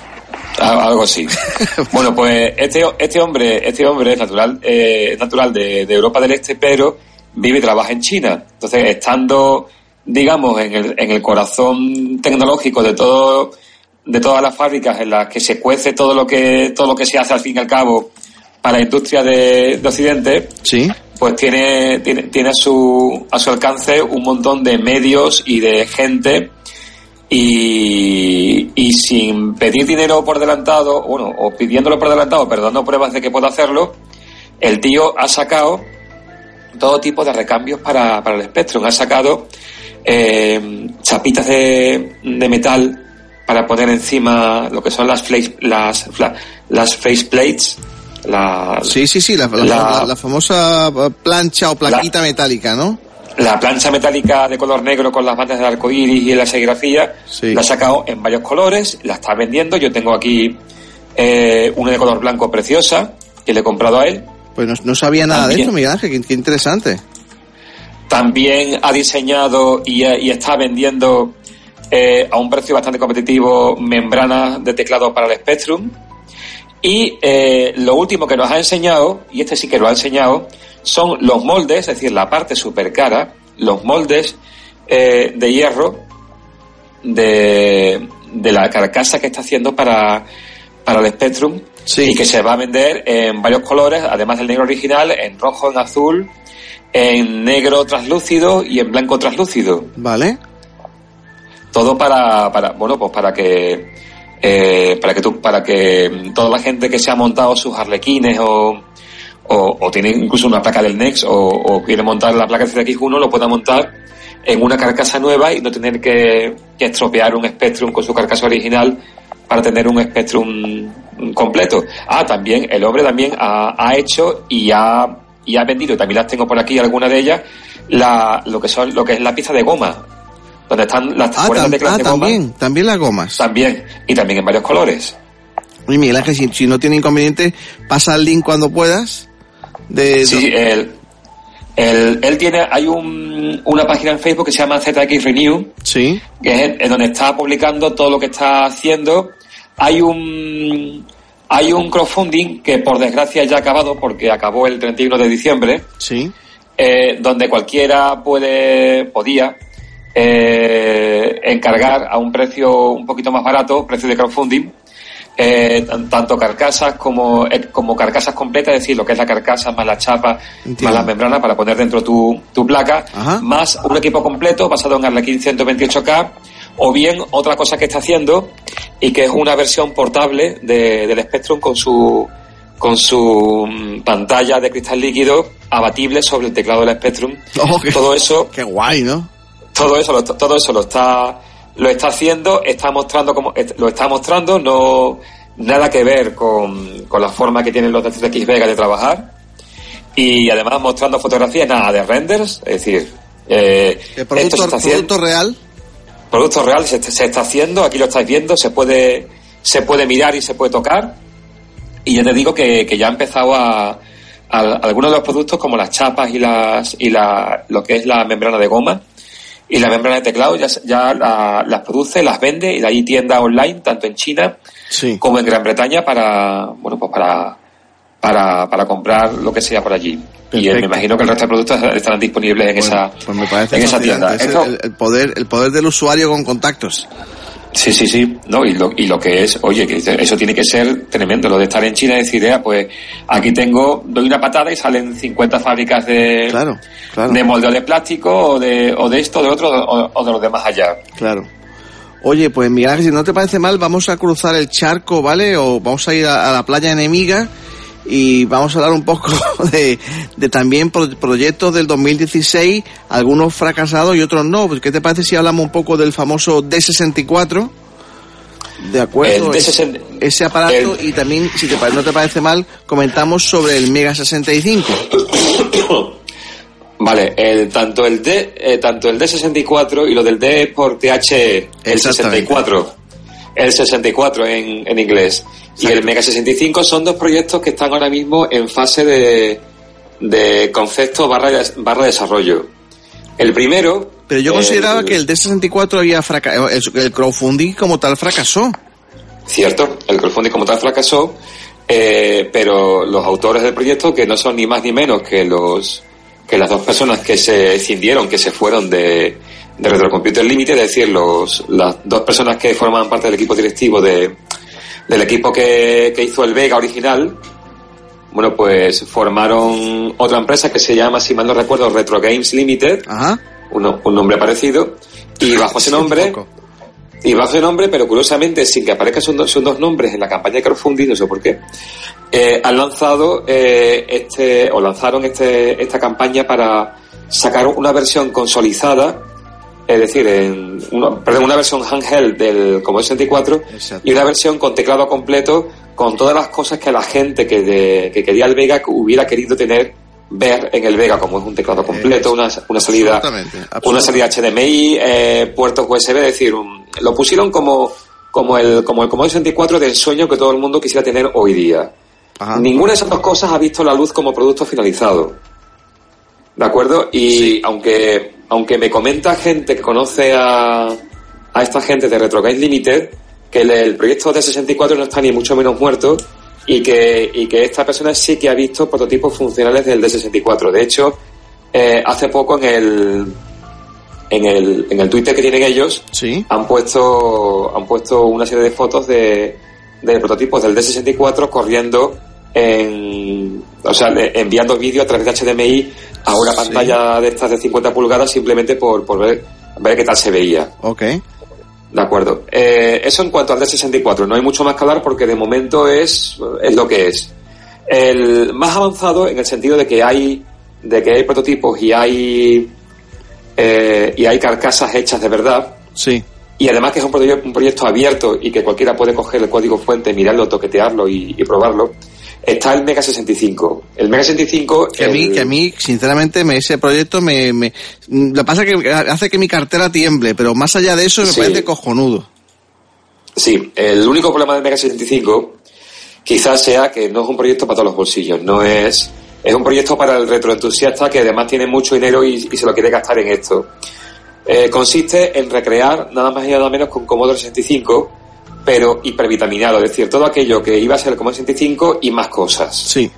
algo así. bueno, pues este, este hombre, este hombre es natural, eh, natural de, de Europa del Este, pero vive y trabaja en China. Entonces, estando, digamos, en el, en el corazón tecnológico de todo, de todas las fábricas en las que se cuece todo lo que, todo lo que se hace al fin y al cabo para la industria de, de Occidente, sí. pues tiene, tiene, tiene a su, a su alcance un montón de medios y de gente y, y sin pedir dinero por adelantado, bueno, o pidiéndolo por adelantado, pero dando pruebas de que puede hacerlo, el tío ha sacado todo tipo de recambios para, para el Spectrum. Ha sacado eh, chapitas de, de metal para poner encima lo que son las, face- las, las faceplates. La, Sí, sí, sí, la, la- La- famosa eh, plancha o plaquita metálica, ¿no? la plancha metálica de color negro con las bandas de arco iris y la serigrafía la ha sacado en varios colores, la está vendiendo. Yo tengo aquí eh, una de color blanco preciosa que le he comprado a él. Pues no, no sabía nada de esto, Miguel Ángel, qué, qué interesante. También ha diseñado y, y está vendiendo eh, a un precio bastante competitivo membranas de teclado para el Spectrum. Y eh, lo último que nos ha enseñado, y este sí que lo ha enseñado, son los moldes, es decir, la parte super cara, los moldes eh, de hierro de, de la carcasa que está haciendo para, para el Spectrum y que se va a vender en varios colores, además del negro original, en rojo, en azul, en negro translúcido y en blanco translúcido. Vale. Todo para, para bueno, pues para que eh, para que tú, para que toda la gente que se ha montado sus arlequines o, o, tiene incluso una placa del Nex o, quiere montar la placa CX1 lo pueda montar en una carcasa nueva y no tener que, estropear un Spectrum con su carcasa original para tener un Spectrum completo. Ah, también, el hombre también ha, ha hecho y ha, y ha vendido, también las tengo por aquí, algunas de ellas, la, lo que son, lo que es la pieza de goma, donde están las Ah, tam- de teclas ah, goma. también, también las gomas. También, y también en varios colores. Oye, Miguel Ángel, si, si no tiene inconveniente, pasa el link cuando puedas. De, Sí, él, él, él tiene, hay un, una página en Facebook que se llama ZX Renew, Sí. que es en donde está publicando todo lo que está haciendo. Hay un, hay un crowdfunding que por desgracia ya ha acabado porque acabó el 31 de diciembre. Sí. eh, donde cualquiera puede, podía, eh, encargar a un precio un poquito más barato, precio de crowdfunding, eh, tan- tanto carcasas como, eh, como carcasas completas, es decir, lo que es la carcasa más la chapa, Entiendo. más las membranas para poner dentro tu, tu placa, Ajá. más un equipo completo basado en Arlequín 128K, o bien otra cosa que está haciendo y que es una versión portable de- del Spectrum con su con su mm, pantalla de cristal líquido abatible sobre el teclado del Spectrum. todo eso Qué guay, ¿no? Todo eso lo, todo eso lo está lo está haciendo está mostrando como lo está mostrando no nada que ver con, con la forma que tienen los de X Vega de trabajar. Y además mostrando fotografías nada de renders es decir eh, El esto producto, se está haciendo. producto real. producto real se, se está haciendo aquí lo estáis viendo se puede se puede mirar y se puede tocar. Y ya te digo que, que ya ha empezado a, a- algunos de los productos como las chapas y las y la, lo que es la membrana de goma y la membrana de teclado ya, ya la- las produce, las vende y de ahí tienda online tanto en China como en Gran Bretaña para bueno pues para para, para comprar lo que sea por allí. Y me imagino que el resto de productos estarán disponibles en esa Pues me parece en esa tienda. Es el, el poder, el poder del usuario con contactos. Sí, sí, sí. No, y, lo, y lo que es, oye, que eso tiene que ser tremendo, lo de estar en China y decir, "Ea, pues aquí tengo, doy una patada y salen 50 fábricas de, claro, de moldeo de plástico o de, o de esto, de otro, o, o de los demás allá. Claro. Oye, pues Miguel Ángel, si no te parece mal, vamos a cruzar el charco, ¿vale? O vamos a ir a, a la playa enemiga y vamos a hablar un poco de, de también pro- proyectos del 2016, algunos fracasados y otros no. Pues, ¿Qué te parece si hablamos un poco del famoso D64? De acuerdo, El es- D60 ese aparato el- y también, si te, no te parece mal, comentamos sobre el Mega 65. Vale, el, tanto, el D, eh, tanto el D64 y lo del D por THE, el Exactamente. 64, el 64 en, en inglés, y el Mega 65 son dos proyectos que están ahora mismo en fase de, de concepto barra, barra desarrollo. El primero... Pero yo eh, consideraba que el D64 había fracasado, el, el crowdfunding como tal fracasó. Cierto, el crowdfunding como tal fracasó, eh, pero los autores del proyecto, que no son ni más ni menos que los que las dos personas que se escindieron, que se fueron de, de Retrocomputer Limited, es decir, los, las dos personas que forman parte del equipo directivo de, del equipo que, que hizo el Vega original, bueno, pues formaron otra empresa que se llama, si mal no recuerdo, Retro Games Limited, un, un nombre parecido, y bajo ese nombre, y bajo ese nombre, pero curiosamente, sin que aparezcan sus, dos- sus dos nombres en la campaña de crowdfunding, no sé por qué, eh, han lanzado eh, este, o lanzaron este, esta campaña para sacar una versión consolidada, es decir, en una, perdón, una versión handheld del Commodore 64 y una versión con teclado completo con todas las cosas que la gente que, de- que quería el Vega hubiera querido tener ver en el Vega, como es un teclado completo, una, una salida Absolutamente, una salida HDMI, eh, puertos USB, es decir, un- lo pusieron como, como el, como el Commodore 64 de ensueño que todo el mundo quisiera tener hoy día. Ninguna de esas dos cosas ha visto la luz como producto finalizado. ¿De acuerdo? Y aunque, aunque me comenta gente que conoce a, a esta gente de Retro Games Limited, que el, el proyecto de 64 no está ni mucho menos muerto y que, y que esta persona sí que ha visto prototipos funcionales del D64. De hecho, eh, hace poco en el, en el, en el Twitter que tienen ellos, han puesto, han puesto una serie de fotos de, de prototipos del D64 corriendo en, o sea, enviando vídeo a través de HDMI a una pantalla de estas de 50 pulgadas simplemente por, por ver, ver qué tal se veía. Ok. De acuerdo. Eh, eso en cuanto al D64. No hay mucho más que hablar porque de momento es, es lo que es. El más avanzado en el sentido de que hay, de que hay prototipos y hay, eh, y hay carcasas hechas de verdad. Sí. Y además que es un, proye- un proyecto abierto y que cualquiera puede coger el código fuente, mirarlo, toquetearlo y, y probarlo. Está el Mega 65. El Mega 65. Que a mí, que a mí, sinceramente, me, ese proyecto me, me, lo que pasa es que hace que mi cartera tiemble, pero más allá de eso me Sí. parece cojonudo. Sí, el único problema del Mega 65 quizás sea que no es un proyecto para todos los bolsillos, no es es un proyecto para el retroentusiasta que además tiene mucho dinero y, y se lo quiere gastar en esto. Eh, consiste en recrear nada más y nada menos con Commodore 65, pero hipervitaminado, es decir, todo aquello que iba a ser el Commodore 65 y más cosas. Sí,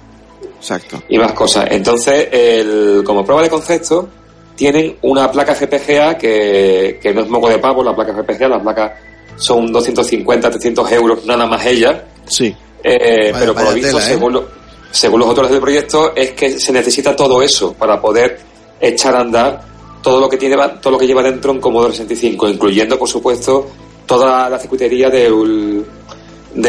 exacto. Y más cosas. Entonces, el, como prueba de concepto, tienen una placa FPGA que, que no es moco de pavo, la placa FPGA, las placas son 250, 300 euros nada más ella. Sí. Eh, Vaya- pero por lo visto, tela, ¿eh? según, lo- según los autores del proyecto, es que se necesita todo eso para poder echar a andar todo lo que tiene todo lo que lleva dentro un Commodore 65, incluyendo, por supuesto, toda la circuitería de,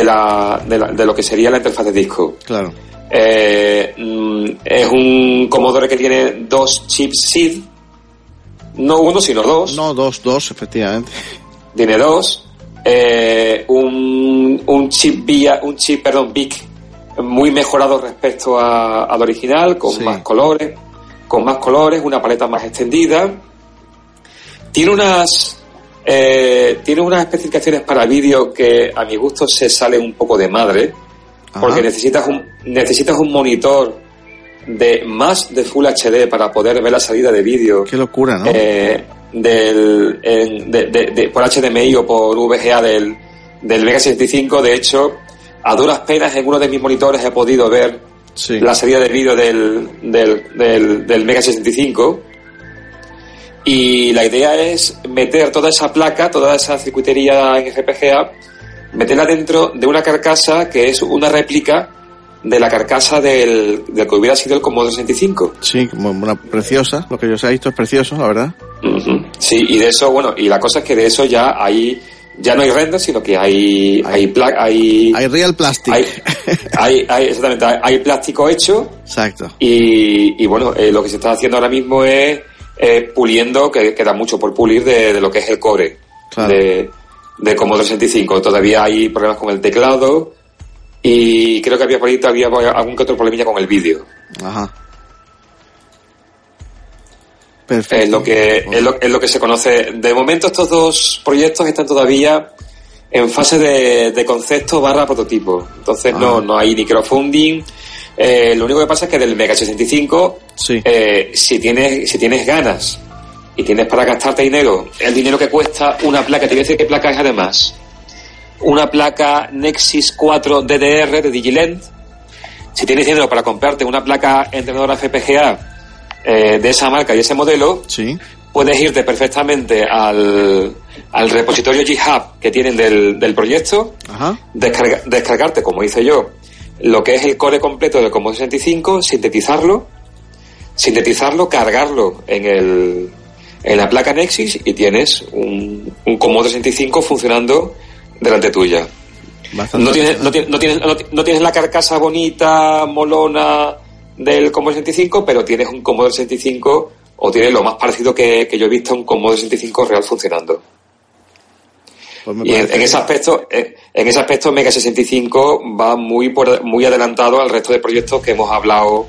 la, de, la- de lo que sería la interfaz de disco. Claro. Eh, mm, es un Commodore que tiene dos chips SID, no uno, sino dos. No, dos, dos, efectivamente. Tiene dos. Eh, un, un chip vía, un chip, perdón, BIC muy mejorado respecto a- al original, con más colores, con más colores, una paleta más extendida. Tiene unas eh, tiene unas especificaciones para vídeo que a mi gusto se salen un poco de madre, porque necesitas un necesitas un monitor de más de Full HD para poder ver la salida de vídeo. Qué locura, ¿no? Eh, del, en- de- de- de- por HDMI o por VGA del, del Mega 65. De hecho, a duras penas en uno de mis monitores he podido ver la salida de vídeo del, del, del, del Mega 65. Y la idea es meter toda esa placa, toda esa circuitería en FPGA, meterla dentro de una carcasa que es una réplica de la carcasa del, del que hubiera sido el Commodore 65. Sí, como una preciosa. Lo que yo se ha visto es precioso, la verdad. Sí, y de eso, bueno, y la cosa es que de eso ya hay ya no hay render, sino que hay hay pla- hay, Hay real plastic. hay, hay- hay- exactamente, hay, hay plástico hecho Exacto. y, y bueno, eh, lo que se está haciendo ahora mismo es eh, puliendo, que queda mucho por pulir de, de lo que es el core Claro. de, de Commodore 65. Todavía hay problemas con el teclado y creo que había por ahí todavía algún que otro problemilla con el vídeo. Ajá. Perfecto. Es lo que es lo, es lo que se conoce. De momento estos dos proyectos están todavía en fase de, de concepto barra prototipo. Entonces no, no hay ni crowdfunding. Eh, lo único que pasa es que del Mega 65, eh, si tienes si tienes ganas y tienes para gastarte dinero, el dinero que cuesta una placa, te voy a decir qué placa es además. Una placa Nexus 4 DDR de Digilent. Si tienes dinero para comprarte una placa entrenadora FPGA eh, de esa marca y ese modelo, puedes irte perfectamente al, al repositorio GitHub que tienen del, del proyecto, descarga- descargarte, como hice yo, lo que es el core completo del Commodore 65, sintetizarlo, sintetizarlo, cargarlo en el en la placa Nexus y tienes un, un Commodore 65 funcionando delante tuya. No tienes, no, tienes, no, tienes, no ti- no tienes la carcasa bonita, molona del Commodore 65, pero tienes un Commodore 65 o tienes lo más parecido que, que yo he visto a un Commodore 65 real funcionando. Pues Y en, ese aspecto, en, en ese aspecto Mega 65 va muy por- muy adelantado al resto de proyectos que hemos hablado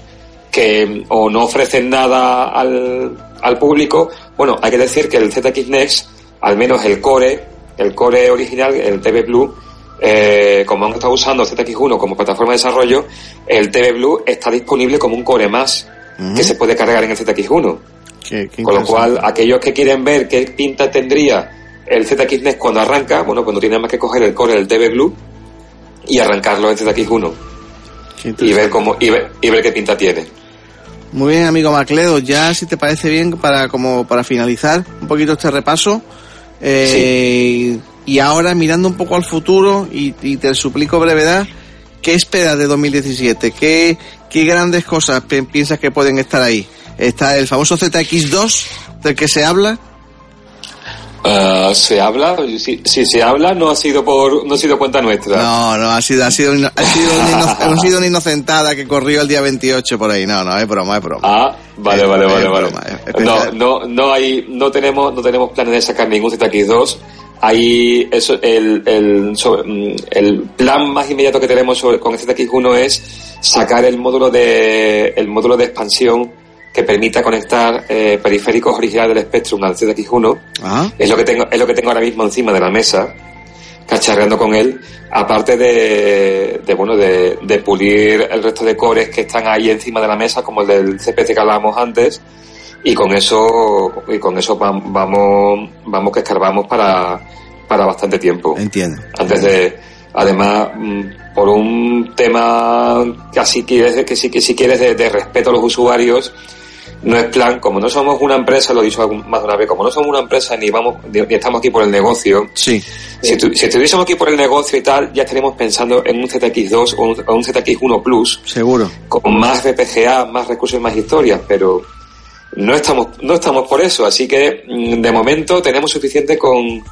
que o no ofrecen nada al, al público. Bueno, hay que decir que el ZX Next, al menos el core, el core original, el TV Blue, eh, como han estado usando ZX1 como plataforma de desarrollo, el TV Blue está disponible como un core más que se puede cargar en el ZX1. Qué- qué Con lo cual, aquellos que quieren ver qué pinta tendría el ZX cuando arranca, bueno, cuando tiene más que coger el core del TV Blue y arrancarlo en ZX1 y ver cómo y ver, y ver qué pinta tiene. Muy bien, amigo Macledo. Ya, si te parece bien, para como para finalizar un poquito este repaso. eh, Y ahora, mirando un poco al futuro, y, y te suplico brevedad, ¿qué esperas de 2017? ¿Qué, qué grandes cosas pi- piensas que pueden estar ahí? Está el famoso ZX2 del que se habla. Ah, se habla, si, si se habla no ha sido por no ha sido cuenta nuestra. No, no, ha sido, ha sido, ha sido, una, ino- ha sido una inocentada que corrió el día 28 por ahí. No, no, es broma, es broma. Ah, vale, Es vale, vale, vale. No, no, no hay, no tenemos, no tenemos planes de sacar ningún ZX2. Ahí, eso, el, el, sobre- mm, el plan más inmediato que tenemos sobre- con el ZX1 es sacar el módulo de, el módulo de expansión que permita conectar eh, periféricos originales del Spectrum al ZX1. Ajá. Es lo que tengo, es lo que tengo ahora mismo encima de la mesa, cacharreando con él, aparte de, de bueno, de, de pulir el resto de cores que están ahí encima de la mesa, como el del CPC que hablábamos antes, y con eso, y con eso vam- vamos, vamos que escarbamos para, para bastante tiempo. Entiendo. Antes de, además, mm, por un tema que así quieres, que sí, que si quieres de, de respeto a los usuarios, no es plan, como no somos una empresa, lo he dicho más de una vez, como no somos una empresa ni vamos, ni, ni estamos aquí por el negocio, Sí. si, tu- si estuviésemos aquí por el negocio y tal, ya estaríamos pensando en un ZX2 o un, o un ZX1 Plus, Seguro. con más VPGA, más recursos y más historias, pero no estamos, no estamos por eso, así que mm, de momento tenemos suficiente con,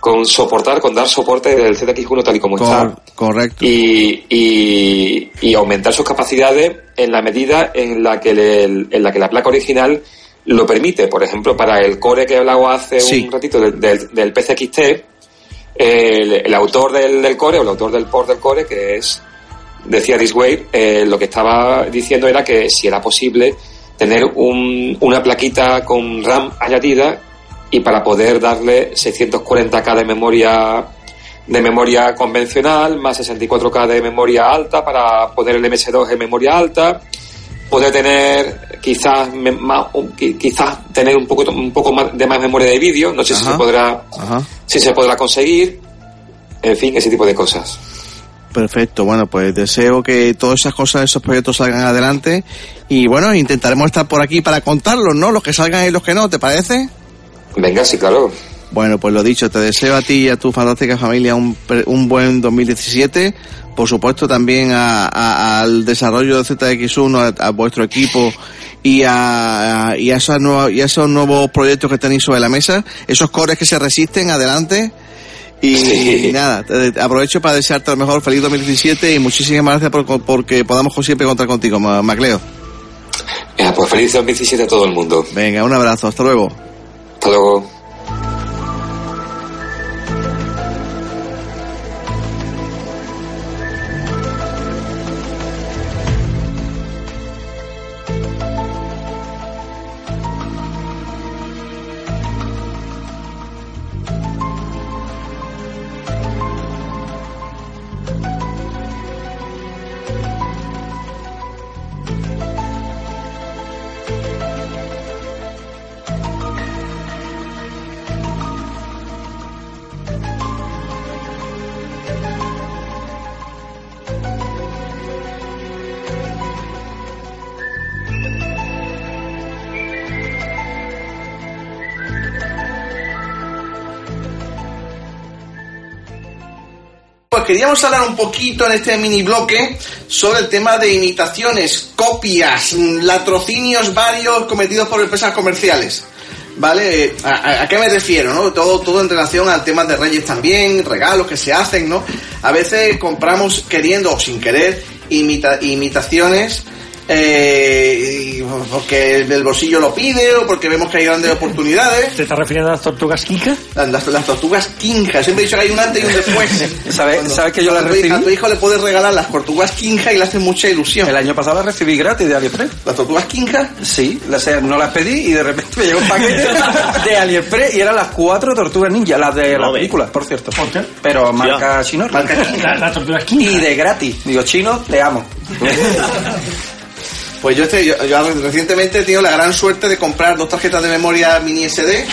con soportar, con dar soporte del ZX1 tal y como está Cor- correcto. y, y, y aumentar sus capacidades en la medida en la que le- en la que la placa original lo permite. Por ejemplo, para el core que hablaba hace Sí. un ratito del, del, del PCXT, el, el autor del, del core o el autor del port del core, que es decía Disway, eh, lo que estaba diciendo era que si era posible tener un- una plaquita con RAM añadida y para poder darle 640k de memoria de memoria convencional más 64k de memoria alta para poner el MS2 en memoria alta poder tener quizás más, quizás tener un poco un poco más de más memoria de vídeo no sé si se podrá Ajá. si se podrá conseguir en fin ese tipo de cosas Perfecto, bueno, pues deseo que todas esas cosas, esos proyectos salgan adelante y bueno, intentaremos estar por aquí para contarlos, ¿no? Los que salgan y los que no, ¿te parece? Venga sí claro Bueno, pues lo dicho, te deseo a ti y a tu fantástica familia un, un buen 2017. Por supuesto, también a- a- al desarrollo de ZX1, a, a vuestro equipo y a, y, a esas nuevas- y a esos nuevos proyectos que tenéis sobre la mesa. Esos cores que se resisten, adelante. Y, Sí. y nada, aprovecho para desearte lo mejor feliz 2017 y muchísimas gracias por, porque podamos siempre contar contigo, Ma- Macleo. Eh, pues feliz 2017 a todo el mundo. Venga, un abrazo, hasta luego. Hasta queríamos hablar un poquito en este mini bloque sobre el tema de imitaciones, copias, mm, latrocinios varios cometidos por empresas comerciales. ¿Vale? ¿A, qué me refiero? ¿no? Todo, todo en relación al tema de Reyes también, regalos que se hacen, ¿no? A veces compramos queriendo o sin querer imita- imitaciones eh, porque el bolsillo lo pide o porque vemos que hay grandes oportunidades. ¿Te estás refiriendo a las tortugas Kika? Las, las- las tortugas Kinja, siempre he dicho que hay un antes y un después. ¿Sabes Cuando- sabes que yo la cuando a tu- recibí? A tu hijo le puedes regalar las tortugas Kinja y le hace mucha ilusión. El año pasado las recibí gratis de AliExpress. ¿Las tortugas Kinja? Sí, las, no las pedí y de repente me llegó un paquete de AliExpress y eran las cuatro tortugas ninja, las de la película, por cierto. Pero marca chino. Marca La- Las tortugas Kika. Y de gratis. Digo, chino, te amo. Pues yo, estoy- yo, yo recientemente he tenido la gran suerte de comprar dos tarjetas de memoria mini SD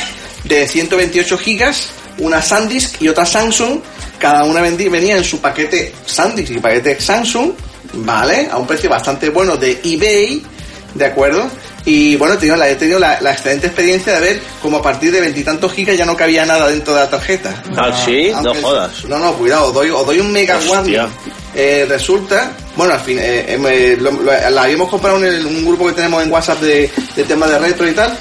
de 128 gigas, una SanDisk y otra Samsung. Cada una venía en su paquete SanDisk y paquete Samsung, ¿vale? A un precio bastante bueno de eBay, ¿de acuerdo? Y bueno, he tenido la, he tenido la, la excelente experiencia de ver como a partir de veintitantos gigas ya no cabía nada dentro de la tarjeta. Ah, sí, no jodas. No, no, cuidado, os doy, os doy un mega Hostia. warning. Eh, resulta, bueno, al fin, eh, eh, me- lo- lo- la habíamos comprado en el- un grupo que tenemos en WhatsApp de, de temas de retro y tal.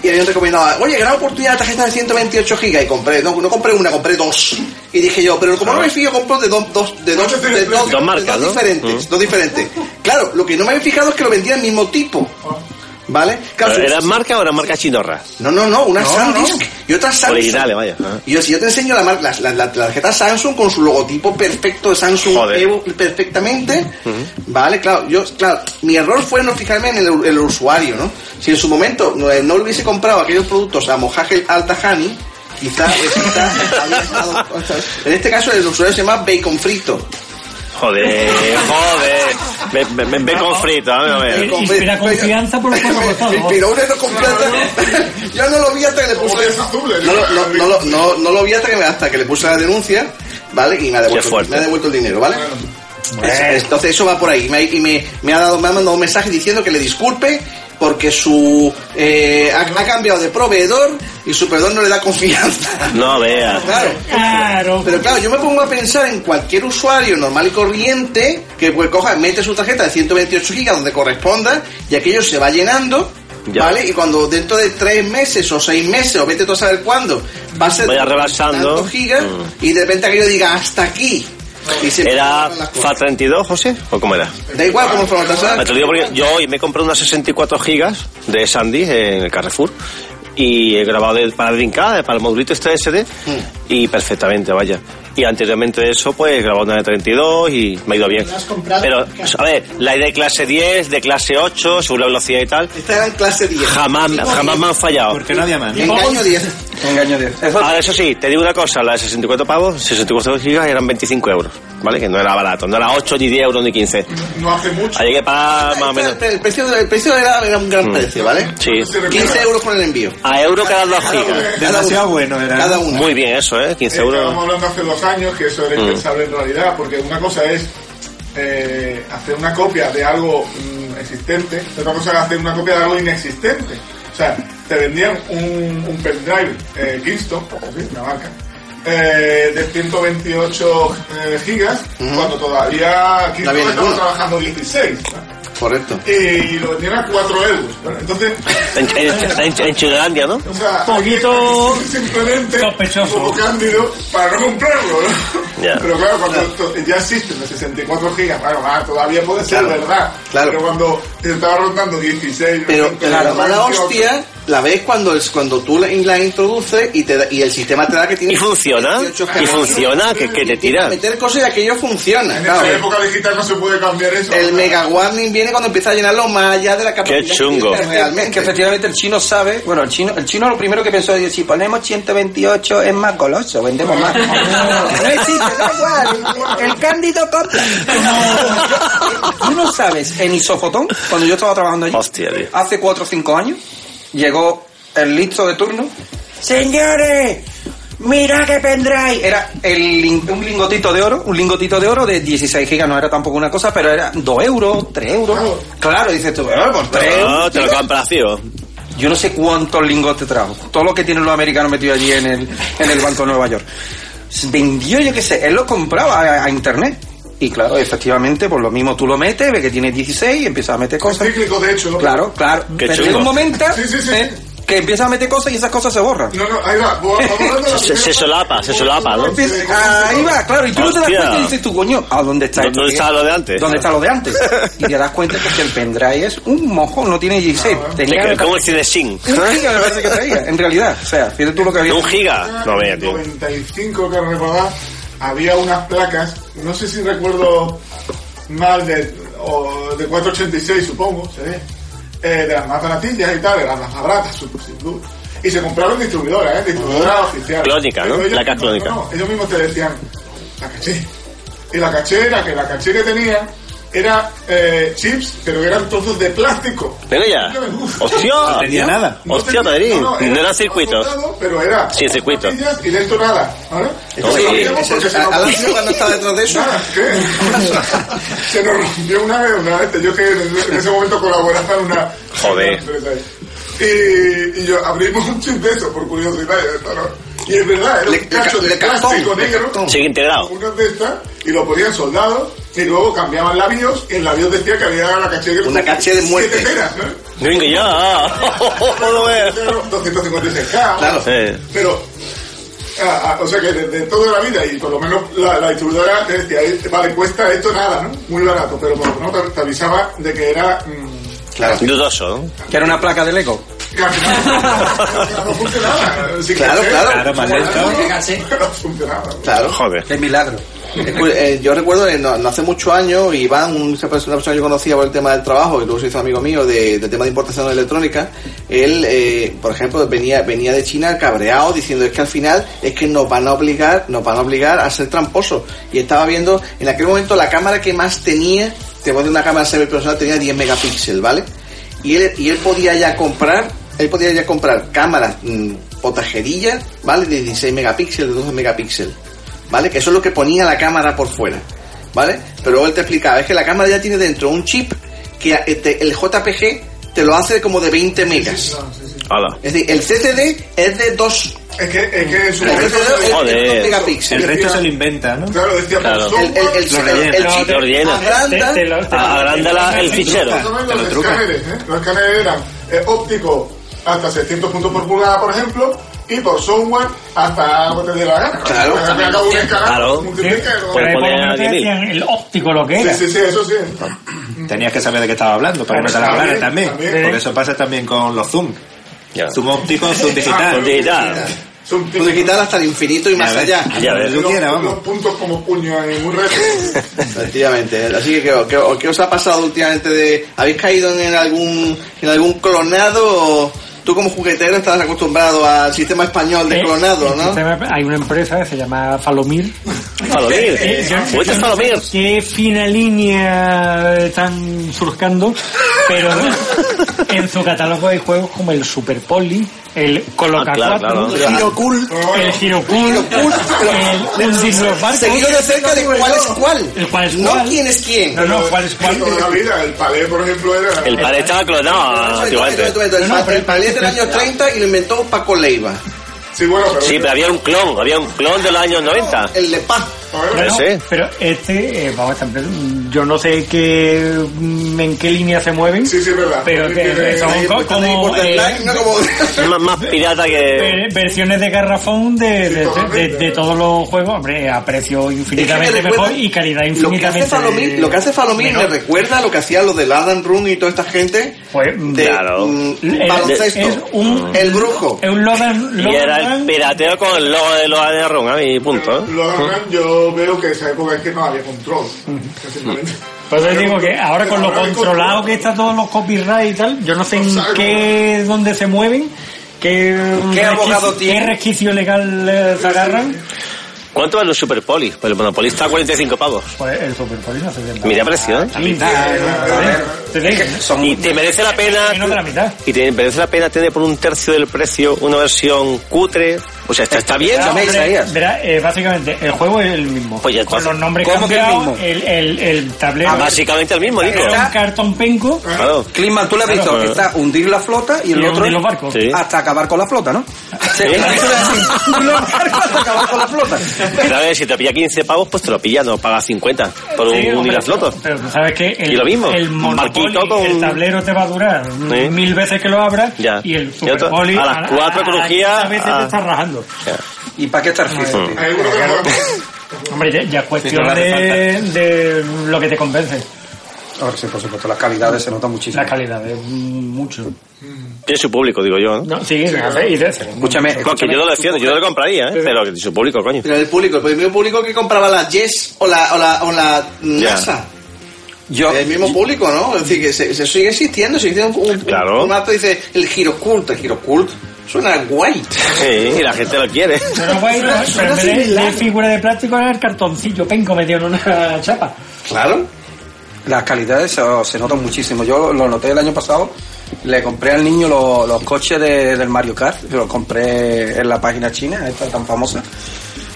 Y habían recomendado, oye, gran oportunidad de tarjeta de 128 gigas. Y compré, no, no compré una, compré dos. Y dije yo, pero como no me fío, compro de dos, dos, de dos, de dos, Dos de marcas, diferentes, Mm. dos diferentes. Claro, lo que no me había fijado es que lo vendían el mismo tipo. ¿Vale? Claro, ¿Pero su- ¿Eran marca o eran marcas chinorras? no, no, no, una No, SanDisk y otra Samsung. Originales, vaya. Ah. Y yo, si yo te enseño la, la, la- la tarjeta Samsung con su logotipo perfecto de Samsung. Evo perfectamente, vale, claro, yo, claro, mi error fue no fijarme en el, el usuario, ¿no? Si en su momento no, no le hubiese comprado aquellos productos a Mojage Altahani, quizás, quizás estado- en este caso el usuario se llama Bacon Frito. Joder, joder. Ve, ve, ve- con frito, a ver, a ver. Inspira confianza por los cuatro costados. Pero una no confianza. Yo no lo vi hasta que le puse. No, lo- no, no, lo- no, no lo vi hasta que, me- hasta que le puse la denuncia, ¿vale? Y me ha devuelto, me ha devuelto el dinero, ¿vale? Es- Entonces eso va por ahí. Me, ha- y me, me ha dado, me ha mandado un mensaje diciendo que le disculpe porque su eh, ha, ha cambiado de proveedor y su proveedor no le da confianza. No veas. Claro. Claro. Pero claro, yo me pongo a pensar en cualquier usuario normal y corriente que pues coja, mete su tarjeta de 128 gigas donde corresponda y aquello se va llenando, Ya. ¿vale? Y cuando dentro de tres meses o seis meses o vete tú a saber cuándo va a ser rebasando. tantos gigas Mm. y de repente aquello diga hasta aquí. ¿Era empiezan las cosas. FAT32, José? ¿O cómo era? Da igual cómo fue la tasa. Te lo digo porque yo hoy me compré unas 64 gigas de Sandy en el Carrefour y he grabado para Dreamcast, para el modulito este SD y perfectamente, vaya. Y anteriormente de eso, pues he grabado una de 32 y me ha ido bien. ¿La has comprado? Pero, a ver, la de clase 10, de clase 8, según la velocidad y tal, Esta era en clase 10. jamás, jamás me han fallado. Porque no había más. Engaño 10. Engaño 10. Eso, Ahora, eso sí, te digo una cosa, la de 64 pavos, 64 gigas eran 25 euros, ¿vale? Que no era barato, no era 8, ni 10 euros, ni 15. No hace mucho. Hay que pagar más o menos. El precio, el precio era, era un gran Mm. precio, ¿vale? Sí. 15 euros por el envío. A euro cada 2 gigas. Demasiado bueno era. Cada uno. Muy bien eso, ¿eh? 15 Eh, euros. Estábamos hablando hace dos años que eso era Mm. impensable en realidad, porque una cosa es eh, hacer una copia de algo mm, existente, otra cosa es hacer una copia de algo inexistente. O sea, te vendían un, un pendrive eh, Kingston, ¿sí? una marca, eh, de 128 eh, gigas, cuando todavía Kingston estaba trabajando 16. ¿no? Correcto. Y lo vendían a 4 euros. Entonces, En, en, en, en Chulandia, ¿no? o sea, Poquito simplemente sospechoso. cándido para no comprarlo, ¿no? Pero claro, cuando to- ya existen los 64 gigas, claro, ah, todavía puede ser Claro, verdad. claro. Pero cuando te estaba rondando 16, Pero 20, la mala 28, hostia la ves cuando, es, cuando tú la, la introduces y, te da- y el sistema te da que tiene... Y funciona. 18 Y funciona, que, que te tira. Meter cosas y aquello funciona. En claro. esta época digital no se puede cambiar eso. El mega warning viene cuando empieza a llenarlo más allá de la capacidad. Qué chungo. que Es que Realmente. efectivamente el chino sabe, bueno, el chino, el chino lo primero que pensó es si ponemos 128 es más goloso, vendemos más. No existe, da igual, el cándido compra. Tú no sabes, en Isofotón, cuando yo estaba trabajando allí, Hostia, hace 4 o 5 años, llegó el listo de turno. Señores, mira que pendrive. Era el, un lingotito de oro, un lingotito de oro de 16 gigas, no era tampoco una cosa, pero era 2 euros, 3 euros. Claro, dices tú, "Ah, por 3 No, euros. te lo compras, tío. Yo no sé cuántos lingotes trajo. Todo lo que tienen los americanos metidos allí en el, en el Banco de Nueva York. Vendió, yo qué sé, él lo compraba a, a internet. Y claro, efectivamente, por lo mismo tú lo metes, ve que tiene 16 y empiezas a meter cosas. cíclico, de hecho. ¿no? Claro, claro. Qué Pero llega un momento Sí, sí, sí. eh, que empiezas a meter cosas y esas cosas se borran. No, no, ahí va. Se, se solapa, se solapa, ¿no? Ahí va, claro, y tú no te das Hostia. cuenta y dices tú, coño, ¿a dónde está ¿Dónde esto? está lo de antes? ¿Dónde está lo de antes? Y te das cuenta que el pendrive es un mojón, no tiene 16. Tenía ¿Cómo el cine Sin? un giga me parece que traía, en realidad. O sea, fíjate tú lo que había. Un giga. No, vea, tío. 95, que recordar, había unas placas, no sé si recuerdo mal, de, o de 486, supongo, se ve, eh, de las más baratillas y tal, eran las más baratas, sin duda. Y se compraron en distribuidora, ¿eh? Distribuidora oficial. Clónica, ¿no? Ellos- Placas no, clónicas. no, ellos mismos te decían, la caché. Y la caché era que la caché que tenía era eh, chips, pero eran trozos de plástico. Venga ya. Hostia. No tenía nada. Hostia, Madrid. No eran circuitos. Pero era Sin circuito. pastillas y dentro nada, ¿vale? Esto Lo sí, sabíamos ese- porque se a- nos- a la ciudad no está detrás de eso. Nada, ¿qué? se nos rompió una vez, una vez, yo que en ese momento colaboraba en una... Joder. una. Y, y yo abrimos un chip de eso, por curiosidad, y, no- y es verdad, era Le- un le cacho ca- de le plástico le negro. Sigue integrado. unas de estas, y lo ponían soldados, y luego cambiaban la BIOS, y en la BIOS decía que había la caché que Una caché de muerte. Siete teras, ¿no? Venga ya. No veas. 256K. Claro. Sí. Pero, ah, ah, o sea que desde toda la vida, y por lo menos la, la distribuidora te decía, "Eh, vale, cuesta esto nada, ¿no? Muy barato, pero por lo menos te, te avisaba de que era. mm, Claro. Dudoso, ¿no? Que era una placa de Lego. que al final no funcionaba. sin Claro, claro. Claro, funcionaba. Claro. Joder. Qué milagro. Eh, yo recuerdo no, hace muchos años, Iván, un- una persona que yo conocía por el tema del trabajo, y luego se hizo amigo mío de- del tema de importación de electrónica, él, eh, por ejemplo, venía, venía de China cabreado diciendo es que al final es que nos van a obligar, nos van a obligar a ser tramposos. Y estaba viendo, en aquel momento la cámara que más tenía, te voy a decir una cámara semi-profesional, tenía 10 megapíxeles, ¿vale? Y él, y él podía ya comprar, él podía ya comprar cámaras mm, potajerillas, ¿vale? De 16 megapíxeles, de 12 megapíxeles. ¿Vale? Que eso es lo que ponía la cámara por fuera, ¿vale? Pero luego él te explicaba, es que la cámara ya tiene dentro un chip que eh, te- el JPG te lo hace como de 20 megas. Hala. Es decir, el CCD es de 2 Es que, es que su el momento. CCD es de Joder. 2 megapíxeles. El resto se lo inventa, ¿no? Claro, decía Claro. El, el, el, el, Lo rellena. el No, chip Lo rellena. agranda, Te- te lo- te lo- Agranda la- el fichero. Los escáneres, ¿eh? Los escáneres eran eh, ópticos hasta 600 puntos por pulgada, por ejemplo, y por software hasta lo que te dé la gana. Claro. Te haga un escáner, Claro. multiplica y Pero lo- Pues ahí por lo ponía menos te 10.000. decían el óptico lo que Sí, era. sí, sí, eso sí. Tenías que saber de qué estaba hablando para que no te la También, hablaran también. también. Porque eso pasa también con los Zoom. Ya. Zoom óptico, Zoom digital. Zoom digital. Puede quitar hasta el infinito y más ves. allá. Ya ves. Lo los, quiera, vamos. los puntos como puño en un reto. Efectivamente. Así que, ¿qué, qué, qué os ha pasado últimamente de... ¿Habéis caído en algún, en algún clonado o tú como juguetero estás acostumbrado al sistema español de Eh, clonado, ¿no? sistema- Hay una empresa que se llama Falomir. Falomir. Eh, Juguetes yo no Falomir. Qué fina línea están surcando, pero en su catálogo hay juegos como el Super Poli, el Coloca Ah, claro, 4, claro. Giro cool. el Giro Cool, el Hundir los barcos. Seguido de cerca de cuál es cuál. El cuál es No cuál. quién es quién. No, no, cuál es cuál. Toda la vida, el palé, por ejemplo, era. El pared estaba clonado. El, pa- el palé del año 30 y lo inventó Paco Leiva. Sí, bueno, pero. Sí, pero había un clon, había un clon de los años 90. El Lepa. Bueno, Sí. Pero este, eh, vamos, esta- yo no sé qué, mm, en qué línea se mueven. Sí, sí, es verdad. Pero que Tiene- son como eh, no como- Más, más pirata que. ver- versiones de garrafón de, de, de- de todos los juegos, hombre, a precio infinitamente mejor y calidad Lo que hace infinitamente Falomir, lo que hace Falomir me recuerda a lo que hacían los de Ladan Run y toda esta gente Pues, de claro. mm, El- baloncesto. es un- el brujo. Es un Logan, Y era el Run, pirateo con el logo de los de Ron, a mi punto. ¿eh? Lo hagan, yo veo que esa época es que no había control. Simplemente. Eso digo que ahora con lo controlado control. que está todos los copyright y tal, yo no sé en qué, dónde se mueven, qué, ¿Qué abogado resquicio- tiene? qué resquicio legal eh, se agarran. ¿Cuánto vale un Super Poli? Pues el Monopoly está a 45 pavos. Pues el Superpoli no se vende. Mira precio, ¿eh? Digo, Son Y te merece la pena. menos de la mitad. Y te merece la pena tener por un tercio del precio una versión cutre. O sea, está, está bien. Verá, eh, básicamente, el juego es el mismo. Pues ya con los nombres ¿Cómo que el cambiados, mismo? el, el, el tablero. Ah, básicamente el mismo, Nico. era un cartón penco. Claro. Clima, tú le has visto Claro. que está hundir la flota y el Y otro hundir los barcos. Sí. hasta acabar con la flota, ¿no? Sí. Hundir los barcos hasta acabar con la flota. Claro, si te pilla 15 pavos, pues te lo pilla, no pagas 50 por un, Sí, un hombre, Irafloto. Pero, pero tú sabes que el, Y lo mismo, el Monopoly, con- el tablero te va a durar Sí. mil veces que lo abras Ya. y el Superpoli a las cuatro crujía, a veces te está rajando. ¿Y para qué estar fijo, uno que no- Hombre, ya, ya es cuestión Sí, de, de lo que te convence. Ahora sí, por supuesto, las calidades se notan muchísimo. La calidad es mucho. Tiene su público, digo yo. ¿no? No, sí, de hacer y de. Escúchame, Porque escúchame. yo no lo defiendo, yo no lo compraría, ¿eh? pero que su público, coño. Pero el público, el mismo público que compraba la Yes o la, o la, o la. NASA. Yo, El mismo público, ¿no? Es decir, que se, se sigue existiendo, sigue existiendo un, un, Claro. un acto dice el giro cult, el giro cult. Suena guay. Sí, y la gente lo quiere. Pero guay, Suena- pero suena en vez de- figura de plástico era el cartoncillo penco metido en una chapa. Claro. las calidades se, se notan muchísimo. Yo lo noté el año pasado. Le compré al niño lo- los coches de- del Mario Kart. Los compré en la página china, esta tan famosa.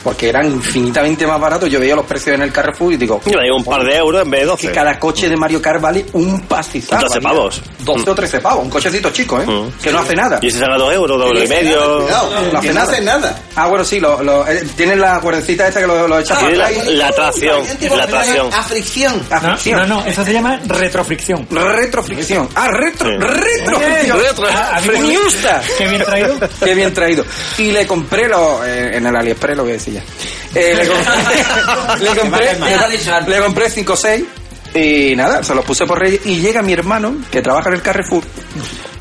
Porque eran infinitamente más baratos. Yo veía los precios en el Carrefour y digo, Yo le digo un par de euros en vez de 12. que cada coche de Mario Kart vale un pastizal. 12 valía pavos. 12 o 13 pavos. Un cochecito chico, ¿eh? Mm. Que no hace nada. Y ese será 2 euros, doble y medio. Cuidado, no hace no nada. hace nada. Ah, bueno, sí, lo, lo, eh, tienen la cuerdecita esta que lo, lo echas para la, atrás. la atracción, la atracción. A fricción. a fricción. no, no, eso se llama retrofricción. Retrofricción. Ah, retro, Sí. retrofricción. Retro. Ah, a mí Me gusta. Qué bien traído. Qué bien traído. Y le compré lo, eh, en el AliExpress, lo voy a decir ya. Eh, le compré, le compré, le, le compré 5 o 6 y nada, se los puse por reyes. Y llega mi hermano, que trabaja en el Carrefour,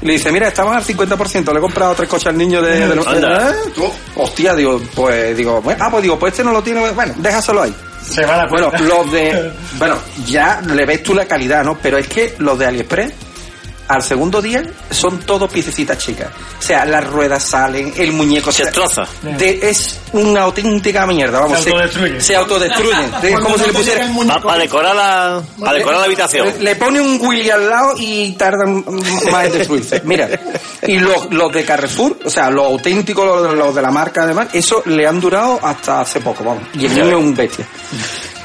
y le dice, mira, estaban al 50%, le he comprado tres coches al niño de... de los-. ¿Eh? Hostia, digo, pues, digo, bueno, ah, pues digo, pues este no lo tiene, bueno, déjaselo ahí. Se va la Bueno, los de. Bueno, ya le ves tú la calidad, ¿no? Pero es que los de AliExpress, al segundo día, son todos piececitas chicas. O sea, las ruedas salen, el muñeco Se destroza. de- es una auténtica mierda, vamos. Se autodestruye. Se autodestruye. Es como si le pusiera. Para decorar la, pa decorar la habitación. Le, le pone un Willy al lado y tardan más en destruirse. Mira, y los, los de Carrefour, o sea, los auténticos, los, de- los de la marca además, eso le han durado hasta hace poco, vamos. Y el niño es un bestia.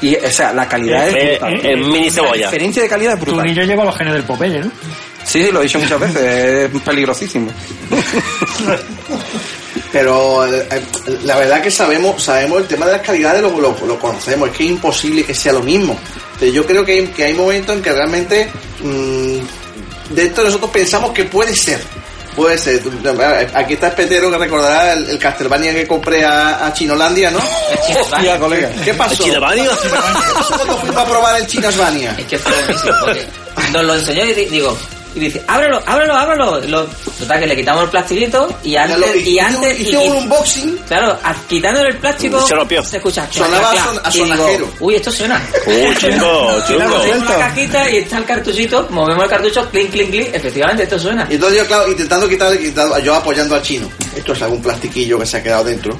Y, o sea, la calidad Eh, es brutal. mini La cebolla. diferencia de calidad es Tu brutal. niño lleva los genes del Popeye, ¿no? Sí, sí, lo he dicho muchas veces, es peligrosísimo. Pero eh, la verdad que sabemos sabemos el tema de las calidades, lo, lo, lo conocemos, es que es imposible que sea lo mismo. Yo creo que hay, que hay momentos en que realmente mm, dentro de nosotros pensamos que puede ser. Puede ser. Aquí está el petero que recordará el, el Castlevania que compré a, a Chinolandia, ¿no? Hostia, colega. ¿Qué pasó? ¿El Chilevania? ¿Qué pasó cuando fuimos a probar el Chinosvania? Es que fue buenísimo, porque nos lo enseñó y di- digo, y dice, ábrelo, ábrelo, ábrelo. Lo, total, que le quitamos el plastiquito y antes, lo- y antes, y, un unboxing. claro, a- quitándole el plástico, Se rompió. se escucha, Sonaba clac, a clac, son- a y digo, sonajero. uy, esto suena. Uy, chungo. tengo una cajita y está el cartuchito, movemos el cartucho, clink, clink, clink, efectivamente esto suena. Y entonces yo, claro, intentando quitarle, quitando- yo apoyando al chino. Esto es algún plastiquillo que se ha quedado dentro.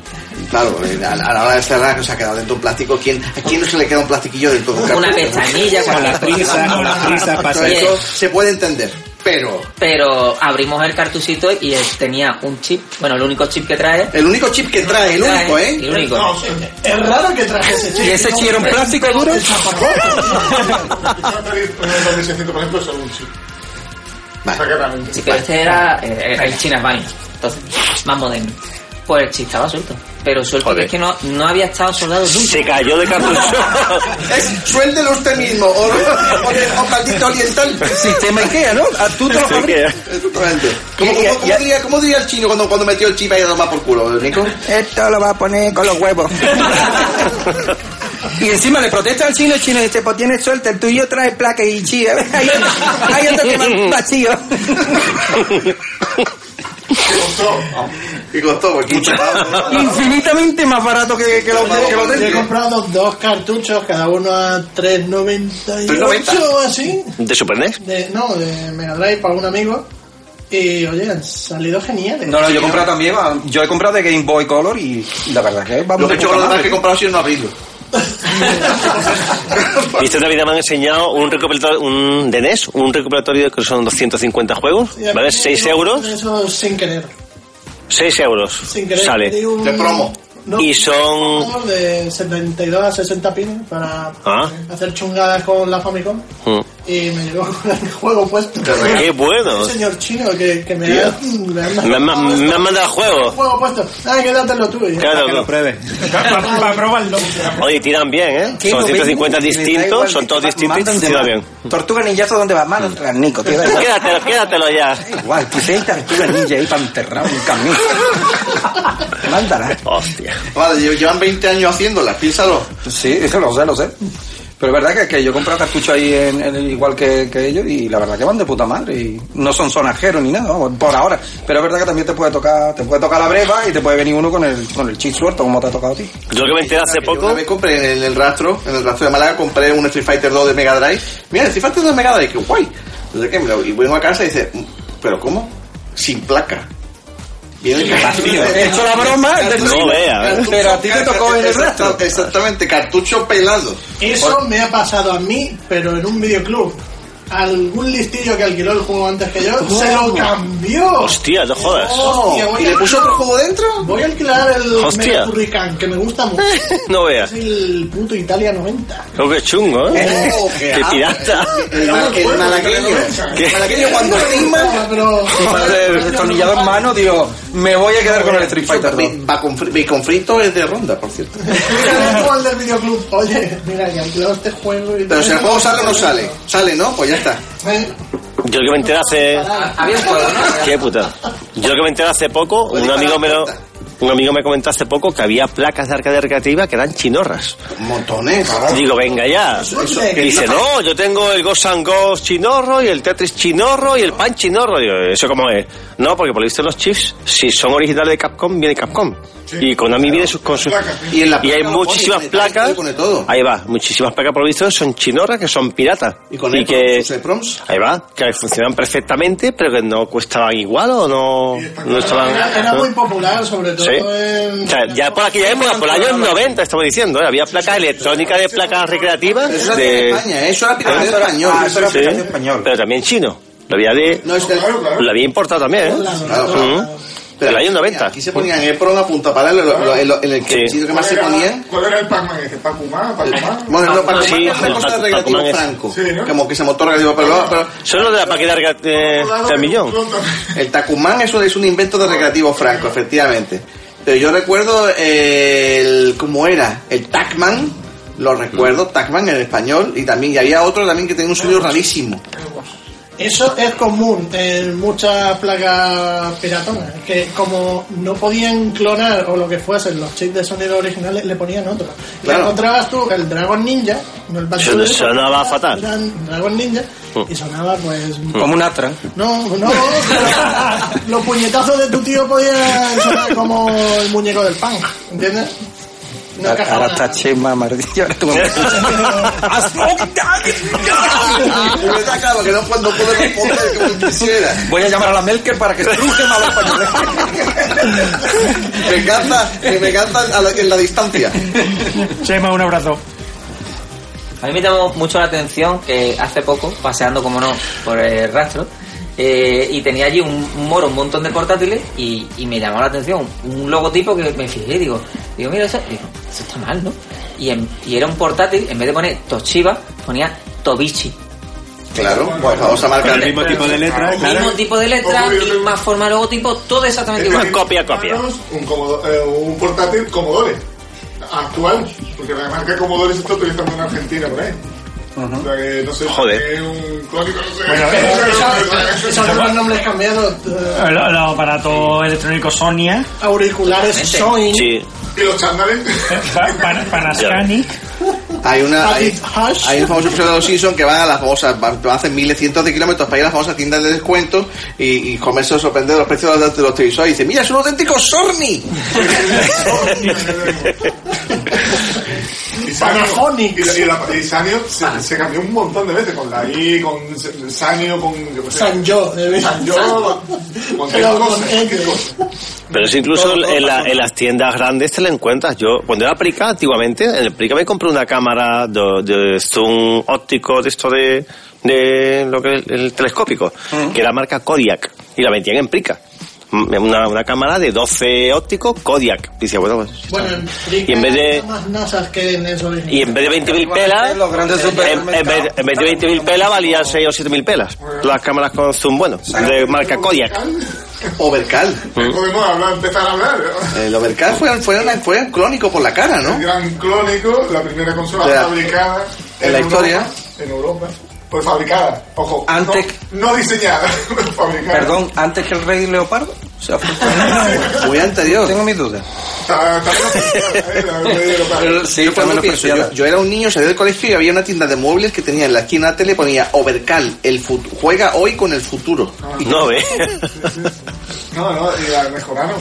Claro, eh, a, la hora de cerrar que se ha quedado dentro un plástico. ¿Quién, ¿A quién no se le queda un plastiquillo dentro de un Una pestañilla Con la prisa, con la prisa pasa eso se puede entender. Pero Pero abrimos el cartuchito y él tenía un chip, bueno, el único chip que trae. el único chip que trae, el trae- único, ¿eh? El único. No, es raro que traje ese chip. ¿Y ese chip era un plástico duro? El chaparroto. En 2600, por ejemplo, es solo un chip. O sea que realmente. Sí, pero este era eh, el China Bunny, entonces, más moderno. Pues el chip estaba suelto. pero suelto que es que no, no había estado soldado nunca. Se cayó de cartucho. Es, suéltelo usted mismo, o, o, o caldito oriental. Sistema Ikea, ¿no? Ah, Tú te lo. Exactamente. ¿Cómo, Y- cómo- y- cómo y- diría, cómo diría el chino cuando, cuando metió el chip ahí a tomar por culo, Nico? Esto lo va a poner con los huevos. y encima le protesta al chino, el chino dice, pues tienes suerte, el tuyo trae placa y chía. Ahí, ahí anda que más vacío. ¿Qué costó? Pues 15 pavos. Infinitamente más barato que, que lo, que lo Yo he comprado dos cartuchos, cada uno a 3.98 3.90. o así. ¿De Super NES? De, no, de Mega Drive para un amigo. Y oye, han salido geniales. No, no, yo he comprado también, yo he comprado de Game Boy Color y la verdad que vamos Lo que he hecho los madre. que he comprado ha sido no abrirlo. Y esta Navidad me han enseñado un recopilatorio un, de NES, un recopilatorio que son 250 juegos, ¿vale? me 6 llegó euros, Eso sin querer. 6 euros Sin querer. sale. un- De promo. No, Y son... de 72 a 60 pines para Ah. hacer chungadas con la Famicom. Mm. Y me llegó con el juego puesto. Qué bueno. Un señor chino que, que me, ha, me, ha Me, han- me mandado el juego. juego puesto. Ah, quédatelo tú. Y yo, Claro, lo pruebe. Para probarlo. Oye, tiran bien, ¿eh? ¿Qué Son no 150 ven? Les da distintos, son que todos distintos tiran bien. Tortuga ninjazo donde va mano tras Nico, tío. da igual. Quédatelo, quédatelo ya. Igual, que sea tortuga ninja ahí para enterrar un camino. Mándala. Hostia. Vale, lle- llevan 20 años haciéndolas, piénsalo. Sí, eso lo sé, lo sé. Pero es verdad que, que yo compré cartucho ahí en, en el- igual que, que ellos y la verdad que van de puta madre y no son sonajeros ni nada, vamos, por ahora. Pero es verdad que también te puede tocar, te puede tocar la breva y te puede venir uno con el, con el chip suelto como te ha tocado a ti. Yo que me enteré hace Yo Una poco... vez compré en el rastro, en el rastro de Málaga, compré un Street Fighter 2 de Mega Drive. Mira, el Street Fighter 2 de Mega Drive, que guay. Entonces, ¿qué? Me lo- Y vengo a casa y dice, ¿pero cómo? Sin placa. Vacío. He hecho la broma, No vea, pero a ti te tocó en el rastro. Exactamente, cartucho pelado. Eso me ha pasado a mí, pero en un videoclub. Algún listillo que alquiló el juego antes que yo se lo cambió. Hostia, no jodas. Hostia, voy ¿Y le a- puso otro juego dentro? Voy a alquilar el Hostia. Mega Hurricane, que me gusta mucho. No veas. Es el puto Italia 90. Creo que chungo, ¿eh? Oh, Qué pirata. El, ma- el. El malagueño cuando. El destornillador en mano, digo, me voy a quedar con el Street Fighter 2. Va con, fri- con frito es de ronda, por cierto. Tú al del videoclub. Oye, mira, que alquilado este juego. Pero si el juego sale o no sale. Sale, ¿no? Pues ya está. Yo lo que me enteré hace... Había un juego, ¿no? Qué puta. Yo lo que me enteré hace poco, un amigo me lo... Un amigo me comentó hace poco que había placas de arcade recreativa que eran chinorras. Montones. Digo, venga ya. Y dice, no, yo tengo el Ghost and Ghost chinorro y el Tetris chinorro y el Pan chinorro. Digo, ¿eso cómo es? No, porque por lo visto los chips, si son originales de Capcom, viene Capcom. Y Konami viene sus, con sus... Y en la Y hay muchísimas pone placas. y pone todo. Ahí va, muchísimas placas por lo visto son chinorras que son piratas. Y con que... sus EPROMs. Ahí va, que funcionan perfectamente, pero que no costaban igual o no, no estaban... Era, era ¿no? muy popular, sobre todo Sí. en... O sea, ya por aquella época, por los años 90, estamos diciendo, ¿eh? había placas electrónicas de placas recreativas Eso de... de España, ¿eh? eso era piratería español. ah, eso era Sí, piratería español. pero también chino. Lo había de... No, es que- Lo había importado también, ¿eh? Claro, claro. En el año 90. Aquí se ponían EPROM a punta pala en, el que Sí. que más se ponían. ¿Cuál era el Pac-Man? ¿Pac-Man? ¿Pac-Man? Bueno, no, para Sí, es una cosa de recreativo Pac-Man franco. Como que se motor recreativo, pero, pero Son los de la paqueta de, millón. el Tacumán eso es un invento de recreativo franco, efectivamente. Pero yo recuerdo el. ¿Cómo era? El Tacman. Lo recuerdo, Tacman en español. Y también y había otro también que tenía un sonido rarísimo. Eso es común en muchas placas piratonas, que como no podían clonar o lo que fuesen los chips de sonido originales, le ponían otro. Y Claro. encontrabas tú el Dragon Ninja, no el Bunny, sonaba era- fatal. era Dragon Ninja, y sonaba pues... Como un Astra. No, no, los puñetazos de tu tío podían sonar como el muñeco del punk, ¿entiendes? No Ahora encajaba está. Chema, maldito. Ahora tú me- Es verdad, claro, que no cuando puedo responder como quisiera. Voy a llamar a la Melker para que estruje más los españoles. Me encanta, que me encanta a la- en la distancia. Chema, un abrazo. A mí me llamó mucho la atención que hace poco, paseando como no por el rastro, eh, y tenía allí un, un moro, un montón de portátiles, y, y me llamó la atención un logotipo que me fijé, digo, digo, mira, eso, digo, eso está mal, ¿no? Y, en- y era un portátil, en vez de poner Toshiba, ponía Tobichi. Claro, pues famosa marca. Con el mismo tipo de letra, Mismo tipo de letra, misma forma de logotipo, todo exactamente igual. Copia, copia. Un, Comodo- eh, un portátil Commodore actual, porque la marca Commodore se está utilizando en Argentina por ahí. O sea que no sé, Joder. es un crónico, no sé. Bueno, Esos son los nombres cambiados. eh, Los, los aparatos electrónicos Sonia, auriculares Sony. Sí. Y los Pa- Panasonic. Hay una hay, hay un famoso episodio de los Simpsons que van a las famosas, hacen miles, cientos de kilómetros para ir a las famosas tiendas de descuento y, y comerse o sorprender de los precios de los, de los televisores y dice, mira, es un auténtico Sorni. Y Panasonic. y, la- Sanio se, se cambió un montón de veces con la I, con Sanio, con. Yo qué sé. Sanyo, de Sanyo, con Pero con cosas. Pero es incluso en, la- en las tiendas grandes te la encuentras. Yo, cuando era Prica, antiguamente, en el Prica me compré una cámara de, de zoom óptico de esto de, de lo que es el telescópico, que era marca Kodiak, y la vendían en Prica. Mm, Una, una cámara de 12 óptico Kodiak. Y decía, bueno, pues, Bueno, en Y en vez de- más que en eso original. y en vez de 20.000 pelas, en, en vez, en vez de 20.000 pelas valían 6 o 7.000 pelas. Las cámaras con zoom bueno, de marca Kodiak. Overcal. Podemos hablar, empezar a hablar. El Overcal fue, fue, una- fue un clónico por la cara, El ¿no? gran clónico, la primera consola fabricada en la Europa, historia. En Europa. Pues fabricada, ojo. Antes- No, no diseñada, fabricada. Perdón, antes que el rey leopardo. O sea, Muy anterior. tengo mis dudas. Fabricada, ¿eh? Sí, yo, cuando pienso, yo, era un niño, salí del colegio y había una tienda de muebles que tenía en la esquina de la tele ponía Overcal, el fut- juega hoy con el futuro. No, ¿ves? No, no, y la mejoraron.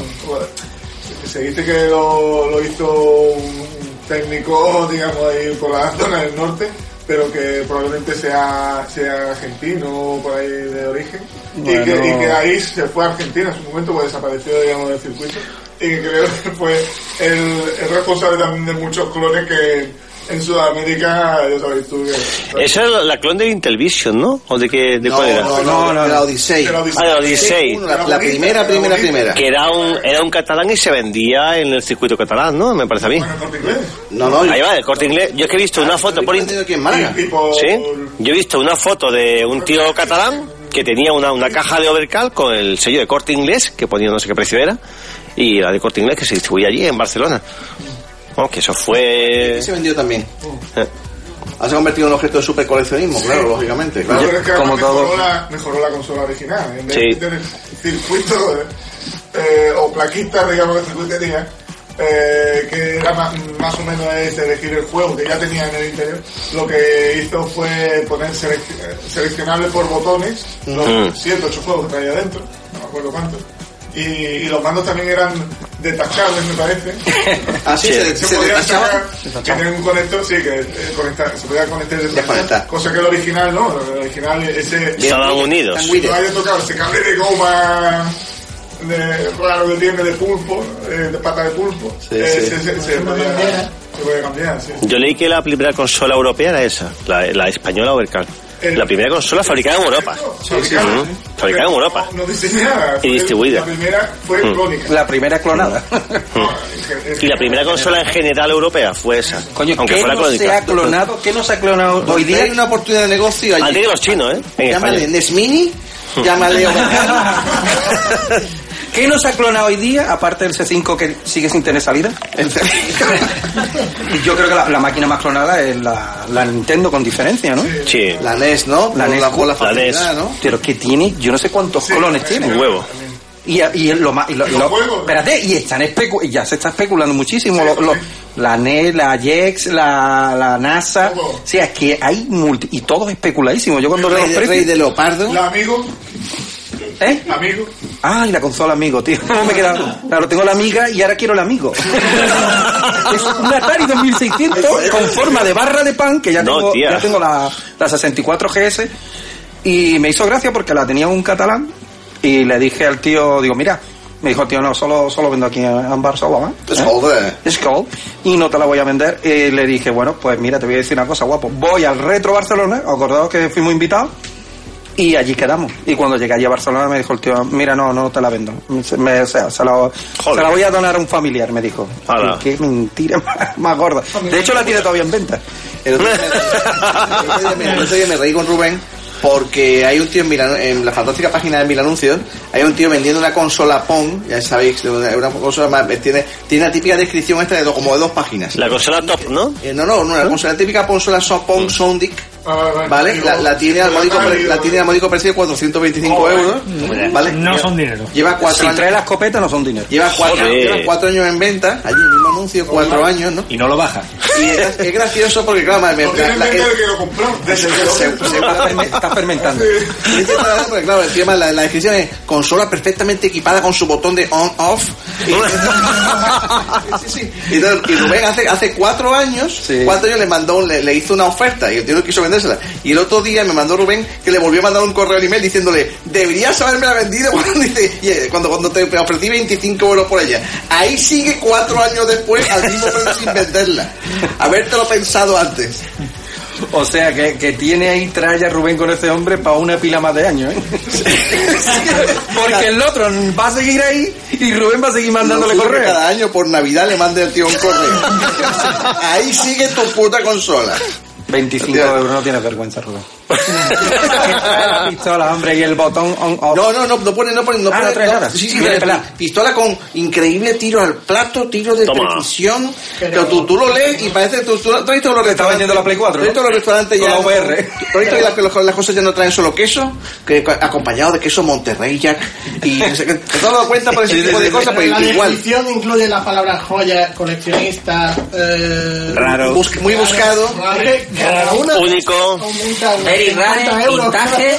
Se dice que lo, lo hizo un técnico, digamos, ahí por la zona del norte, pero que probablemente sea, sea argentino por ahí de origen. Y, que, y que ahí se fue a Argentina en su momento, pues desapareció, digamos, del circuito. Y que creo que fue el, el responsable también de muchos clones que en Sudamérica, ya sabéis tú que... Esa es la, la clon de Intelvision, ¿no? ¿O de qué? ¿De No, cuál era? no, no, no, la Odyssey. Era Odyssey. Ah, la Odyssey. La, la primera, primera, primera. Que era un, era un catalán y se vendía en el circuito catalán, ¿no? Me parece a mí. Bueno, corte inglés. No, no, Ahí va, el corte inglés. Yo es que he visto una foto por internet. aquí en Málaga. ¿Sí? Yo he visto una foto de un tío catalán que tenía una, una caja de Overcal con el sello de corte inglés, que ponía no sé qué precio era, y la de corte inglés que se distribuye allí en Barcelona. Que eso fue. se vendió también. Eh. Ha se convertido en un objeto de super coleccionismo, claro, lógicamente. Claro. Pero es que como mejoró, todo. la, mejoró la consola original. En vez Sí. de tener circuito eh, o plaquita, digamos, de circuitería, eh, que era más, más o menos es elegir el juego que ya tenía en el interior, lo que hizo fue poner selec- seleccionable por botones los Mm. 7, 8 juegos que traía adentro, no me acuerdo cuántos. Y, y los mandos también eran detachables, me parece. Ah, sí, se, se podía detachaba. sacar, tiene un conector, sí, que eh, conectar, se podía conectar desconectar. Cosa que el original no, el original ese... Estaban unidos. No haya tocado ese cable de goma de, raro que tiene de pulpo, eh, de pata de pulpo, Sí, eh, sí. se, se, se podía, se podía cambiar, sí. Yo leí que la primera consola europea era esa, la, la española Overcal. La primera consola fabricada en Europa. Fabricada, Ujú. Fabricada en Europa. No, no diseñada. Y distribuida. La primera fue Mm. clónica. La primera clonada. Y la primera consola en general europea fue esa. Coño, aunque ¿qué fuera no se ha clonado? ¿Qué no se ha clonado hoy Hoy día? hay una oportunidad de negocio allí. Antes que los chinos, ¿eh? En Llámale España. NES Mini, llámale. ¿Qué no se ha clonado hoy día, aparte del C5 que sigue sin tener salida? Y Yo creo que la, la máquina más clonada es la, la Nintendo con diferencia, ¿no? Sí. La NES, ¿no? La Por NES, la, por la facilidad, NES. ¿no? Pero que tiene, yo no sé cuántos clones tiene. Un huevo. Y, y lo más, y lo- y Los lo- juegos. espérate, y están especu ya se está especulando muchísimo. lo- lo- la NES, la JEX, la, la NASA. Todo. O sea, es que hay multi, y todo es especuladísimo. Yo cuando Rey, los Rey precios. de Leopardo. La amigo, ¿Eh? amigo, Ay, la consola amigo, tío. No me queda. Claro, tengo la amiga y ahora quiero el amigo. es un Atari 2600 con forma de barra de pan que ya tengo, ya tengo la, la 64 GS y me hizo gracia porque la tenía un catalán y le dije al tío, digo, mira, me dijo, tío, no, solo, solo vendo aquí en, Barcelona. Es ¿eh? Es cold. Y no te la voy a vender. Y le dije, bueno, pues mira, te voy a decir una cosa, guapo. Voy al Retro Barcelona, acordaos que fuimos invitados. Y allí quedamos. Y cuando llegué allí a Barcelona me dijo el tío, mira, no, no te la vendo. Me- o sea, se la, se la voy a donar a un familiar, me dijo. Qué mentira más, más gorda. De hecho, la tiene todavía en venta. El otro día me- reí con Rubén porque hay un tío en, la fantástica página de Mil Anuncios, hay un tío vendiendo una consola Pong, ya sabéis, una una consola más, tiene, tiene la típica descripción esta de dos- como de dos páginas. La consola top, ¿no? Eh, no, no, no, la consola la típica consola so- Pong Soundic, ¿vale? La, la tiene al módico, la tiene al módico precio de 425 euros, ¿vale? No son dinero. Lleva cuatro Si años. trae la escopeta no son dinero. Lleva cuatro, Joder. lleva cuatro años en venta, allí el mismo anuncio, cuatro años, ¿no? Y no lo baja. Y es, es gracioso porque, claro, el se- se- Está fermentando. claro, porque, claro, encima la, la descripción es consola perfectamente equipada con su botón de on-off. Y, sí, sí. Y, y Rubén hace, hace cuatro años, cuatro años le mandó, un- le, le hizo una oferta y el tío quiso Y el otro día me mandó Rubén que le volvió a mandar un correo al email diciéndole, deberías haberme la vendido cuando, dice, y, eh, cuando, cuando te ofrecí 25 euros por ella. Ahí sigue cuatro años después al mismo precio sin venderla. Habértelo pensado antes. O sea, que, que tiene ahí tralla Rubén con ese hombre para una pila más de años, ¿eh? Porque el otro va a seguir ahí y Rubén va a seguir mandándole que correo. Cada año por Navidad le mande el tío un correo. Ahí sigue tu puta consola. 25 euros, no tienes vergüenza, Rubén. La pistola, hombre, y el botón on off. No, no, no, no pone, no pone, no Ah, pone. no nada. Sí, sí, pistola con increíble tiro al plato, tiro de Toma. precisión. Pero tú, tú lo lees y parece que tú, tú, tú has visto los restaurantes. vendiendo la Play 4, tú has visto ¿no? los restaurantes Con ya. la VR. Tú has visto que las, las cosas ya no traen solo queso, que acompañado de queso Monterrey Jack. Y no sé. ¿Te has dado cuenta por ese tipo de cosas? Pues la igual. descripción incluye las palabras joya, coleccionista, eh, Raro. Bus- muy buscado. Cada una Único. aumenta Very 50 rare, euros. vintage.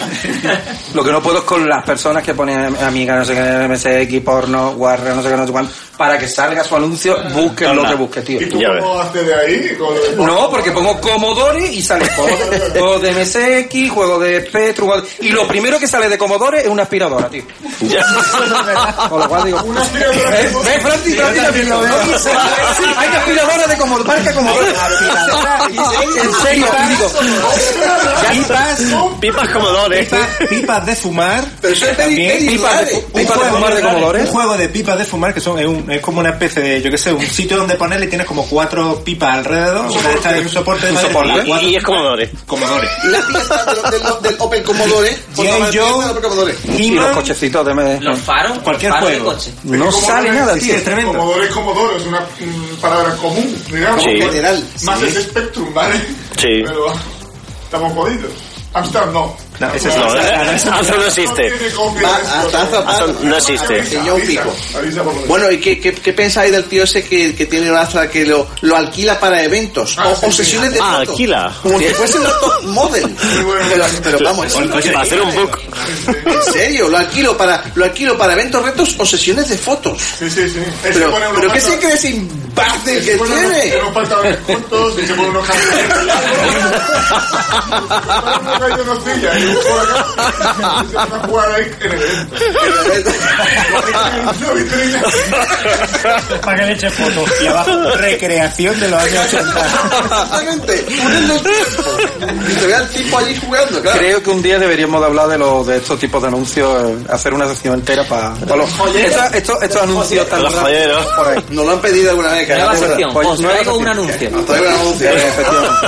Lo que no puedo es con las personas que ponen amiga, no sé qué, MSX, porno, Warner, no sé qué, no sé cuánto, para que salga su anuncio, busquen lo que busque, tío. ¿Y tú cómo haces de ahí? Con lo de- No, porque pongo Commodore y sale juego- juego de MSX, juego de Spectrum, juego de- y lo primero que sale de Commodore es una aspiradora, tío. Con lo cual digo, Una aspiradora. ¿ves, ¿ves, Francis? Francis, la aspiradora. Hay aspiradora de Commodore, marca Commodore. En serio, y digo, Pipas, Pipas Commodore. pipas, pipas de fumar. Pero pipas de, pipas fumar de Commodore. Un juego de pipas de fumar que son es, un- es como una especie de, yo qué sé, un sitio donde ponerle y tienes como cuatro pipas alrededor. Una de estas es un soporte de Un madera, soporte. y cuatro Y es Commodore. Commodore. La pieza del, del, del Opel Commodore. Commodore. Y los cochecitos de MD. Los faros, Cualquier faros de juego. coche. No sale nada, Sí, sí, tío. es tremendo. Comodoro es Comodoro, es una mm, palabra común, digamos. Sí. General. Más es Spectrum, ¿vale? Sí. Pero estamos jodidos. Amstrad no. No, ese es No, eh, no existe. Amstrad no existe. Que yo un pico. Avisa, avisa por lo menos. Bueno, ¿y qué, qué, qué pensáis del tío ese que, que tiene una Astra que lo, lo alquila para eventos Ah, o, o sesiones de Ah, fotos? alquila. Como si fuese un top model. Pero, pero vamos, para hacer un book. en serio, lo alquilo para lo alquilo para eventos, retos o sesiones de fotos. Sí, sí, sí. Pero, pero ¿qué se cree ese imbécil que se pone unos- tiene? unos pantalones y se pone unos a jugar ahí en el evento. Para que le eche fotos. Y abajo, recreación de los años 80. Exactamente. El. Y se ve al tipo allí jugando, claro. Creo que un día deberíamos de hablar de, los de estos tipos de anuncios, hacer una sección entera para los estos, estos, estos anuncios tan Los raros joyeros. por ahí. Nos lo han pedido alguna vez. que Nueva sección. Pues, Os traigo un anuncio. Nos traigo un anuncio. Efectivamente.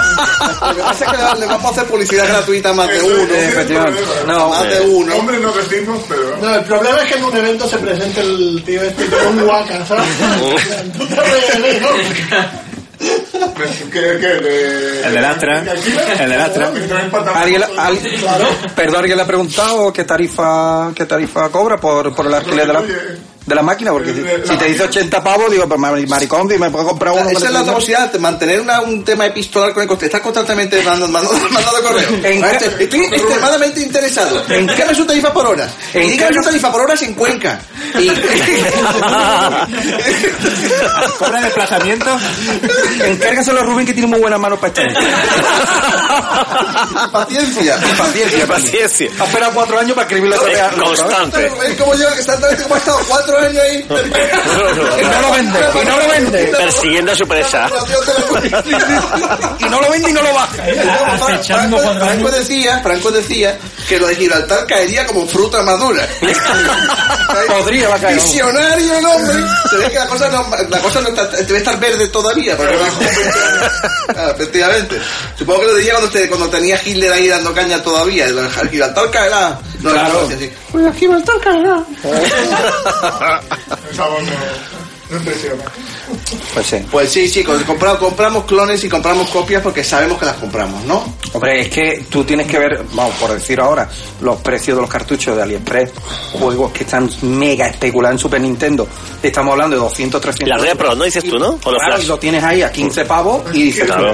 Lo que pasa es que le vamos a hacer publicidad gratuita a más de uno. Efectivamente. No, más de uno. Hombre, no decimos, pero... No, el problema es que en un evento se presente el tío este con un guaca, ¿sabes? Tú te mí, ¿no? ¿Qué, qué. El del Astra. El del Astra. ¿Alguien, cortos. al- perdón, ¿alguien le ha preguntado qué tarifa, qué tarifa cobra por, por el alquiler de la, de la máquina? Porque si, si te dice 80 pavos, digo, pues mari- maricón, dime, ¿me puedo comprar uno? Esa es la otra posibilidad, de mantener una- un tema epistolar con el coste. Estás constantemente mandando, mandando, mandando correo. Estoy extremadamente interesado. En ¿Qué es su tarifa por hora? En dígame su tarifa por horas en Cuenca. Y... ¿Cobra desplazamiento? Encárgaselo a Rubén que tiene muy buenas manos para esto. Paciencia. Paciencia, Paciencia. Ha esperado cuatro años para escribirlo otra vez. Es constante. Es como yo, exactamente como he estado cuatro años ahí. Y no lo vende, y no lo vende. Persiguiendo a su presa. Y no lo vende y no lo baja. Acechando Franco, decía, Franco decía que lo de Gibraltar caería como fruta madura. Podría, va a caer. Visionario el hombre. Se ve que la cosa no, la cosa no está, debe estar verde todavía. Porque efectivamente. Supongo que lo decía cuando, te- cuando tenía Hitler ahí dando caña todavía. El Gibraltar caerá. No, Claro. Pues Gibraltar caerá. Pues sí. Pues sí, chicos, compramos, compramos clones y compramos copias porque sabemos que las compramos, ¿no? Hombre, es que tú tienes que ver, vamos, por decir ahora, los precios de los cartuchos de AliExpress, juegos que están mega especulados en Super Nintendo. Estamos hablando de 200, 300. La Repro, ¿no dices tú, no? O los Claro, Flash. y lo tienes ahí a 15 pavos y dices, Claro.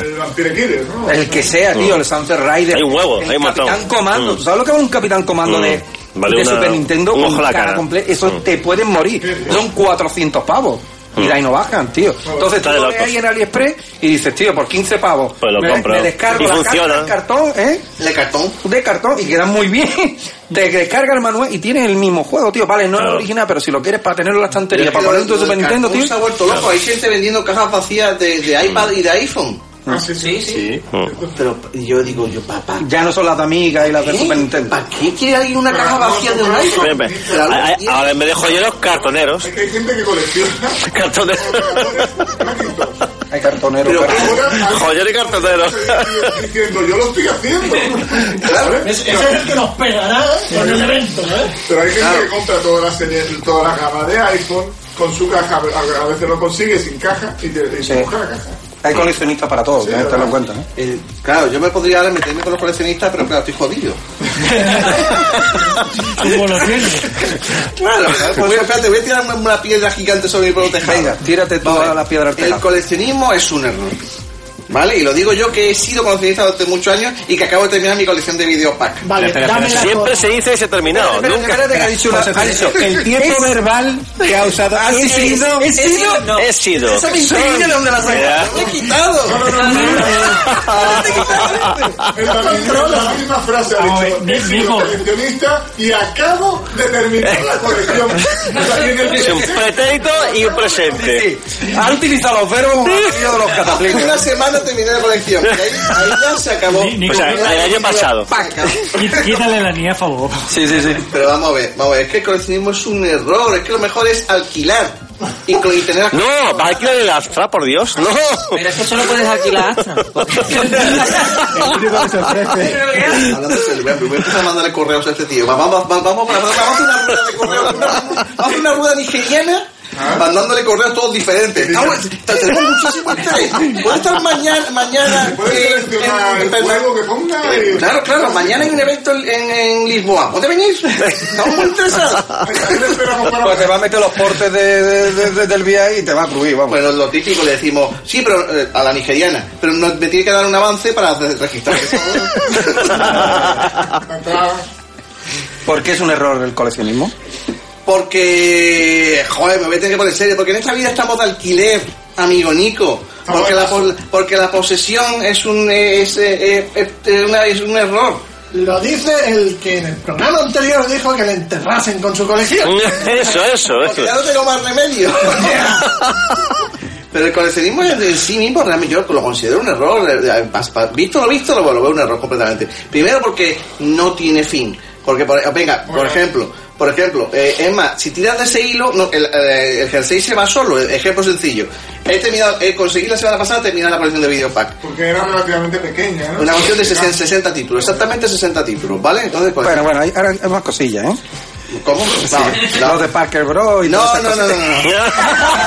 El que sea, tío, el Sunset Rider. Hay un huevo, el hay un montón. Capitán Comando. Mm. ¿Tú sabes lo que vale un Capitán Comando Mm. de, Vale de una- Super Nintendo un con la cara cara. completa? Eso Mm. te pueden morir. Son 400 pavos. Y Mm. de ahí no bajan, tío. Entonces tú Está de lo ves ahí en AliExpress y dices, tío, por 15 pavos. Pues lo me, compro. me descargo Y la funciona. caja, el cartón, ¿eh? De cartón. de cartón y quedan muy bien. Te descarga el manual y tienes el mismo juego, tío. Vale, no es Claro. el original, pero si lo quieres para tenerlo en la estantería, para es que poner en tu Super Nintendo, tío. Se ha vuelto loco. Hay gente vendiendo cajas vacías de, de iPad y de iPhone. Ah, sí, sí. Sí. Mm. Pero yo digo, yo, papá. Ya no son las de Amiga y las de Super Nintendo. ¿Para qué quiere alguien una caja vacía de un iPhone? Ahora me dejo yo los cartoneros. Es que hay gente que colecciona. Cartoneros. Hay cartoneros. Joyer y cartoneros. diciendo, yo lo estoy haciendo. Ese es el que nos pegará con el evento, ¿eh? Pero hay gente Claro. que compra toda la, serie, toda la gama de iPhone con su caja. A veces lo consigue sin caja y, te, busca la caja. Hay coleccionistas para todo, Sí, tienes que tenerlo en cuenta. ¿eh? Eh, claro, yo me podría ahora meterme con los coleccionistas, pero claro, estoy jodido. ¿Cómo lo tienes? Claro, pues espérate, voy a tirar una, piedra gigante sobre mi. Venga, tírate tú Vamos a a ver. la piedra al El coleccionismo es un error. ¿Vale? Y lo digo yo que he sido coleccionista durante muchos años y que acabo de terminar mi colección de videopack. Vale, dame la Siempre se dice y se ha terminado. Nunca. que ha dicho una- ha dicho, El tiempo verbal que ha usado ha He sido... he sido... He sido. Eso me intriga de dónde la. ¡Lo he quitado! Es la misma, la misma frase ha dicho. He sido coleccionista y acabo de terminar la colección. Es un pretérito y un presente. Ha utilizado los verbos como de los cataclismos. una semana terminé la colección. Y ahí, ahí ya se acabó. Ni- Nico, O sea, el año pasado. Quí- Quítale la niña a favor. Sí, sí, sí. Pero vamos a ver, vamos a ver, es que el coleccionismo es un error, es que lo mejor es alquilar y, tener No, vas a alquilar el Astra, por Dios. No. Pero es que solo puedes alquilar Astra. El único que se ofrece. Hablando serio, voy a mandarle correos a este tío. Vamos, vamos, vamos, vamos, vamos a hacer una rueda de correos. Vamos a hacer una rueda nigeriana mandándole correos todos diferentes. Estamos- tenemos interés. Puede estar mañana, mañana eh, seleccionar el en- juego que ponga y- Claro, claro, mañana hay un evento en, en Lisboa. ¿Puede venir? Estamos muy interesados. Pues te va a meter los portes de, de- de- de- del VI y te va a cruir, vamos. Bueno, lo típico le decimos, sí, pero eh, a la nigeriana, pero no, me tiene que dar un avance para re- registrar. ¿Por qué es un error el coleccionismo? Porque, joder, me voy a tener que poner serio, porque en esta vida estamos de alquiler, amigo Nico. Porque la, porque la posesión es un, es, eh, eh, una- es un error. Lo dice el que en el programa anterior dijo que le enterrasen con su colección. Eso, eso, Porque eso. ya no tengo más remedio. Pero el coleccionismo en en sí mismo realmente yo lo considero un error. Visto lo visto, lo, lo veo un error completamente. Primero porque no tiene fin. Porque, por, venga, por ejemplo, por ejemplo, eh, es más, si tiras de ese hilo, no, el, eh, el jersey se va solo. Ejemplo sencillo. He terminado, he conseguido la semana pasada terminar la colección de videopack. Porque era relativamente pequeña, ¿no? Una colección de 60, 60 títulos, exactamente 60 títulos, ¿vale? Entonces, pues, Bueno, bueno, hay, ahora hay más cosillas, ¿eh? ¿Cómo? No, Los de Parker Bros. y no, no, no, no, no.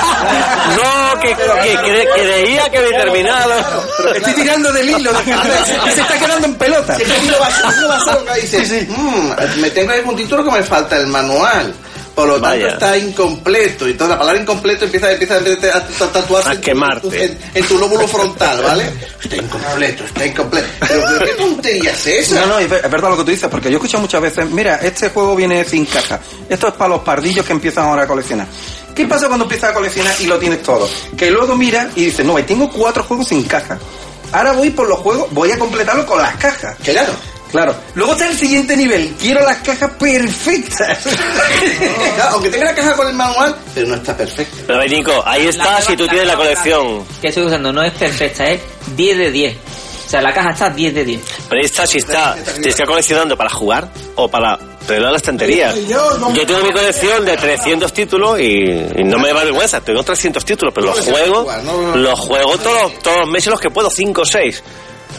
No, que, que cre- creía que había terminado. Estoy tirando del hilo se está quedando en pelota. Si es que el hilo va, el hilo va a ser lo que dice, "Mm, me tengo ahí un título que me falta el manual. Por lo tanto está incompleto. Y toda la palabra incompleto empieza, empieza a, tatuarse A en tu- quemarte. En, en tu lóbulo frontal, ¿vale? Está incompleto, está incompleto. Pero, pero ¿qué tontería es esa? No, no, es verdad lo que tú dices, porque yo he escuchado muchas veces, mira, este juego viene sin caja. Esto es para los pardillos que empiezan ahora a coleccionar. ¿Qué pasa cuando empiezas a coleccionar y lo tienes todo? Que luego miras y dices, no, tengo cuatro juegos sin caja. Ahora voy por los juegos, voy a completarlo con las cajas. Claro. Claro. Luego está el siguiente nivel. Quiero las cajas perfectas. Claro, aunque tenga la caja con el manual, pero no está perfecta. Pero ver, Nico, ahí está si tú la tienes la colección. Que estoy usando no es perfecta, es 10 de 10. O sea, la caja está 10 de 10. Pero ahí está si está, te está coleccionando para jugar o para tenerlo en la estantería. Yo no- Yo tengo mi colección de 300 títulos y, y no me da vergüenza, tengo 300 títulos, pero los juego, los juego todos, todos los meses los que puedo, 5 o 6.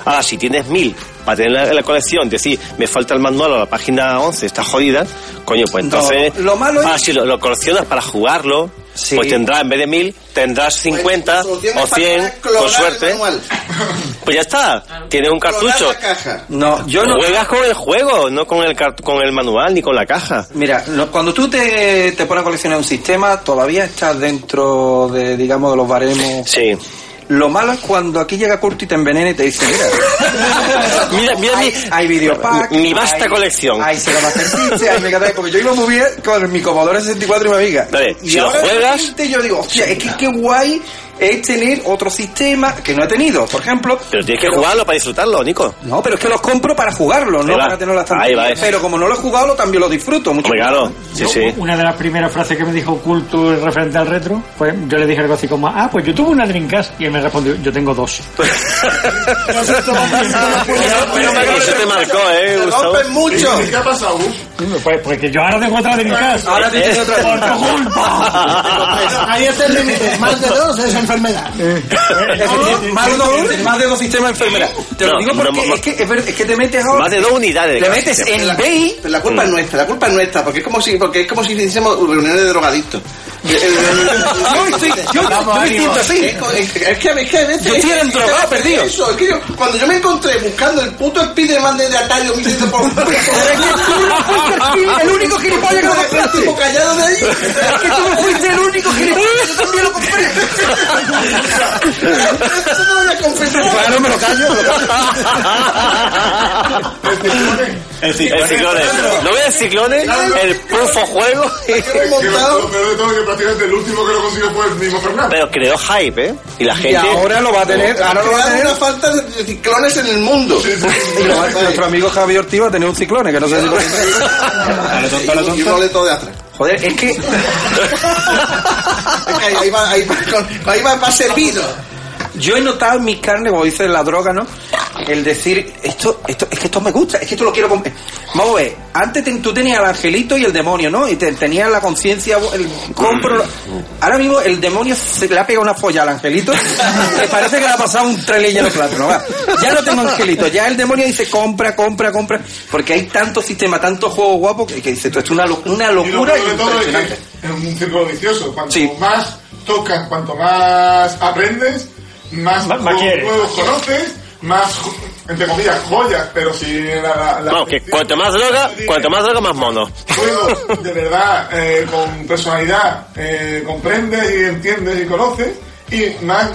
Ahora, si tienes 1000 para tener la, la colección, decir, me falta el manual o la página 11, está jodida, coño, pues No, entonces, lo malo es- ah, si lo, lo coleccionas para jugarlo, Sí. pues tendrás, en vez de 1000, tendrás 50 la solución o es para 100, clonar con suerte. manual. Pues ya está, tienes un cartucho. la caja. No, yo no. Juegas con el juego, no con el, con el manual ni con la caja. Mira, lo- cuando tú te, te pones a coleccionar un sistema, todavía estás dentro de, digamos, de los baremos. Sí. Lo malo es cuando aquí llega Curti y te envenena y te dice, mira, Mira, mira hay, mi, hay videopack, mi vasta hay- colección. Hay Sega Master hay Mega Drive, porque yo iba muy bien con mi Commodore 64 y mi amiga. Vale, y si lo ahora de juegas- yo digo, hostia, es que qué guay es tener otro sistema que no he tenido, por ejemplo. Pero tienes que jugarlo para disfrutarlo, Nico. No, pero es que los compro para jugarlo, no para tenerlo en la Ahí va estantería. eso. Pero como no lo he jugado, también lo disfruto mucho. Claro. Sí, sí. Una de las primeras frases que me dijo Culto referente al retro fue, yo le dije algo así como, ah, pues yo tuve una Dreamcast. Y él me respondió, yo tengo dos. Eso te marcó, ¿eh, mucho. ¿Y qué ha pasado? Pues porque yo ahora tengo otra Dreamcast. Ahora tienes otra Por tu culpa. Ahí está el límite. Más de dos es enfermedad. más, de dos, más de dos sistemas de enfermedad. Te lo No, digo porque no, es, que, es, que te metes ahora. Más de dos unidades. de Te metes sistema. en eBay. Pero la culpa es nuestra, la culpa es nuestra, porque es como si, porque es como si hiciésemos reuniones de drogadictos. Yo estoy, yo, yo me siento así. Es, que a veces, Yo estoy es- en drogado, perdido. Eso, es que yo, cuando yo me encontré buscando el puto Spiderman de Atari 1100 por el único gilipollas que lo compraste. tipo callado de ahí. Es que tú no fuiste el único gilipollas, yo también lo compré. Eso no lo voy a confesar. Claro, me lo callo. me lo callo. El ciclone. ¿No ves el ciclone? El pulfo juego. Es que lo lo peor de todo es que prácticamente el último que lo consiguió fue el mismo Fernando. Pero creó hype, ¿eh? Y la Y gente... ahora lo va a tener. Ahora lo va a tener. una falta de ciclones en el mundo. Y nuestro amigo Javier Ortiz va a tener un ciclone, que no sé si lo Y un boleto de atrás. Joder, es que Es que ahí, ahí va, ahí va, ahí va, va servido. Yo he notado en mis carnes, como dice la droga, ¿no? El decir, esto, esto, es que esto me gusta, es que esto lo quiero comer. Vamos a ver, antes ten- tú tenías al angelito y el demonio, ¿no? Y te, tenías la conciencia, el compro. Ahora mismo el demonio se le ha pegado una folla al angelito, parece que le ha pasado un trailer lleno de plátano. va. Ya no tengo angelito, ya el demonio dice compra, compra, compra, porque hay tantos sistemas, tantos juegos guapos que, que dice, esto es una, lo- una Y lo locura es impresionante. que es un círculo vicioso. Cuanto Sí. más tocas, cuanto más aprendes, más, Más- más juegos conoces, más, entre comillas, joyas, pero si la, la, la- Vamos, que cuanto más droga, cuanto más droga, más mono. juegos de verdad eh, con personalidad eh, comprendes y entiendes y conoces y más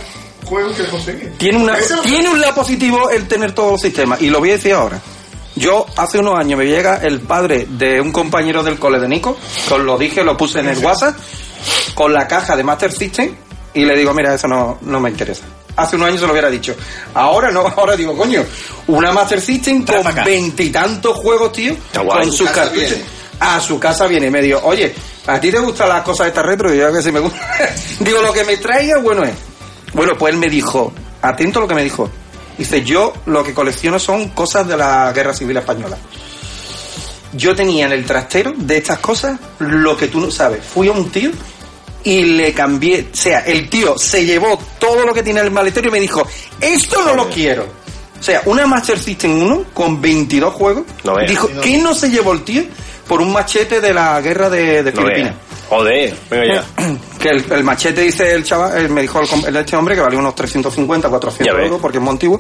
juegos que conseguir. Tiene, una, Eso- tiene un lado positivo el tener todos los sistemas, y lo voy a decir ahora. Yo hace unos años me llega el padre de un compañero del cole de Nico, os lo dije, lo puse en el WhatsApp, con la caja de Master System, y le digo, mira, eso no, no me interesa. Hace unos años se lo hubiera dicho. Ahora no, ahora digo, coño, una Master System con veintitantos juegos, tío, con sus cartuchos. A su casa viene y me dijo, oye, ¿a ti te gustan las cosas de esta retro? Y yo que sí me gusta. digo, lo que me traiga, bueno es. Bueno, pues él me dijo, atento a lo que me dijo. Dice, yo lo que colecciono son cosas de la Guerra Civil Española. Yo tenía en el trastero de estas cosas lo que tú no sabes. Fui a un tío y le cambié. O sea, el tío se llevó todo lo que tiene en el maletero y me dijo, esto no lo quiero. O sea, una Master System 1 con 22 juegos. No dijo, ¿qué no se llevó el tío por un machete de la guerra de, de No Filipinas? Joder, venga ya. Que el, el machete, dice el chaval, eh, me dijo el, el- este hombre que valía unos 350, 400 Ya ves. euros porque es muy antiguo.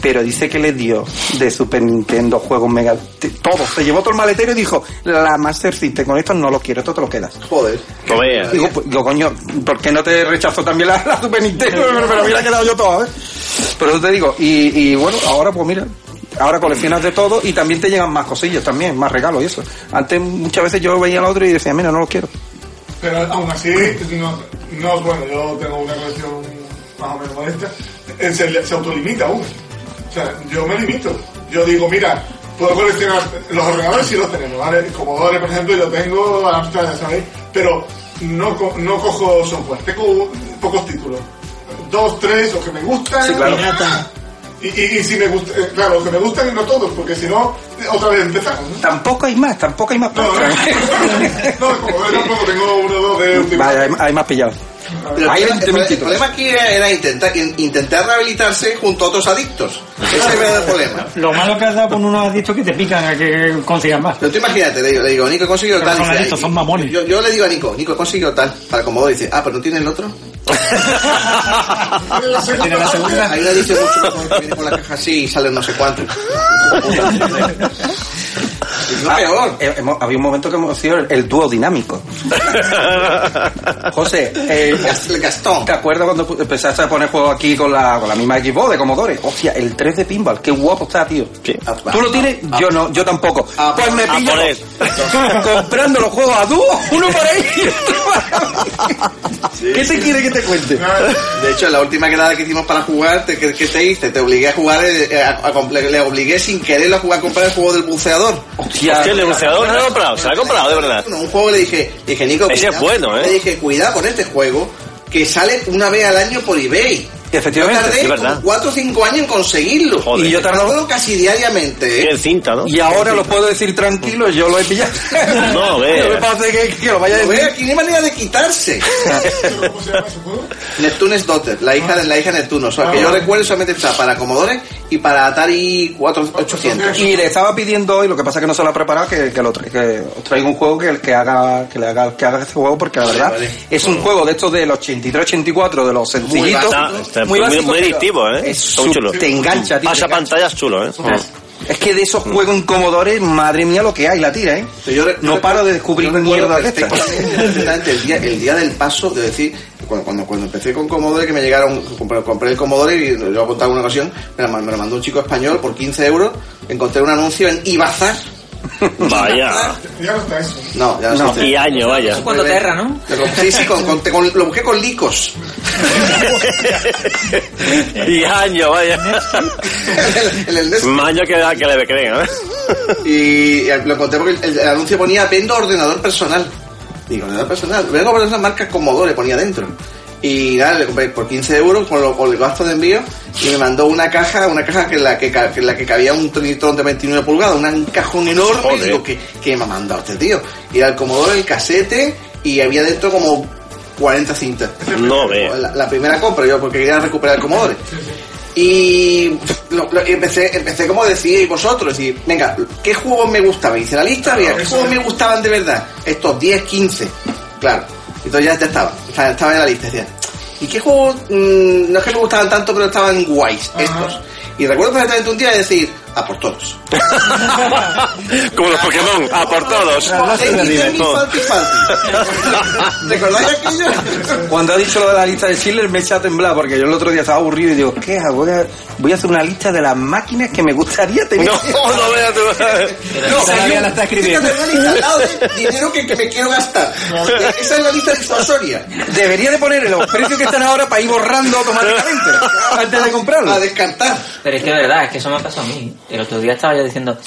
Pero dice que le dio de Super Nintendo juegos mega. Todo. Se llevó todo el maletero y dijo: La Master System, con esto no lo quiero, esto te lo quedas. Joder. Veas. Digo, pues, digo, coño, ¿por qué no te rechazó también la, la Super Nintendo? Pero me hubiera quedado yo todo, ¿eh? Pero eso te digo, y, y bueno, ahora pues mira, ahora coleccionas de todo y también te llegan más cosillas también, más regalos y eso. Antes muchas veces yo veía al otro y decía, mira, no lo quiero. Pero aún así, no, no, bueno, yo tengo una colección más o menos modesta, eh, se, se autolimita uno. Sea, yo me limito. Yo digo, mira, puedo coleccionar los ordenadores sí los tenemos, ¿vale? Commodore, por ejemplo, yo tengo, Amstrad, ya sabéis, pero no, co- no cojo software, tengo pocos títulos. Dos, tres, los que me gustan. Sí, claro. Y, y, y si me gusta, eh, claro, los que me gustan y no todos, porque si no, eh, otra vez empezamos. ¿no? Tampoco hay más, tampoco hay más. No, no, como ves, tampoco tengo uno o dos de último. Vale, hay, hay más pillado. Pero Hay el, 20 el- el minutitos. problema aquí era, era intentar, in- intentar rehabilitarse junto a otros adictos. Ese era el problema. Lo malo que has dado con unos adictos que te pican a que consigas más. Pero tú imagínate, le digo, le digo Nico, he conseguido Pero tal. son adictos, son mamones. Yo, yo le digo a Nico, Nico, he conseguido tal. Para Commodore dice, ah, pero no tiene el otro. Tiene la segunda. Ahí le dice mucho que viene con la caja así y sale no sé cuánto. Es lo peor. Hemos- había un momento que hemos sido el, el dúo dinámico. José, eh, El Gastón. ¿te acuerdas cuando empezaste a poner juegos aquí con la, con la misma Xbox de Commodore? Hostia, el 3 de pinball, qué guapo está, tío. ¿Tú lo tienes? Yo no, yo tampoco. Ah, Pues me a pillo comprando los juegos a dúo, uno para ahí y otro para mí. ¿Qué te quiere que te cuente? De hecho, en la última quedada que hicimos para jugar, te- ¿qué, qué te hice? Te obligué a jugar, eh, a- a le obligué sin querer a jugar a comprar el juego del buceador. Hostia, Hostia, el denunciador se ha comprado, se ha comprado, de verdad. Bueno, un juego le dije, dije, Nico, Ese es bueno, ¿eh? Le dije, cuidado con este juego, que sale una vez al año por eBay. Efectivamente, Yo tardé es verdad. como 4 o 5 años en conseguirlo. Joder. Y yo Juego casi diariamente, ¿eh? Tiene cinta, ¿no? Y ahora lo puedo decir tranquilo, yo lo he pillado. No, ve. No me parece que, que lo vaya a decir. aquí, no hay manera de quitarse. ¿Cómo se llama ese juego? Neptune's Daughter, la hija de la hija de Neptuno. O sea, que yo recuerdo solamente está para Commodore y para Atari 4800. Y le estaba pidiendo hoy, lo que pasa es que no se lo ha preparado, que, que, lo tra- que os traiga un juego que, que haga que le haga que haga este juego, porque la verdad vale. es un juego de estos del 83-84, de los sencillitos. Está muy, básico, muy pero adictivo, ¿eh? es Está muy su- chulo. Te engancha, tío. Pasa te pantallas chulo, ¿eh? Es que de esos juegos en Commodore, madre mía lo que hay, la tira, ¿eh? Yo No yo paro de descubrir recuerdo mierda de perfectamente el día, el día del paso, de decir, cuando, cuando, cuando empecé con Commodore, que me llegaron, compré, compré el Commodore y lo he contado en una ocasión, me lo, me lo mandó un chico español por 15 euros, encontré un anuncio en Ibazar. Vaya. Ya no está eso. No, ya no, No. Y año, vaya. Eso cuando Terra, ¿no? Sí, sí, con, con- te- con- lo busqué con licos. y año, vaya. en el Nest. Más año que, que le creen, ¿eh? Y lo encontré porque el, el anuncio ponía vendo ordenador personal. Digo, ordenador personal. Vengo por esa marca Commodore, ponía dentro. Y nada, le compré por 15 euros con, lo- con el gasto de envío y me mandó una caja, una caja que en la que, ca- que en la que cabía un trinitón de 29 pulgadas, una- un cajón enorme. Joder. Y digo, ¿qué, ¿qué me ha mandado este tío? Y era el Commodore, el casete y había dentro como 40 cintas. No ve. La, la primera compra yo porque quería recuperar el Commodore. Y lo- lo- empecé, empecé como decíais vosotros, decir, venga, ¿qué juegos me gustaban? Hice la lista, había, ¿qué juegos me gustaban de verdad? Estos 10, 15, claro. Entonces ya, ya estaba, estaba, estaba en la lista, decía, ¿y qué juegos? mm, no es que me gustaban tanto, pero estaban guays, estos. Y recuerdo perfectamente un día decir, a por todos. Como los Pokémon, a por todos. ¿Recordáis aquello? Cuando ha dicho lo de la lista de Schiller me echa a temblar porque yo el otro día estaba aburrido y digo, ¿qué hago? Voy a, voy a hacer una lista de las máquinas que me gustaría tener. No, no veas tú. No, todavía la está escribiendo. Fíjate, una lista al lado de dinero que, que me quiero gastar. Esa es la lista disuasoria. Debería de poner los precios que están ahora para ir borrando automáticamente antes de comprarlo. A descartar. Pero es que es verdad, es que eso me ha pasado a mí. El otro día estaba yo diciendo,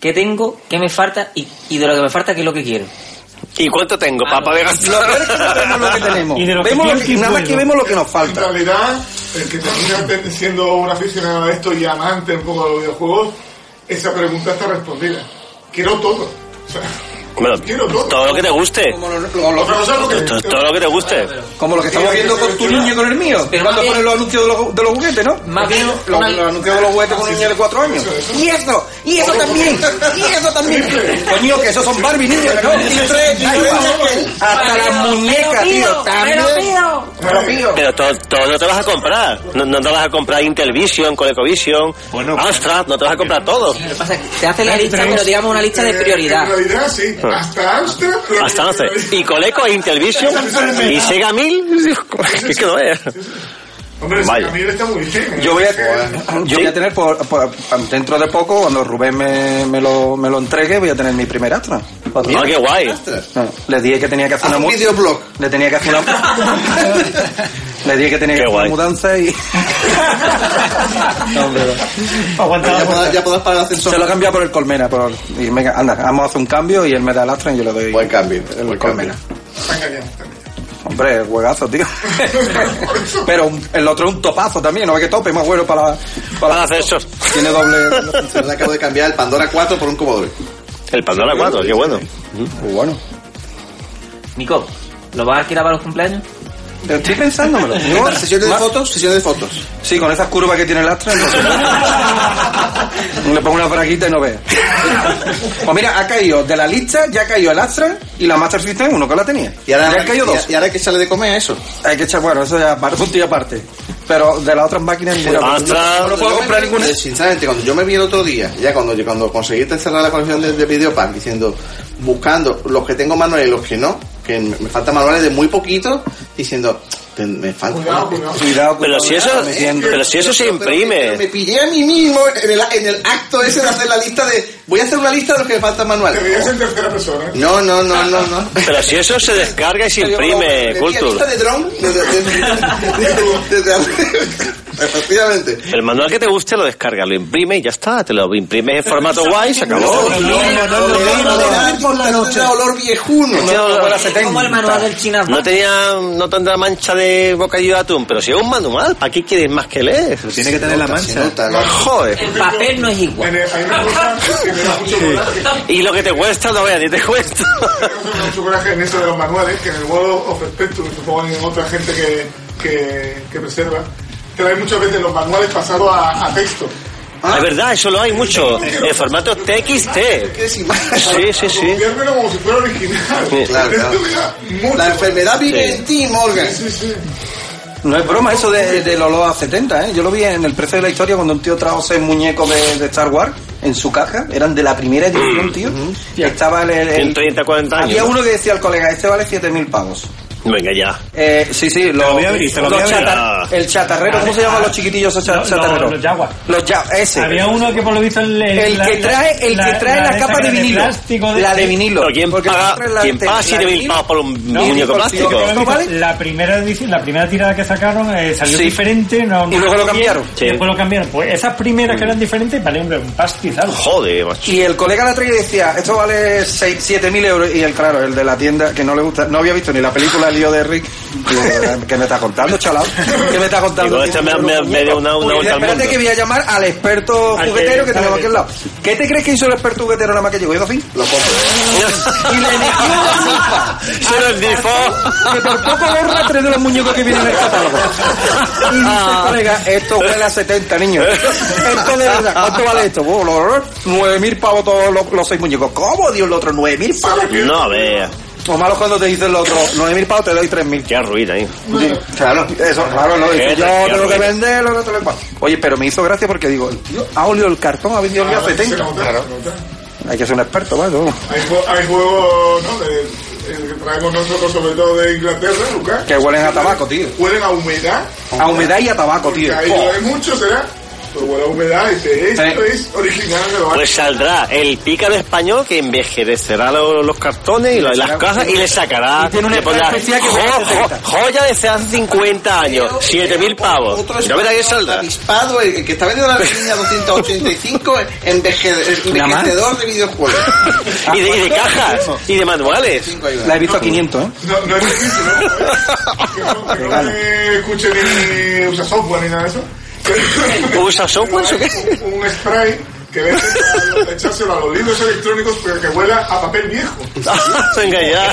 ¿qué tengo? ¿Qué me falta? Y, y de lo que me falta, ¿qué es lo que quiero? ¿Y cuánto tengo para poder Lo peor es que no gastar? vemos lo que tenemos. Y de lo que Vemos lo que- ¿qué nada más puedo? que vemos lo que nos En falta. realidad, el que termina te- siendo un aficionado a esto y amante un poco de los videojuegos, esa pregunta está respondida. Quiero todo. O sea, Bueno, todo. lo que te guste. Que... Todo lo que te guste. Como lo que estamos viendo con tu niño y con el mío. Pero Cuando ponen los anuncios de los, de los juguetes, ¿no? Más bien, Los, anuncios de los juguetes con un niño de cuatro años. Y eso, y eso también, y eso también. Coño, que esos son Barbie niños, ¿no? Y tres, y tres, hasta las muñecas, tío. También. Me lo pido. Pero todo, todo no te vas a comprar. No, no te vas a comprar Intellivision, ColecoVision, Amstrad, no te vas a comprar todo. Lo que pasa es que te hace la lista, pero digamos una lista de prioridad. En realidad, sí. Hasta Amstrad... Hasta 11. Y Coleco Intellivision y Sega 1000. Es que no es. Hombre, Vaya. a mí está muy bien. ¿eh? Yo voy a, yo voy a tener, por, por- dentro de poco, cuando Rubén me, me, lo, me lo entregue, voy a tener mi primer Astra. Ah, qué guay. No, le dije que tenía que hacer Haz una un videoblog. Le tenía que hacer una Le dije que tenía Qué que hacer una mudanza y... No, hombre, Ya podrás, ya podrás pagar el ascensor. Se lo he cambiado por el Colmena. Por... Y venga, anda, vamos a hacer un cambio y él me da el Astra y yo le doy Buen cambio. el buen Colmena. Engañado. Hombre, juegazo, tío. Pero un- el otro es un topazo también, no ve que tope, más bueno para, para ascensos. Tiene doble. Yo le acabo de cambiar el Pandora 4 por un Commodore. El Pandora 4, qué bueno. Muy bueno. Nico, ¿lo vas a alquilar para los cumpleaños? Estoy pensándomelo. Yo- ¿Sesiones de fotos? Sesiones de fotos. Sí, con esas curvas que tiene el Astra. entonces- Le pongo una braguita y no vea. Pues mira, ha caído de la lista, ya ha caído el Astra y la Master System 1 que la tenía. Y ahora, ya han caído dos. y ahora hay que echarle de comer a eso. Hay que echar, bueno, eso ya aparte, punto y aparte. Pero de las otras máquinas Astra- no, no puedo comprar me- ninguna. eh, Sinceramente, cuando yo me vi el otro día, ya cuando, cuando conseguí cerrar la colección de, de Videopack, diciendo, buscando los que tengo manuales y los que no, que me, faltan manuales de muy poquito, diciendo, "Te- me falta. Cuidado, cuidado. Cuidado, Pero si eso, metiendo. pero si eso se imprime. pero me pillé a mí mismo en el, en el acto ese de hacer la lista de. Voy a hacer una lista de los que me faltan Te manuales. veías en tercera persona. ¿eh? No, no, no, no, no. Pero si eso se descarga y se imprime, Culture. lista de drone. de- de- de- de- de- Efectivamente. El manual que te guste lo descarga, lo imprime y ya está. Te lo imprimes en formato guay y se acabó. por la noche. olor viejuno. Como el manual del China No tenía, no tendrá mancha de bocadillo de atún, pero si es un manual, ¿para qué quieres más que leer? Tiene que tener la Se mancha. nota, ¿no? Joder. El papel no es igual. Y lo que te cuesta, no veas, ni te cuesta. Mucho coraje en eso de los manuales, que en el World of Spectrum, supongo en otra gente que, que, que preserva, trae muchas veces los manuales pasados a, a texto. Es verdad, eso lo hay mucho. En formato TXT. Sí, sí, sí. Como si fuera original. Sí, claro, claro. La enfermedad vive Sí. en ti, Morgan. Sí, sí. No es broma eso de, del olor a 70, ¿eh? Yo lo vi en el precio de la historia cuando un tío trajo seis muñecos de, de Star Wars en su caja. Eran de la primera edición, tío. Y estaba el... el- el- En 30, 40 años. Había ¿no? uno que decía al colega, este vale 7.000 pavos. Venga ya. Eh, sí, sí, lo, lo voy a abrir, te lo los voy a abrir. chatar- el chatarrero, ¿cómo se llaman los chiquitillos esos cha- Los- chatarreros? los- los Jaguar. Los ya, ese. Había uno que por lo visto el, El que trae, el que trae la, esa capa de vinilo. plástico de- la de vinilo. Pero ¿quién Porque paga, siempre la- ¿quién paga la 7.000 vinilo- pavos por un No, muñeco plástico? tío, Pero ¿No visto, vale? La primera edición, la primera tirada que sacaron eh, salió Sí. diferente. No, Y luego lo bien, cambiaron. Sí. Después lo cambiaron. Pues esas primeras que eran diferentes valían un pastizal. Joder, macho. Y el colega la traía y decía, esto vale 7.000 euros. Y el, claro, el de la tienda, que no le gusta, no había visto ni la película El lío de Rick. ¿qué me está contando, chalao? ¿Qué me está contando? Digo, este me- me- me dio una- una Uy, vuelta al Espérate mundo. que voy a llamar al experto juguetero que tenemos aquí al lado. ¿Qué te crees que hizo el experto juguetero nada más que llegó? ¿Hizo así? Lo compro. Y le metió una cifra. Se lo endifó. Que por poco borra tres de los muñecos que vienen en el catálogo. Y dice el colega, esto huele a 70, niño. Esto de verdad, ¿cuánto vale esto? Oh, lo- 9.000 pavos todos los, los seis muñecos. ¿Cómo, Dios, los otros 9.000 pavos? No, vea. O malo cuando te dicen los otros 9.000 pavos, te doy 3.000. Qué ruina ahí. Sí, Claro, eso, claro, no, dice, yo tengo que venderlo, no te lo pago. Oye, pero me hizo gracia porque digo, el tío ha olido el cartón, ha vendido el día Se 70. nota, Claro. Hay que ser un experto, ¿vale? Hay, jue- hay juegos, ¿no? De, el que traemos nosotros, sobre todo de Inglaterra, Lucas. Que huelen a tabaco, tío. Huelen a humedad. A humedad y a tabaco, tío. ahí Oh. hay mucho, ¿será? Pero huele a humedad y dice, esto Sí. es original de los Pues saldrá el pícaro español que envejecerá los, los cartones y lo- las cajas y le sacará. Y tiene una le pondrá especial que jo- jo- 70. joya desde hace 50 años, 7.000 pavos. Ya verás que saldrá. avispado, el que está vendiendo la línea 285, enveje- envejecedor de videojuegos. Y de, y de cajas, y de manuales. La he visto a 500, ¿eh? No, no es difícil, ¿no? que no, que no me escuche ni usa software ni nada de eso. ¿Usa software o qué? Un, un spray que vende para echárselo a los libros electrónicos pero que huela a papel viejo. Venga ya.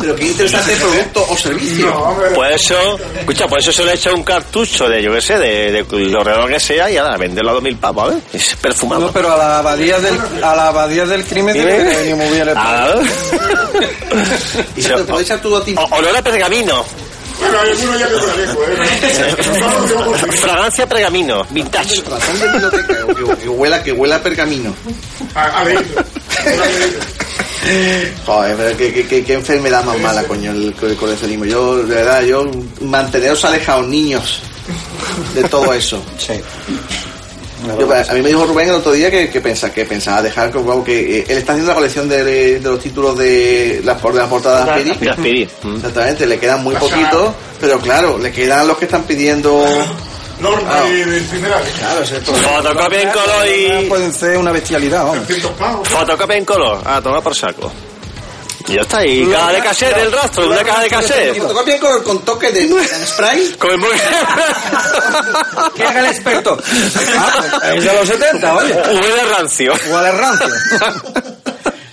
Pero qué interesante producto o servicio. No, Pues eso, escucha, pues eso se le echa un cartucho de, yo qué sé, de, de lo redondo que sea y ahora venderlo a 2.000 pavos, ¿eh? Es perfumado. No, pero a la abadía del, a la abadía del crimen tiene que venir muy bien el Y se te puede echar todo a ti. olor a pergamino. Bueno, hay algunos ya huele viejo, ¿eh? Fragancia pergamino, vintage. Razón de biblioteca, que, que huela, que huela a pergamino. A, leído. Joder, pero qué, qué, qué, qué enfermedad más mala, coño, el, el coleccionismo. Yo, de verdad, yo, manteneros alejados, niños, de todo eso. Sí. Yo, a mí me dijo Rubén el otro día que, que, pensa, que pensaba dejar que, eh, él está haciendo la colección de, de los títulos de las, por- de las portadas de Aspiri. De Aspiri. Mm. Exactamente, le quedan muy La poquitos, Pero claro, le quedan los que están pidiendo. Norma Ah. y de primera. Claro, es. Fotocopia en color y. Pueden ser una bestialidad, vamos. 300 pavos. Fotocopia en color. A tomar por saco. Y ya está. Y caja de cassette del rastro. Una caja de cassette. Fotocopia color con toque de spray. Con el móvil. ¿Qué haga el experto? Ah, es de los 70, oye. V de rancio. De rancio.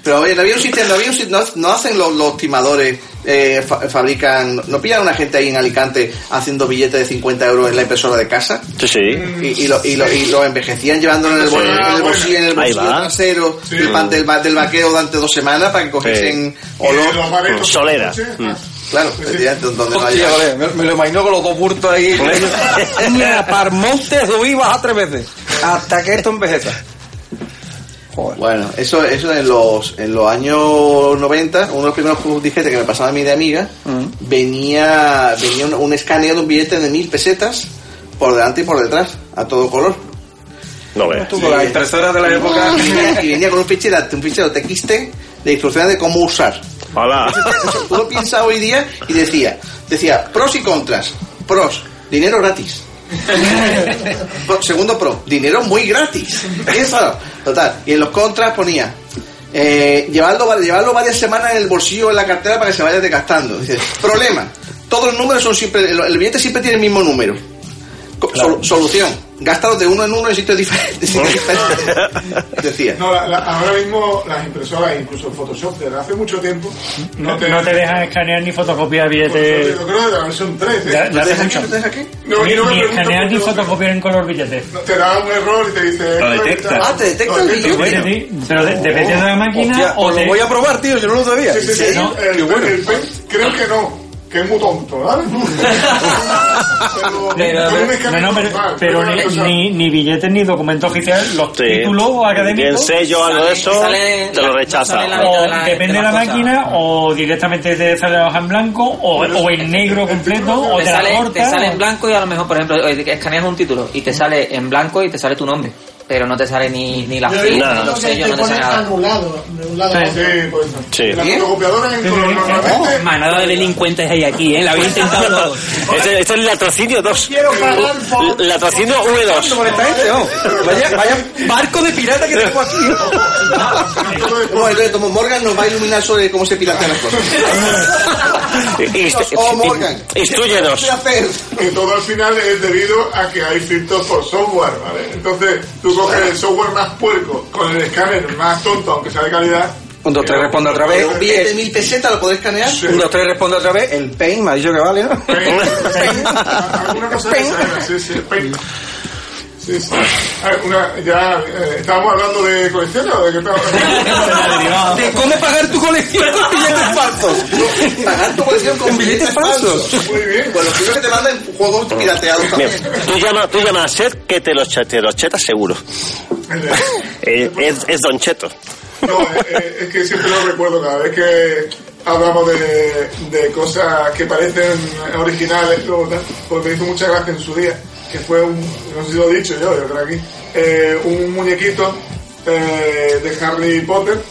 Pero oye, no había un sistema, no, había un no, no hacen los, los timadores, eh, fa- fabrican, no pillan a una gente ahí en Alicante haciendo billetes de 50 euros en la impresora de casa Sí, sí. y, y lo, y, lo, y lo envejecían llevándolo en el, bol- en el bolsillo, en el bolsillo trasero del, pan- del, del vaquero durante dos semanas para que cogiesen olor. Los maretos, Solera. Mm. Claro, donde Hostia, vale, me, me lo imagino con los dos burtos ahí. Mira, Parmonte subí y baja tres veces. Hasta que esto envejeza. Joder. Bueno, eso, eso en los en los años 90, uno de los primeros juegos que me pasaba a mí de amiga, venía venía un, un escaneo de un billete de mil pesetas por delante y por detrás, a todo color. No veas. Tú con las impresoras de la época. Y venía, con un fichero, un fichero TXT de instrucciones de cómo usar. Hola. Tú lo piensas hoy día y decía, decía pros y contras. Pros, dinero gratis. Segundo pro, dinero muy gratis. Eso, total. Y en los contras ponía, eh, llevarlo, va- llevarlo varias semanas en el bolsillo en la cartera para que se vaya desgastando. Problema, todos los números son siempre, el billete siempre tiene el mismo número. Co- sol- solución, gástalo de uno en uno en sitios diferentes. sitios diferentes. Decía. No, la- la- ahora mismo las impresoras, incluso el Photoshop, desde hace mucho tiempo, No, no te dejan escanear ni fotocopiar billetes. Yo creo que la versión 3. Ya- ya ¿Te mucho. aquí? No, Ni, no ni escanear ni fotocopiar en color billetes. Te da un error y te dice... Lo detecta. Ah, te detecta el billete. pero de- dependiendo de la máquina Hostia, o pues te- lo voy a probar, tío, yo no lo sabía. Sí, sí, sí. ¿no? El, Qué bueno. el Paint, creo que no, que es muy tonto, ¿vale? pero, no, no, ni, cosa- ni, ni billetes ni documento oficial, los Sí. títulos académicos. sello o algo de eso, Sale- te lo rechaza. O de la- depende de la máquina, o directamente te sale la hoja en blanco, o, o en negro completo, o te te la sale, te corta. sale en blanco y a lo mejor, por ejemplo, eh, escaneas un título y te sale en blanco y te sale tu nombre. Pero no te sale ni, ni la visto ni los sellos, te no te sale nada. anulado de un lado a otro. Sí, pues. Sí. La fotocopiadora en color normalmente. Manada de delincuentes hay aquí, ¿eh? La habéis intentado todo. Este, este es el latrocinio 2. Quiero pagar por... Latrocinio V2. con esta gente, oh. Vaya, vaya barco de pirata que tengo aquí. Bueno, entonces, como Morgan nos va a iluminar sobre cómo se piratean las cosas. Inst- Oh, Morgan. Instruyenos. Que todo al final es debido a que hay filtros por software, ¿vale? Entonces, tú coges el software más puerco con el escáner más tonto, aunque sea de calidad. Un, dos, tres, responde otra vez. Un billete de mil pesetas lo podés escanear. Sí. Un, dos, tres, responde otra vez. El pain me ha dicho que vale, ¿no? Alguna cosa de esa, sí, sí, paint. Sí, sí. A ver, una, ya, eh, ¿estábamos hablando de colecciones o de qué estábamos De cómo pagar tu colección con billetes falsos. Pagar tu colección con billetes falsos. Muy bien. Bueno, primero que te mandan juegos pirateados Bien, también. tú llamas tú llama a Seth que te los, che- te los chetas seguro. Eh, es, es Don Cheto. No, eh, eh, es que siempre lo recuerdo cada vez que hablamos de, de cosas que parecen originales, porque me hizo mucha gracia en su día, que fue un, no sé si lo he dicho yo, yo creo aquí, eh, un muñequito eh, de Harry Potter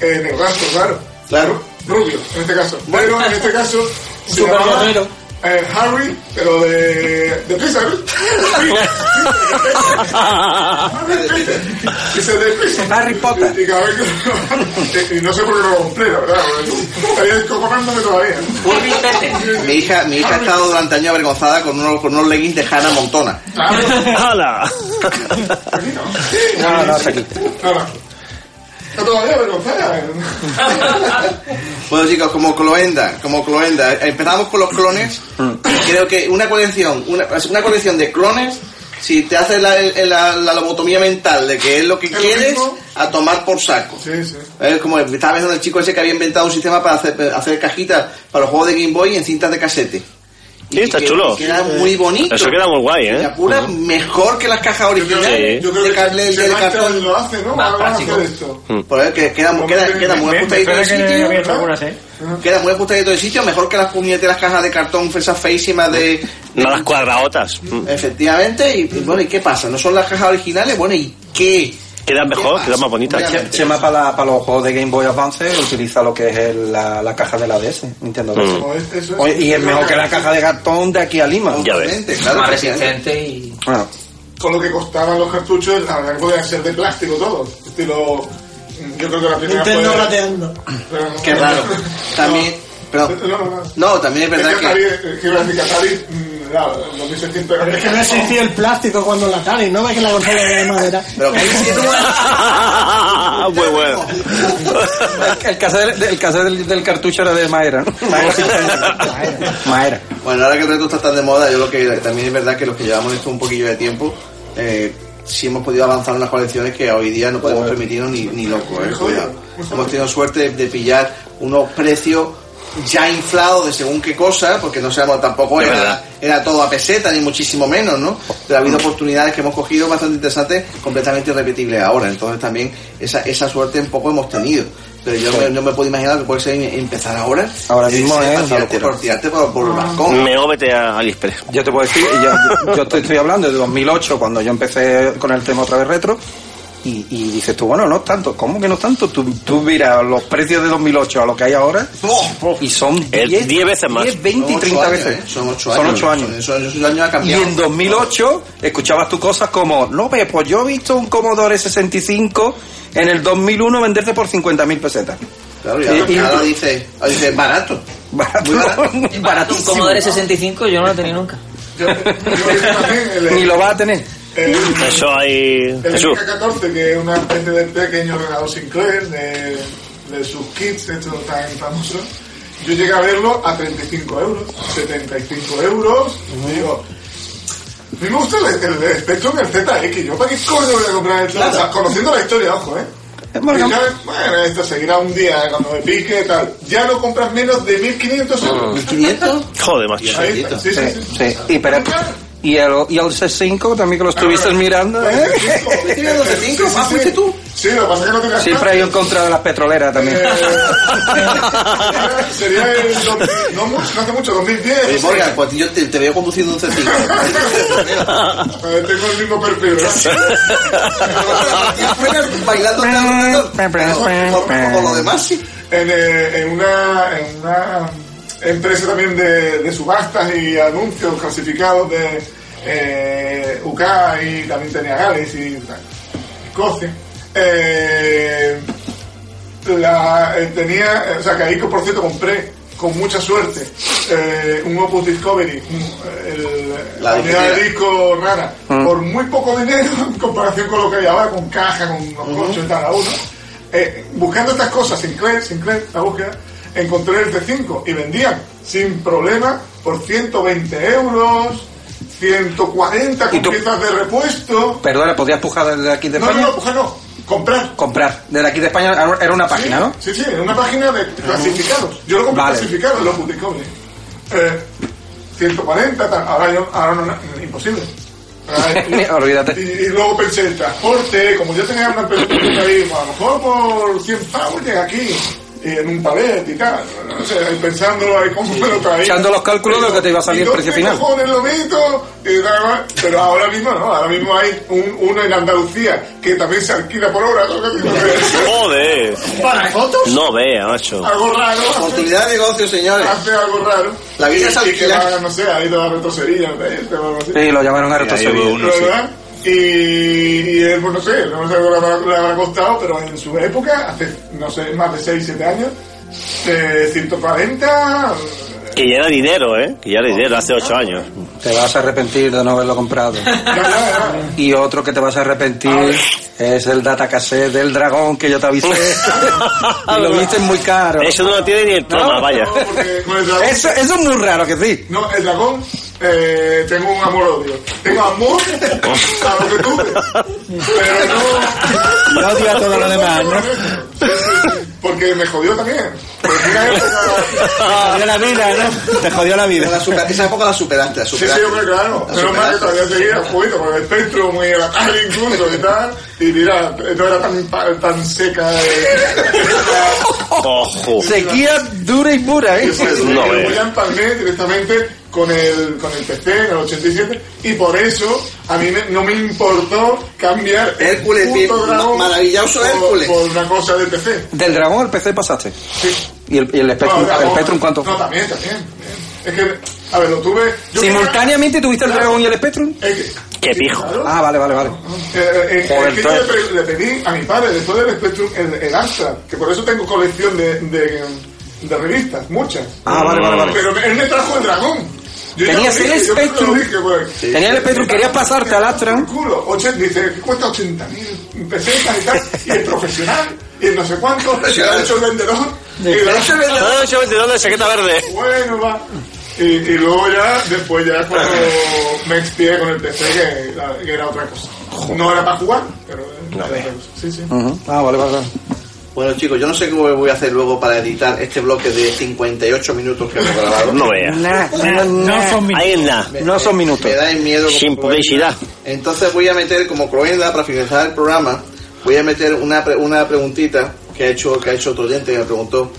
en el rastro, claro. Claro. Rubio, en este caso. Pero en este caso Super llamaba. Eh, Harry, pero de, de Pixar. Dice de Pixar. Harry Potter. Y, cada vez que- y no sé por qué no lo compré, la verdad. Estaría todavía. Mi hija, mi hija ha estado durante años avergonzada con unos, con unos leggings de Hannah Montana. ¡Hala! No, no. Nada. Está todavía avergonzada. Bueno chicos, como Cloenda, como Cloenda, empezamos con los clones. Creo que una colección, una, una colección de clones, si te haces la, la, la lobotomía mental de que es lo que quieres, mismo. a tomar por saco. Sí, sí. Es como estaba pensando el chico ese que había inventado un sistema para hacer, hacer cajitas para los juegos de Game Boy en cintas de casete. Sí, está que- chulo. que Queda muy bonito. Eso queda muy guay, La ¿eh? mejor que las cajas originales Sí. Yo creo de, que carne, de, Sebastián cartón. lo hace, ¿no? Más práctico. hacer esto. Por ver que queda, queda, queda muy Me- ajustadito de que sitio. algunas, ¿eh? Queda muy ajustadito de sitio, mejor que las puñeteras cajas de cartón esas feísimas de... No las cuadraotas. Mm. Efectivamente, y, y bueno, ¿y qué pasa? ¿No son las cajas originales? Bueno, ¿y qué? Queda mejor, queda más bonita. Che- Chema para, para los juegos de Game Boy Advance utiliza lo que es el- la, la caja de la DS, Nintendo DS. Mm. No, es- eso es- Oye, y es mejor que la caja de cartón de aquí a Lima. Ya ves. Claro más ¿eh? resistente y... Bueno, Con lo que costaban los cartuchos, la verdad que podían ser de plástico todos. Estilo. Yo creo que la primera Nintendo fue. Pero- Qué raro. También, pero, No, no, no. no, también es verdad Es que que... Atari, es que decir que Atari, la- 2600 Pero es que no existía el plástico cuando la Atari, ¿no ves que la consola era de madera? Pero que Muy bueno. el, el cassette, del- el cassette del, del cartucho era de Maera, ¿no? Maera. Bueno, ahora que el reto está tan de moda, yo lo que también es verdad que los que llevamos esto un poquillo de tiempo, eh, sí hemos podido avanzar en unas colecciones que hoy día no podemos permitirnos ni, ni locos, eh, cuidado. Hemos tenido suerte de, de pillar unos precios ya inflados de según qué cosa, porque no sabemos tampoco Es era, era todo a peseta, ni muchísimo menos, ¿no? Pero ha habido oportunidades que hemos cogido bastante interesantes, completamente irrepetibles ahora. Entonces también esa, esa suerte un poco hemos tenido. Pero yo me- no me puedo imaginar que puede ser empezar ahora. Ahora mismo eh, es tirarte, locura. por tirarte por, por el balcón. Me vete a AliExpress. Yo te puedo decir, yo, yo- yo te estoy hablando de 2008, cuando yo empecé con el tema otra vez retro, y, y dices tú, bueno, no tanto. ¿Cómo que no tanto? Tú, tú miras los precios de 2008 a lo que hay ahora, y son Es 10, 10 veces más. 10, 20 y Son ocho 30 años, veces. ¿eh? Son ocho Son años. ocho años. Son- esos años ha Y en 2008 escuchabas tú cosas como, no ves, pues yo he visto un Commodore 65 en el 2001 venderse por 50.000 pesetas. Claro, y ahora, Y- y- ahora dice, ahora dice barato. Barato, Muy barato. Un baratísimo. Commodore 65 yo no lo he tenido nunca. Yo, yo el, Ni lo vas a tener. El, Eso hay. el Jesús. MK14, que es una especie de pequeño ordenador Sinclair de, de sus kits, estos tan famosos. Yo llegué a verlo a 35 euros, 75 euros. y Digo, a mí me gusta el, el, el Spectrum, el ZX. ¿Yo para qué coño voy a comprar el Claro. O sea, conociendo la historia, ojo, ¿eh? Bueno, esto seguirá un día eh, cuando me pique tal. Ya no compras menos de 1500 euros. ¿1500? Joder, macho. Ahí está, sí, sí, Sí, sí. sí. Y, pero, y, el, y el C5 también que lo estuviste mirando, ¿eh? ¿Tienes 12.5? Ah, fuiste tú. Sí, lo que pasa es que no tenías Siempre hay un contra de las petroleras también. Eh, sería el no, hace mucho, 2010. Oye. Morgan, pues yo te, te veo conduciendo un C5. Eh, tengo el mismo perfil, ¿verdad? Bailando como lo demás, sí. en, eh, en una, en una empresa también de, de subastas y anuncios clasificados de eh, UK y también tenía Gales y Escocia. Eh, la, eh, tenía, o sea que ahí por cierto compré con mucha suerte un Opus Discovery, el- La unidad de disco rara, Mm. por muy poco dinero en comparación con lo que hay ahora, con caja, con los coches y tal a uno. Buscando estas cosas, Sinclair, Sinclair, la búsqueda, encontré el C5 y vendían sin problema por 120 euros, 140 con piezas de repuesto. Perdona, ¿podías pujar desde aquí de No, no, España? no, coger no, comprar. Comprar. Desde aquí de España era una página, sí, ¿no? Sí, sí, en una página de clasificados. Yo lo compré Vale. clasificado en los Discovery. Eh, 140, tal. Ahora, yo, ahora no, imposible. Olvídate. Y, y luego pensé, el transporte, como yo tenía una empresa pequeña ahí, a lo mejor por 100 pavos llega aquí, y en un palet y tal. No sé, ahí pensándolo ahí, cómo me lo traía. Echando los cálculos de lo que te iba a salir ¿Y el precio final. cojones lo meto? Y tal. Pero ahora mismo no, ahora mismo hay un, uno en Andalucía que también se alquila por hora. Joder. ¿Para fotos? No vea, macho. algo raro. Oportunidad de negocio, señores. Hace algo raro. La vida Y- es y que alquilar. va, no sé, ha ido a retrocería, o. Sí, lo llamaron a retrocería. Y, y él, pues no sé, no sé lo le habrá, costado, pero en su época, hace, no sé, más de 6, 7 años, eh, 140, Que ya era dinero, ¿eh? Que ya era dinero hace 8 años. Te vas a arrepentir de no haberlo comprado. Y otro que te vas a arrepentir es el datacassette del dragón que yo te avisé. y lo viste muy caro. Eso no lo tiene ni el toma, vaya. dragón, Eso, eso es muy raro que sí. no, el dragón, eh, tengo un amor-odio. Tengo amor a lo que tuve, pero no... Y odio a todo lo demás, ¿no? Porque me jodió también. Época... Te jodió la vida, ¿no? Te jodió la Pero vida. la super- esa época la superaste, la Sí, superaste. sí, hombre, claro. La Menos mal que todavía seguía juguito con el espectro muy Atari incluso y tal. Y mira, no era tan, tan, tan seca. Eh, Ojo. Sequía dura y pura, ¿eh? Sí, sí, sí, No, eh. ya empalmé directamente con el, con el PC en el 87 y por eso a mí me- no me importó cambiar el Hércules, puto bien, dragón maravilloso por- Hércules. por una cosa de PC. Del dragón al PC pasaste. ¿Y el, y el Spectrum, No, el Spectrum cuánto No, también, también. Es que, a ver, lo tuve... yo ¿Simultáneamente tuviste el dragón y el Spectrum? Qué pijo. Ah, vale, vale, vale. Eh, eh, eh, es que yo le, le pedí a mi padre después del Spectrum el, el Astra, que por eso tengo colección de, de, de revistas, muchas. Ah, vale, vale, vale. Pero él me trajo el dragón. Tenías el Spectrum. pues. Tenías el Spectrum, querías pasarte al Astra. Dice que cuesta 80.000 pesetas y tal, y el profesional, y el no sé cuánto, y lo ha hecho el vendedor. Y lo ha hecho el vendedor. De chaqueta verde. Bueno, va. Y, y luego ya, después ya cuando me expié con el PC, que, era- que era otra cosa. No era para jugar, pero era otra cosa. Sí, sí. Ah, vale, vale. Bueno, chicos, yo no sé cómo voy a hacer luego para editar este bloque de 58 minutos que hemos grabado. No veas. No son Ahí en nada. No son minutos. Me da miedo. Sin publicidad. Entonces voy a meter como cruenda para finalizar el programa. Voy a meter una, pre- una preguntita que ha hecho que ha hecho otro oyente que me preguntó.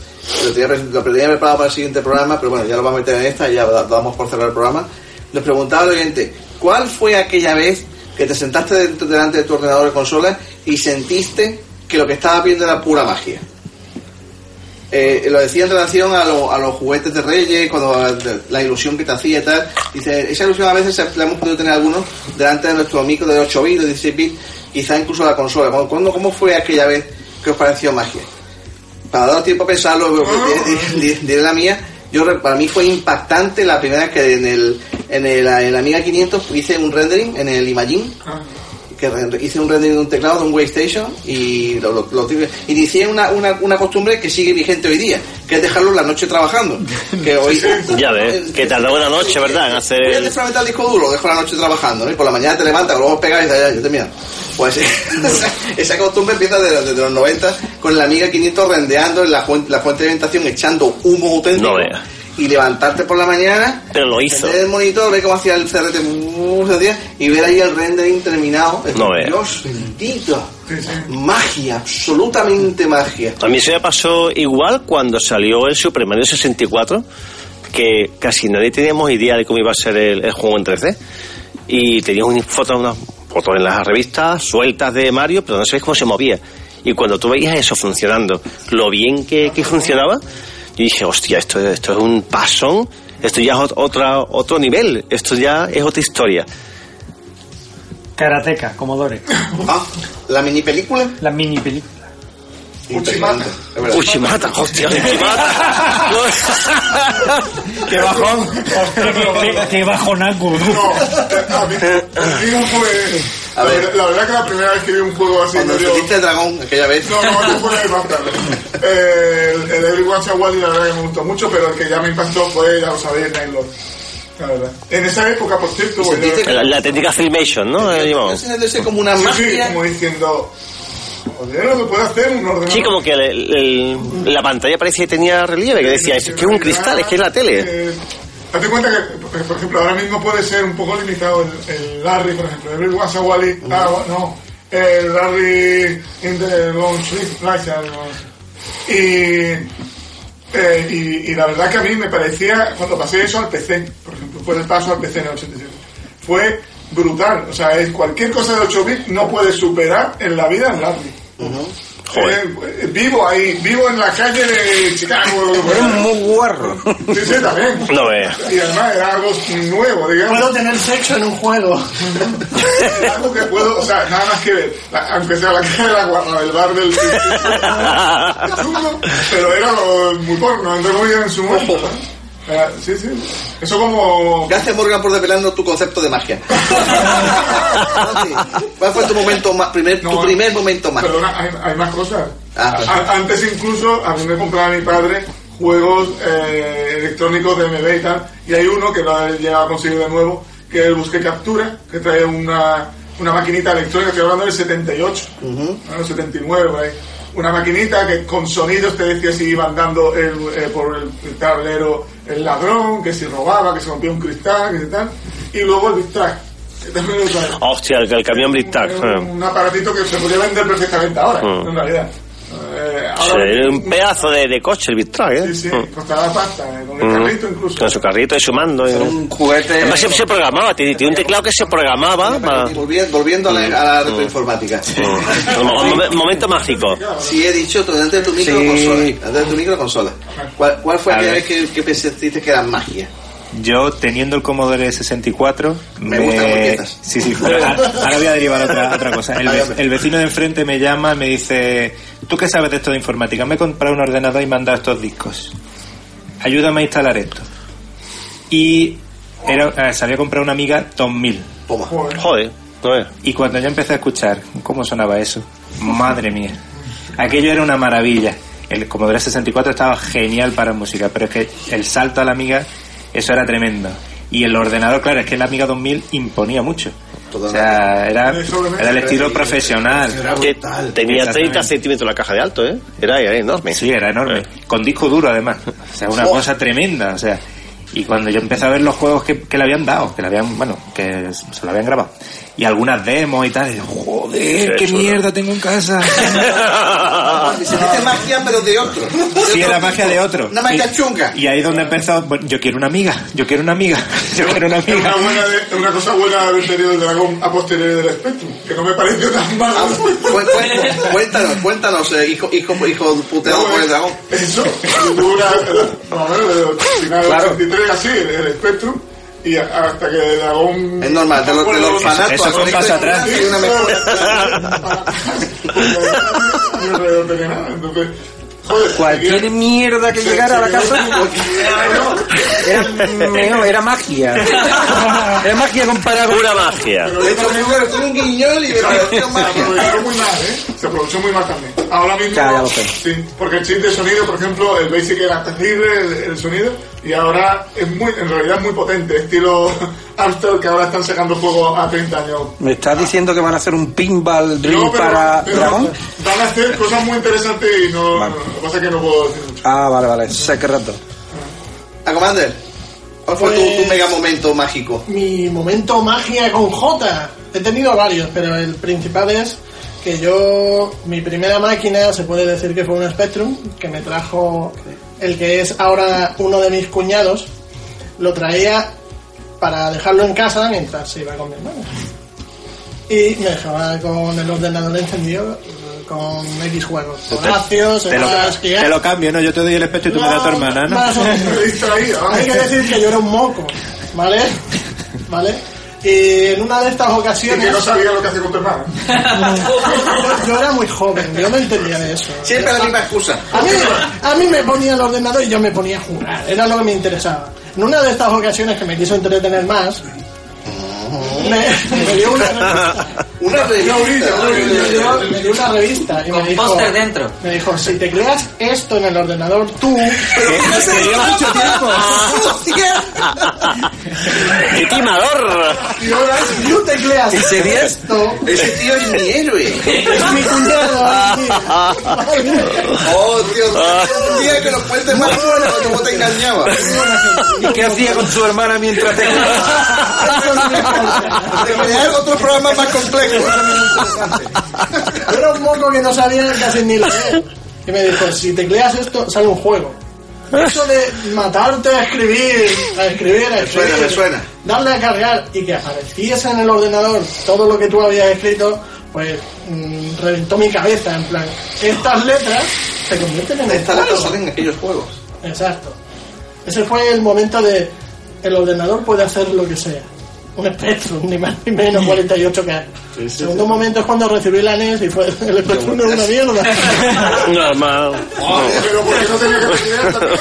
Lo tenía, pre- lo tenía preparado para el siguiente programa, pero bueno, ya lo vamos a meter en esta y ya da- damos por cerrar el programa. Nos preguntaba el oyente, ¿cuál fue aquella vez que te sentaste de- delante de tu ordenador de consola y sentiste que lo que estabas viendo era pura magia? Eh, lo decía en relación a, lo- a los juguetes de Reyes, cuando la ilusión que te hacía y tal. Dice, esa ilusión a veces la hemos podido tener algunos delante de nuestro amigo de 8 bits, de 16 bits, quizá incluso la consola. ¿Cuándo, cómo fue aquella vez que os pareció magia? Para dar tiempo a pensarlo, di- di- diré la mía. Yo para mí fue impactante la primera vez que en el en el, en la Amiga 500 hice un rendering en el Imagine que hice un rendering de un teclado de un Waystation y lo, lo, lo inicié una, una, una costumbre que sigue vigente hoy día, que es dejarlo la noche trabajando. Que hoy Ya ves, que tardó una noche, ¿verdad? En hacer Voy a desfragmentar el disco duro, lo dejo la noche trabajando, ¿no? Y por la mañana te levantas, luego pegas y dices, ya, yo termino. Pues esa, costumbre empieza desde, desde los 90 con la Amiga 500 rendeando en la fuente, la fuente de alimentación, echando humo auténtico. No veas. Y levantarte por la mañana, Pero lo hizo. el monitor, ver cómo hacía el CRT y ver ahí el rendering terminado. No veas. Dios bendito. Magia, absolutamente magia. A mí se me pasó igual cuando salió el Super Mario 64, que casi nadie teníamos idea de cómo iba a ser el, el juego en 3D. Y teníamos fotos, unas fotos en las revistas sueltas de Mario, pero no sabías cómo se movía. Y cuando tú veías eso funcionando, lo bien que, que funcionaba, yo dije, hostia, esto, esto es un pasón, esto ya es ot- otra, otro nivel, esto ya es otra historia. Karateka, Comodore. Ah, ¿la mini película? La mini película. Uchimata. Uchimata, hostia, Uchimata. ¡Qué bajón! ¡Qué, qué bajonaco! No, a mí, a mí no fue. La, verdad- la verdad que la primera vez que vi un juego así Cuando me dio- subiste el dragón aquella vez. No, no, no fue más tarde. Eh, el, el Everyone Wally, la verdad que me gustó mucho, pero el que ya me impactó fue, ya lo sabéis, Nailor. La verdad. En esa época, por cierto, bueno, La, la técnica Filmation, ¿no? De como una sí, sí, magia. como diciendo, joder, lo que puede hacer un ordenador. Sí, como que el- el- la pantalla parecía que tenía relieve, que decía, es que es un cristal, es que es la tele. Eh, Date cuenta que, por ejemplo, ahora mismo puede ser un poco limitado el, el Larry, por ejemplo, el Shall Wally, ah, no, el Larry in the Long no. y, eh, y, y la verdad que a mí me parecía, cuando pasé eso al PC, por ejemplo, fue el paso al PC en el 87, fue brutal, o sea, es cualquier cosa de 8 bits no puede superar en la vida el Larry. Eh, vivo ahí, vivo en la calle de Chicago. Eres muy guarro. Sí, sí, también. No veas. Y además era algo nuevo, digamos. Puedo tener sexo en un juego. algo que puedo, o sea, nada más que ver. La- aunque sea la cara de la guarra del bar del chungo, pero era lo- muy porno, entre comillas, en su momento. Era- sí, sí. Eso como. Gracias Morgan por desvelando tu concepto de magia. ¿Cuál fue tu momento más, primer, tu primer momento mágico? Perdona, hay, hay más cosas. Ah, pues. A- antes incluso, a mí me compraba mi padre juegos eh, electrónicos de MB y tal, y hay uno que lo he llegado a conseguir de nuevo, que es el Busque Captura, que trae una, una maquinita electrónica, estoy hablando del 78, ¿no? 79 por ahí. Una maquinita que con sonidos te decía si iba andando el, eh, por el, el tablero el ladrón, que si robaba, que se rompía un cristal, que tal, y luego el Big trae. Hostia, el, el camión. Es un, un aparatito que se podría vender perfectamente ahora, Mm. en realidad. Eh, Sí, un pedazo de, de coche el Victroy, ¿eh? sí, sí, Mm. costaba pasta, eh, con el Mm. carrito incluso. Con su carrito y su mando. y- Un juguete. Además siempre se programaba, tiene, tiene un teclado que se programaba para... Volviendo, volviendo a la, a la retroinformática. Un mo- un momento mágico. Sí, he dicho, tú dentro de tu micro Sí. consola. Dentro de tu micro consola. ¿Cuál, cuál fue aquella vez que, que pensaste que era magia? Yo, teniendo el Commodore 64, Me gustan como empiezas. Sí, sí, pero ahora ahora voy a derivar a otra, a otra cosa. El, ve- el vecino de enfrente me llama y me dice, ¿tú qué sabes de esto de informática? Me he comprado un ordenador y me han dado estos discos. Ayúdame a instalar esto. Y era, eh, se había comprado una amiga 2000. Toma. Joder, es. Y cuando yo empecé a escuchar cómo sonaba eso, madre mía, aquello era una maravilla. El Commodore 64 estaba genial para música, pero es que el salto a la Amiga, eso era tremendo. Y el ordenador, claro, es que la Amiga 2000 imponía mucho. O sea, era, era el estilo profesional. Que tenía 30 centímetros la caja de alto, ¿eh? Era, era enorme. Sí, era enorme. Con disco duro, además. O sea, una cosa tremenda. O sea, y cuando yo empecé a ver los juegos que, que le habían dado, que le habían, bueno, que se lo habían grabado, y algunas demos y tal, y yo, joder, qué Qué mierda tengo en casa. Se dice magia, pero de otro. Sí, era magia de otro. Una magia Y- chunga. Y ahí es donde empezó, bueno, yo quiero una amiga, yo quiero una amiga, yo quiero una amiga. una, buena de- una cosa buena de haber tenido el dragón a posteriori del Spectrum, que no me pareció tan malo. Ah, Cu- cu- Cuéntanos, cuéntanos, eh, hijo, hijo, hijo puteado por el dragón. Eso, tuvo una, más o menos, de finales del 83, así, el, el Spectrum, y a- hasta que el dragón... Es normal, de los, de los orfanatos Eso fue un paso atrás. hay una no tenía nada, entonces... Joder, Cualquier mierda que llegara a la casa era, era magia. Era magia comparada con... Pura magia. De hecho, fue fue un guiñol y me pareció Se magia. aprovechó muy mal, ¿eh? Se aprovechó muy mal también. Ahora mismo... Ya, ya lo sé. Sí, porque el chip de sonido, por ejemplo, el Basic era terrible, el, el sonido, y ahora es muy, en realidad es muy potente, estilo Amstrad, que ahora están sacando juegos a 30 años. ¿Me estás diciendo que van a hacer un pinball drill No, pero- para pero dragón? Van a hacer cosas muy interesantes y no... Lo que pasa es que no puedo decir mucho. Ah, vale, vale, secreto. A Commander, ¿cuál fue tu, Pues- tu mega momento mágico? Mi momento magia con J. He tenido varios, pero el principal es que yo, mi primera máquina, se puede decir que fue un Spectrum, que me trajo el que es ahora uno de mis cuñados, lo traía para dejarlo en casa mientras se iba con mi hermano. Y me dejaba con el ordenador encendido con X juegos. Horacios, Te lo, Horas, te lo cambio, ¿no? Yo te doy el espectro y tú me das a tu hermana, ¿no? más o menos. Hay que decir que yo era un moco, ¿vale? ¿Vale? Y en una de estas Y ocasiones... que no sabía lo que hacía con tu hermana. yo, yo era muy joven, yo no entendía de eso. Siempre la misma excusa. A mí, a mí me ponía el ordenador y yo me ponía a jugar, era lo que me interesaba. En una de estas ocasiones que me quiso entretener más, me, dio una Una revista. me dio, una revista y me Con dijo, póster dentro. me dijo, si tecleas esto en el ordenador tú, ¡Qué timador! y ahora si tú tecleas ¿En serio? esto, Ese tío es mi héroe. es mi cuñado. Oh, Dios. Un día que nos cuentes más de cómo te engañaba. ¿Y qué hacía con su hermana mientras te... Te crear otro programa más complejo. Era un moco que no sabía casi ni leer. Y me dijo, si tecleas esto, sale un juego. Eso de matarte a escribir, a escribir, a Me escribir, suena, me suena. darle a cargar y que apareciese en el ordenador todo lo que tú habías escrito, pues mm, reventó mi cabeza. En plan, estas letras se convierten en Estas letras salen en aquellos juegos. Exacto. Ese fue el momento de el ordenador puede hacer lo que sea. Un Spectrum, ni más ni menos 48K. el segundo momento es cuando recibí la NES y fue el Spectrum es una mierda. Normal. Pero ¿por qué no tenía que también?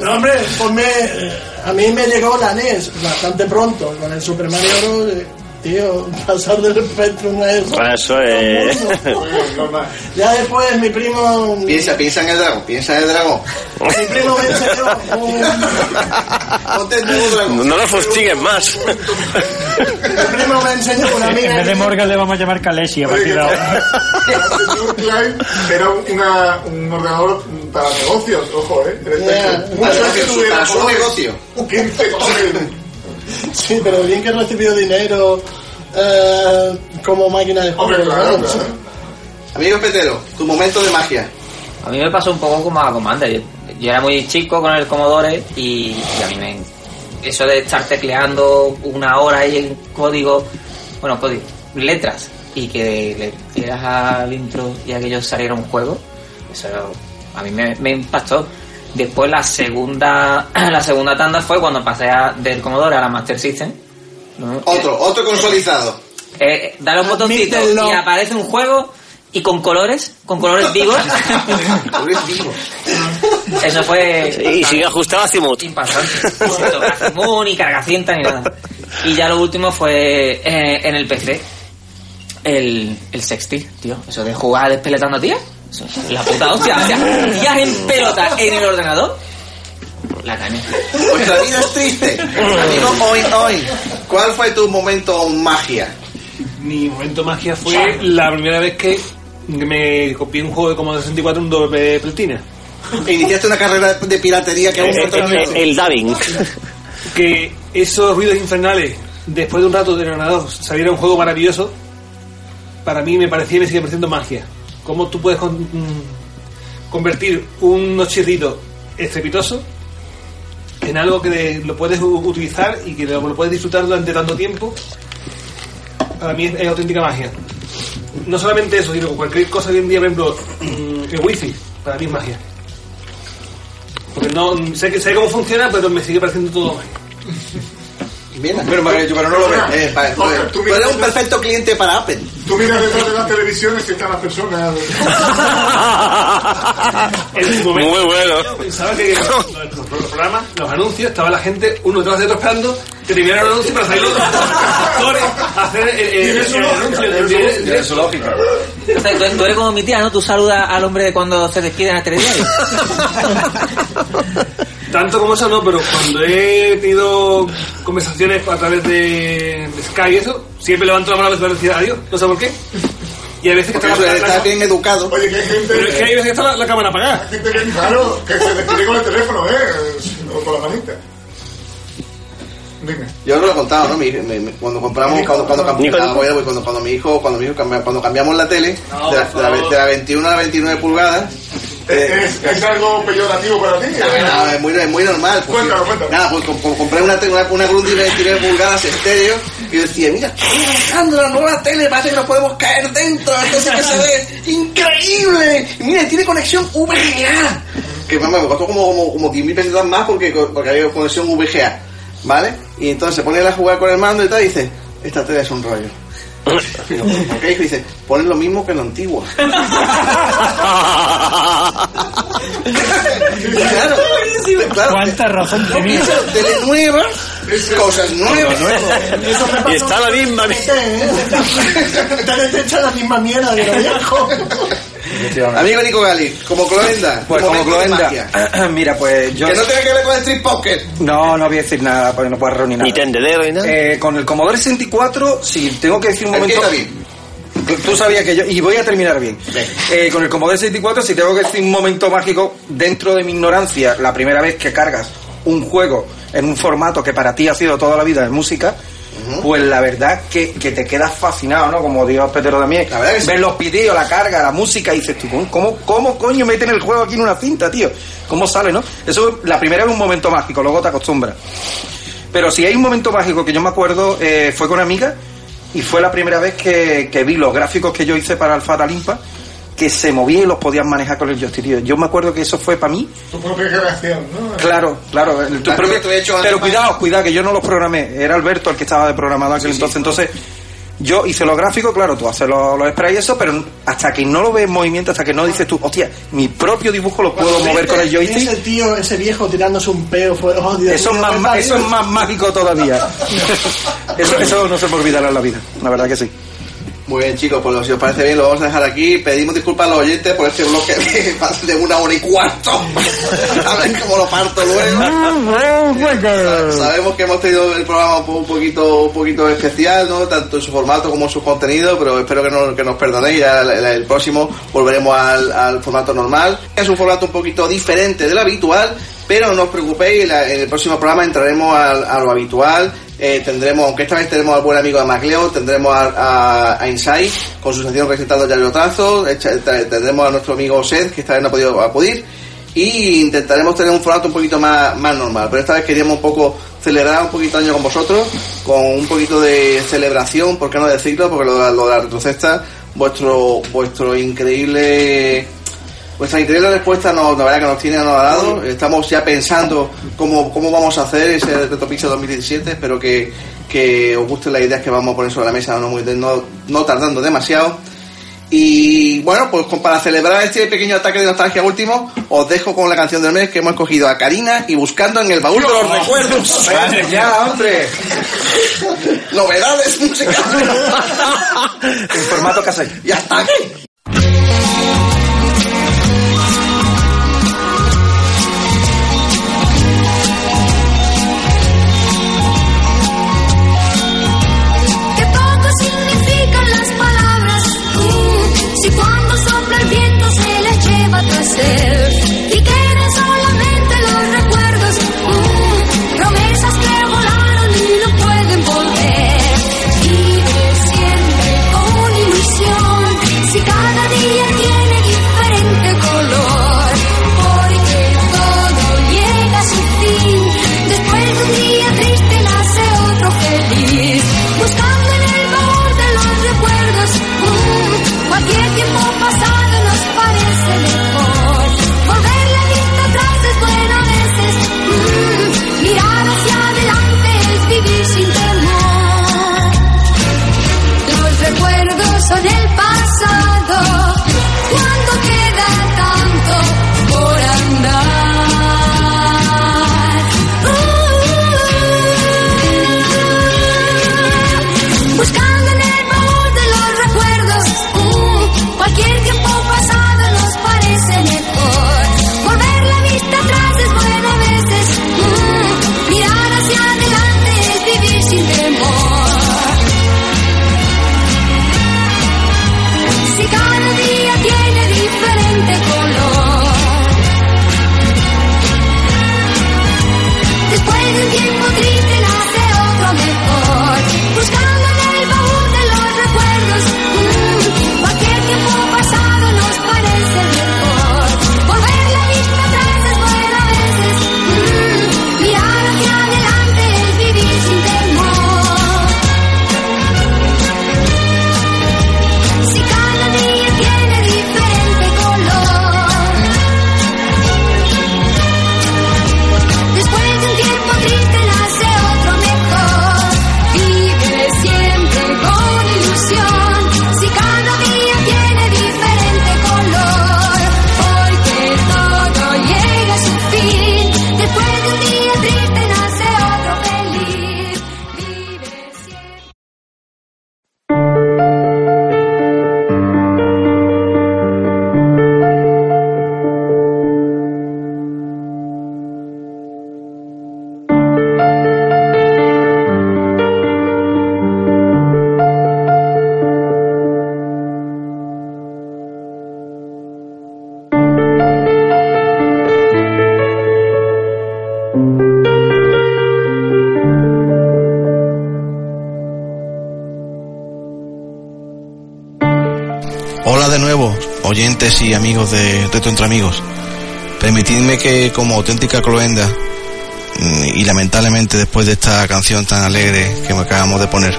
No, hombre, pues me, eh, a mí me llegó la NES bastante pronto con el Super Mario Bros. Tío, pasar del Spectrum a eso. Eso es. Ya después mi primo. Piensa, piensa en el dragón, piensa en el dragón. Mi primo me enseñó un, dragón. No lo fustiguen más. mi primo me enseñó una En amiga. vez de Morgan le vamos a llamar Kaleshi a partir de ahora. Era una, un ordenador para negocios, ojo, ¿eh? Mucho Para su- negocio. 15 colores. Sí, pero bien que recibió dinero eh, como máquina de juego. Hombre, claro, ¿no? claro. Amigo Petero, tu momento de magia. A mí me pasó un poco como a Commander. Yo, yo era muy chico con el Commodore y, y a mí me... Eso de estar tecleando una hora ahí en código, bueno, código, letras, y que le tiras al intro y aquello saliera un juego, eso a mí me, me impactó. Después la segunda la segunda tanda fue cuando pasé a- del Commodore a la Master System. ¿no? Otro, otro consolidado. Eh, dale un botoncito Admítelo. y aparece un juego y con colores, con colores vivos. Eso fue. Y sigue ajustado a Azimut. Impactante. Azimut, ni cargacinta ni nada. Y ya lo último fue eh, en el PC. El, el sexty, tío. Eso de jugar despeletando a tías. La puta hostia. O sea, tías en pelota en el ordenador. La caña. Vuestra vida es triste. Amigo, hoy, hoy. ¿Cuál fue tu momento magia? Mi momento magia fue la primera vez que me copié un juego de Commodore 64 un doble platina. Iniciaste una carrera de piratería que aún no terminó. El dubbing. Que esos ruidos infernales, después de un rato de ordenador, saliera un juego maravilloso, para mí me parecía y me sigue pareciendo magia. Cómo tú puedes mm, convertir unos chirridos estrepitosos en algo que lo puedes utilizar y que lo, puedes disfrutar durante tanto tiempo, para mí es, auténtica magia. No solamente eso, sino cualquier cosa hoy en día, por ejemplo, mm, el wifi, para mí es magia. Porque no sé, sé cómo funciona, pero me sigue pareciendo todo magia. Pero, pero, pero no lo ves. Eh, vale, Oye, pues, tú tú eres miras- un perfecto cliente para Apple. Tú miras detrás de las televisiones y están las personas. Muy bueno. Pensaba que los, los programas, los anuncios, estaba la gente uno detrás de otro esperando que terminara el anuncio para salir los actores a hacer el, el, el, el anuncio. en. Tiene su lógica. O sea, tú, tú eres como mi tía, ¿no? Tú saludas al hombre cuando se despide en el telediario. Tanto como eso no, pero cuando he tenido conversaciones a través de, de Skype y eso, siempre levanto la mano para decir adiós, no sé por qué. Y hay veces que está, la, bien educado. Oye, que hay gente. pero es que hay veces que está la, la cámara apagada. Hay gente que, claro, que se despide con el teléfono, ¿eh? O con la manita. Dime. Yo no lo he contado, ¿no? Mi- mi- mi- cuando compramos, cuando, cuando, cuando, cuando mi hijo, cuando mi hijo cambia- cuando cambiamos la tele No, de, la, de la- de la 21 a la 29 pulgadas, ¿Es, es algo peyorativo para ti? no, es muy, es muy normal. Pues, Cuéntalo, cuéntalo. Nada, pues com- com- compré una, una, una Grundy de 29 pulgadas estéreo y yo decía, mira, estoy Alejandro, la nueva tele, parece que nos podemos caer dentro, entonces que se ve increíble. Y mira, tiene conexión VGA. Que mamá, me costó como, como, como 10.000 pesos más porque, porque había conexión VGA, ¿vale? Y entonces se pone a jugar con el mando y tal y dice, esta tele es un rollo. ¿Por qué? Y dice, ponen lo mismo que lo antiguo. claro, claro. ¿Cuánta razón tenía? tele nueva, cosas nuevas. Eso me pasó Y está la misma. Te desecha la misma mierda de lo viejo. Amigo Nico Gali, como Cloenda. Pues como Cloenda. magia. Mira, pues yo. Que no tenga que ver con el Street Pocket. No, no voy a decir nada porque no puedo reunir nada. Ni tendedero ni nada. Eh, con el Commodore 64, si tengo que decir un momento. Tú sabías que yo. Y voy a terminar bien. Eh, con el Commodore 64, si tengo que decir un momento mágico, dentro de mi ignorancia, la primera vez que cargas un juego en un formato que para ti ha sido toda la vida de música, pues la verdad que, que te quedas fascinado, ¿no? Como Dios Petero también. La verdad que sí. Los vídeos, la carga, la música, y dices tú, ¿cómo, cómo, coño meten el juego aquí en una cinta, tío? ¿Cómo sale, no? Eso, la primera es un momento mágico, luego te acostumbras. Pero si hay un momento mágico que yo me acuerdo, eh, fue con Amiga y fue la primera vez que, que vi los gráficos que yo hice para el Fatal Impact que se movían y los podías manejar con el joystick. tío. Yo me acuerdo que eso fue para mí. Tu propia creación, ¿no? Claro, claro. el- tu propio- hecho pero cuidado, cuidado, que yo no los programé. Era Alberto el que estaba de programador aquel entonces. Entonces, yo hice los gráficos, claro, tú haces los, los sprays y eso, pero hasta que no lo ves en movimiento, hasta que no dices tú, hostia, mi propio dibujo lo puedo Cuando mover con el joystick. Ese tío, ese viejo tirándose un peo fue. Oh, Dios Eso es, más, eso es más mágico todavía. eso, eso no se me olvidará en la vida, la verdad que sí. Muy bien, chicos, pues si os parece bien, lo vamos a dejar aquí. Pedimos disculpas a los oyentes por este bloque de una hora y cuarto. a ver cómo lo parto luego. Sa- Sabemos que hemos tenido el programa un po- un poquito, un poquito especial, ¿no? Tanto en su formato como en su contenido, pero espero que, no- que nos perdonéis. Ya el, el- próximo volveremos al, al formato normal. Es un formato un poquito diferente del habitual, pero no os preocupéis, en el próximo programa entraremos al- a lo habitual. Eh, tendremos, aunque esta vez tenemos al buen amigo de Macleo, tendremos a, a, a Insight con su sección recetando ya echa- te- tendremos a nuestro amigo Seth, que esta vez no ha podido acudir, y intentaremos tener un formato un poquito más, más normal, pero esta vez queríamos un poco celebrar un poquito el año con vosotros, con un poquito de celebración, por qué no decirlo, porque lo, lo de la retrocesta, vuestro, vuestro increíble Vuestra increíble respuesta nos, la verdad que nos tiene anodado. Estamos ya pensando cómo, cómo vamos a hacer ese Retropixel 2017. Espero que, que os gusten las ideas que vamos a poner sobre la mesa, no, muy- no, no tardando demasiado. Y bueno, pues para celebrar este pequeño ataque de nostalgia último, os dejo con la canción del mes que hemos escogido a Karina y buscando en el baúl de los recuerdos. Madre ya, hombre. Novedades musicales. En formato cassette. Y hasta aquí. Oyentes y amigos de Reto Entre Amigos. Permitidme que como auténtica cloenda mm, y lamentablemente después de esta canción tan alegre que me acabamos de poner,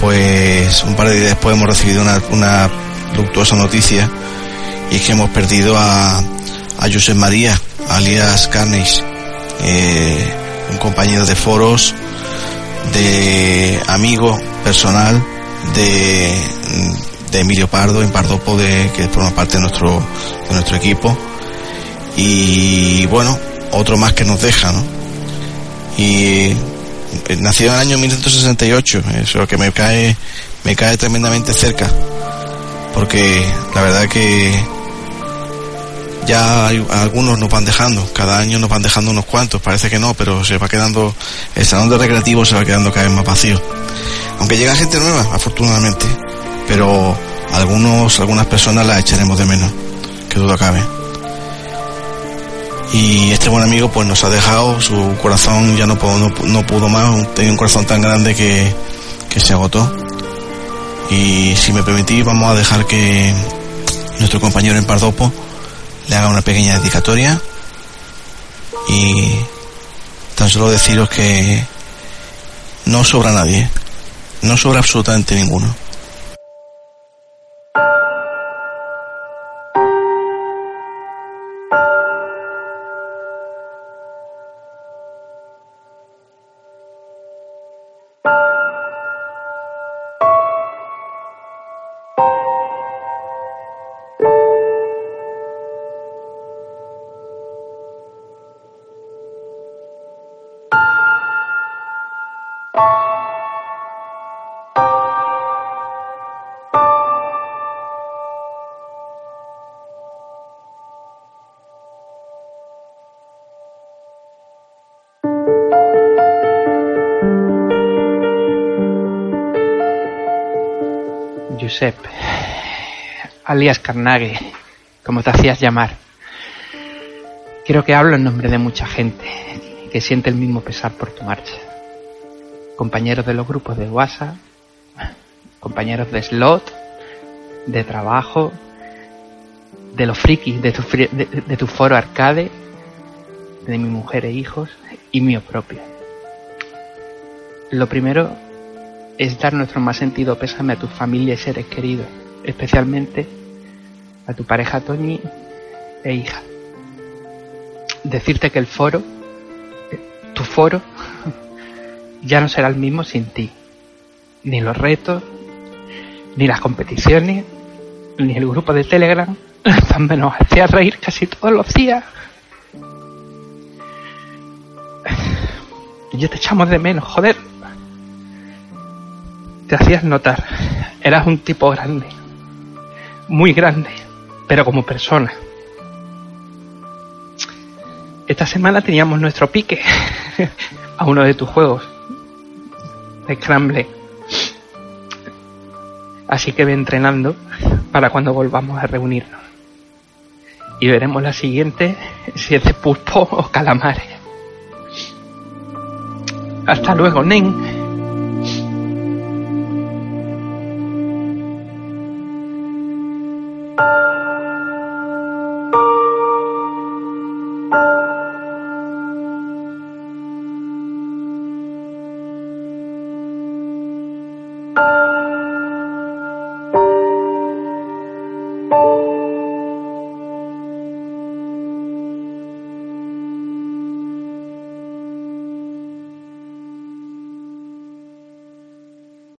pues un par de días después hemos recibido una, una luctuosa noticia y es que hemos perdido a, a Josep María, alias Carnage, eh, un compañero de foros, de amigo personal, de, de Emilio Pardo, en Pardopo, de, que forma parte de nuestro, de nuestro equipo. Y bueno, otro más que nos deja, ¿no? Y eh, nació en el año 1968, eso que me cae, me cae tremendamente cerca, porque la verdad que ya hay- algunos nos van dejando, cada año nos van dejando unos cuantos, parece que no, pero se va quedando, el salón de recreativo se va quedando cada vez más vacío. Aunque llega gente nueva, afortunadamente, pero algunos, algunas personas las echaremos de menos, que duda cabe. Y este buen amigo pues nos ha dejado, su corazón ya no, pudo- no, no pudo más, tenía un corazón tan grande que, que se agotó. Y si me permitís vamos a dejar que nuestro compañero en Pardopo le haga una pequeña dedicatoria y tan solo deciros que no sobra nadie, no sobra absolutamente ninguno. Josep, alias Carnage, como te hacías llamar. Quiero que hablo en nombre de mucha gente que siente el mismo pesar por tu marcha. Compañeros de los grupos de WhatsApp, compañeros de slot, de trabajo, de los frikis, de tu, fri- de tu foro arcade, de mi mujer e hijos y mío propio. Lo primero es dar nuestro más sentido pésame a tu familia y seres queridos, especialmente a tu pareja Toñi e hija. Decirte que el foro, tu foro, ya no será el mismo sin ti. Ni los retos, ni las competiciones, ni el grupo de Telegram, también nos hacía reír casi todos los días. Y yo te echamos de menos, joder. Te hacías notar. Eras un tipo grande. Muy grande. Pero como persona. Esta semana teníamos nuestro pique a uno de tus juegos. De Scramble. Así que ve entrenando para cuando volvamos a reunirnos. Y veremos la siguiente si es de pulpo o calamares. Hasta luego, Nen.